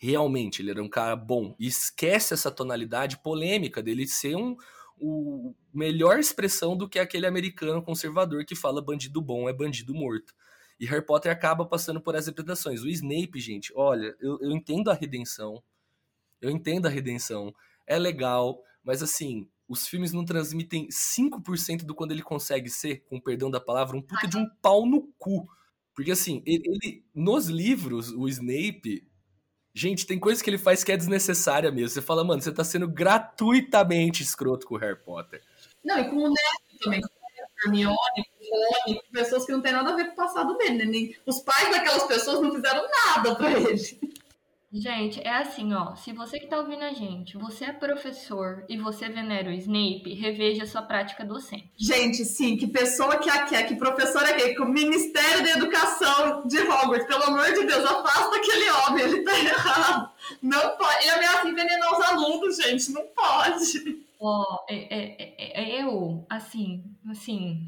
realmente ele era um cara bom. E esquece essa tonalidade polêmica dele ser um o melhor expressão do que aquele americano conservador que fala bandido bom é bandido morto. E Harry Potter acaba passando por essas representações. O Snape, gente, olha, eu, eu entendo a redenção. Eu entendo a redenção. É legal, mas assim, os filmes não transmitem 5% do quando ele consegue ser, com perdão da palavra, um puta de um pau no cu. Porque assim, ele, ele nos livros, o Snape, Gente, tem coisa que ele faz que é desnecessária mesmo. Você fala, mano, você tá sendo gratuitamente escroto com o Harry Potter. Não, e com o Neto também, com o Hermione, com o Rony, com pessoas que não tem nada a ver com o passado dele, né? Os pais daquelas pessoas não fizeram nada pra ele. Gente, é assim, ó. Se você que tá ouvindo a gente, você é professor e você venera o Snape, reveja sua prática docente. Gente, sim, que pessoa que a quer, que professor é quem? Que o Ministério da Educação de Hogwarts, pelo amor de Deus, afasta aquele homem, ele tá errado. Não pode. Ele ameaça envenenar os alunos, gente, não pode. Ó, oh, é, é, é, é, eu, assim, assim,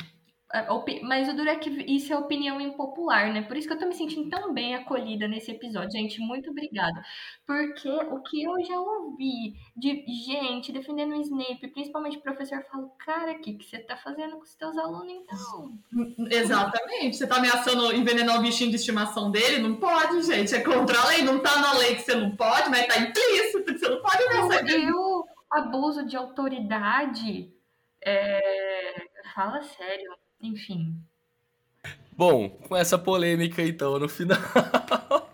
mas o duro é que isso é opinião impopular, né? Por isso que eu tô me sentindo tão bem acolhida nesse episódio, gente. Muito obrigada. Porque o que eu já ouvi de gente defendendo o Snape, principalmente o professor, fala: Cara, o que, que você tá fazendo com os teus alunos então? Exatamente. Você tá ameaçando envenenar o bichinho de estimação dele? Não pode, gente. É contra a lei. Não tá na lei que você não pode, mas tá implícito que você não pode ameaçar. E o abuso de autoridade. É... Fala sério enfim. Bom, com essa polêmica então no final. <laughs>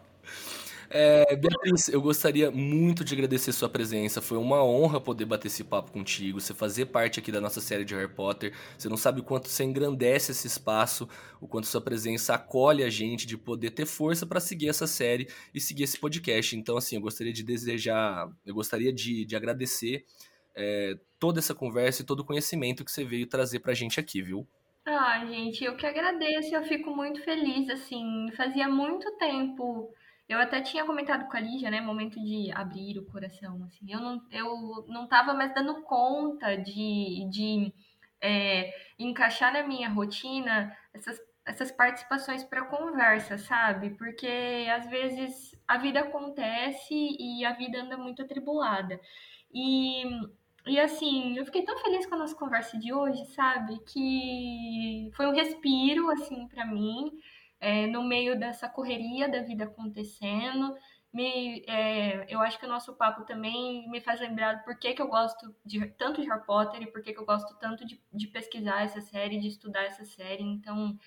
É, Beatriz, eu gostaria muito de agradecer sua presença. Foi uma honra poder bater esse papo contigo, você fazer parte aqui da nossa série de Harry Potter. Você não sabe o quanto você engrandece esse espaço, o quanto sua presença acolhe a gente de poder ter força para seguir essa série e seguir esse podcast. Então, assim, eu gostaria de desejar, eu gostaria de, de agradecer é, toda essa conversa e todo o conhecimento que você veio trazer pra gente aqui, viu? Ah, gente, eu que agradeço, eu fico muito feliz, assim, fazia muito tempo, eu até tinha comentado com a Lígia, né, momento de abrir o coração, assim, eu não, eu não tava mais dando conta de, de é, encaixar na minha rotina essas, essas participações para conversa, sabe? Porque às vezes a vida acontece e a vida anda muito atribulada. E e assim, eu fiquei tão feliz com a nossa conversa de hoje, sabe? Que foi um respiro, assim, para mim, é, no meio dessa correria da vida acontecendo. me, é, eu acho que o nosso papo também me faz lembrar por que, que eu gosto de, tanto de Harry Potter e por que, que eu gosto tanto de, de pesquisar essa série, de estudar essa série. Então,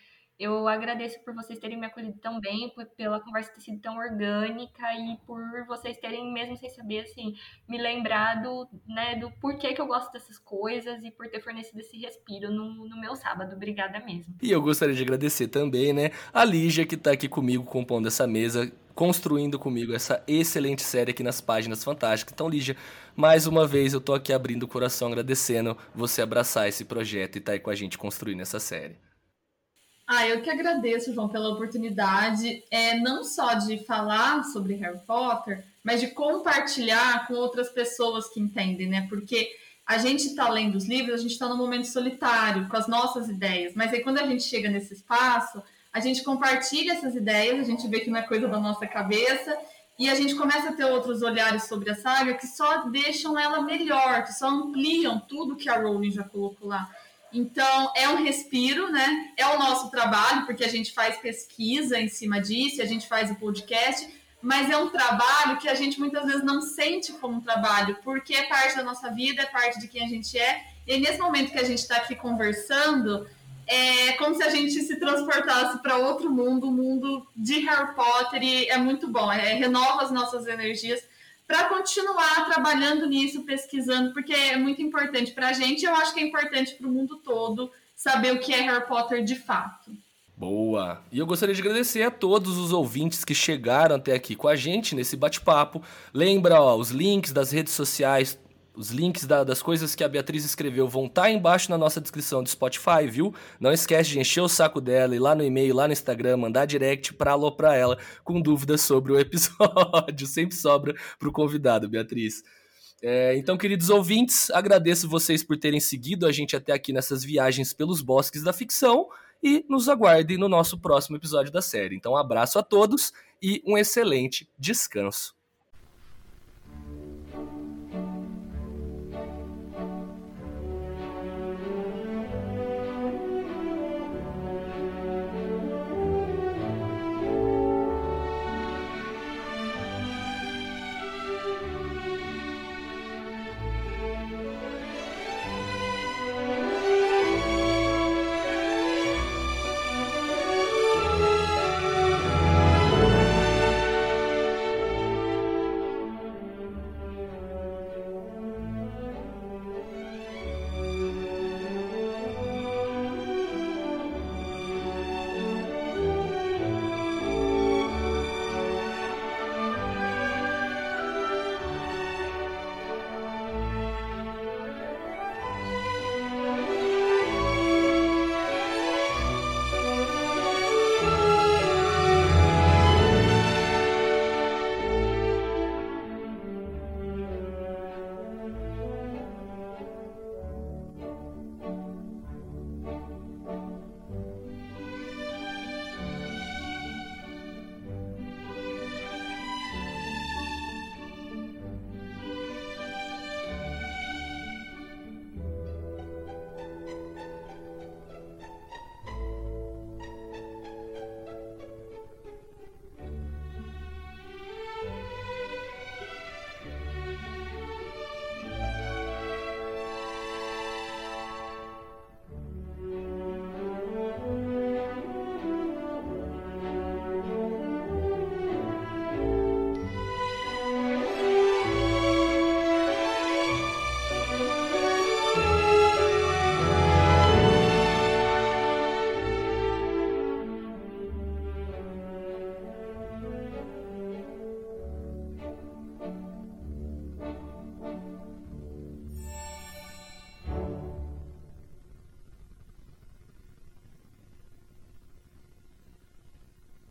eu agradeço por vocês terem me acolhido tão bem, por, pela conversa ter sido tão orgânica e por vocês terem, mesmo sem saber, assim, me lembrado, né, do porquê que eu gosto dessas coisas e por ter fornecido esse respiro no, no meu sábado. Obrigada mesmo. E eu gostaria de agradecer também, né, a Lígia que tá aqui comigo compondo essa mesa, construindo comigo essa excelente série aqui nas páginas fantásticas. Então, Lígia, mais uma vez eu tô aqui abrindo o coração, agradecendo você abraçar esse projeto e estar tá aí com a gente construindo essa série. Ah, eu que agradeço, João, pela oportunidade, é, não só de falar sobre Harry Potter, mas de compartilhar com outras pessoas que entendem, né? Porque a gente está lendo os livros, a gente está num momento solitário, com as nossas ideias, mas aí quando a gente chega nesse espaço, a gente compartilha essas ideias, a gente vê que não é coisa da nossa cabeça, e a gente começa a ter outros olhares sobre a saga que só deixam ela melhor, que só ampliam tudo que a Rowling já colocou lá. Então, é um respiro, né? É o nosso trabalho, porque a gente faz pesquisa em cima disso, a gente faz o podcast, mas é um trabalho que a gente muitas vezes não sente como um trabalho, porque é parte da nossa vida, é parte de quem a gente é. E nesse momento que a gente está aqui conversando, é como se a gente se transportasse para outro mundo, o mundo de Harry Potter, e é muito bom, é, renova as nossas energias para continuar trabalhando nisso, pesquisando, porque é muito importante para a gente. Eu acho que é importante para o mundo todo saber o que é Harry Potter de fato. Boa! E eu gostaria de agradecer a todos os ouvintes que chegaram até aqui com a gente nesse bate-papo. Lembra, ó, os links das redes sociais, os links da, das coisas que a Beatriz escreveu vão estar tá embaixo na nossa descrição do Spotify, viu? Não esquece de encher o saco dela, ir lá no e-mail, lá no Instagram, mandar direct pra aloprar ela com dúvidas sobre o <laughs> episódio. Sempre sobra pro convidado, Beatriz. É, então, queridos ouvintes, agradeço vocês por terem seguido a gente até aqui nessas viagens pelos bosques da ficção e nos aguardem no nosso próximo episódio da série. Então, um abraço a todos e um excelente descanso.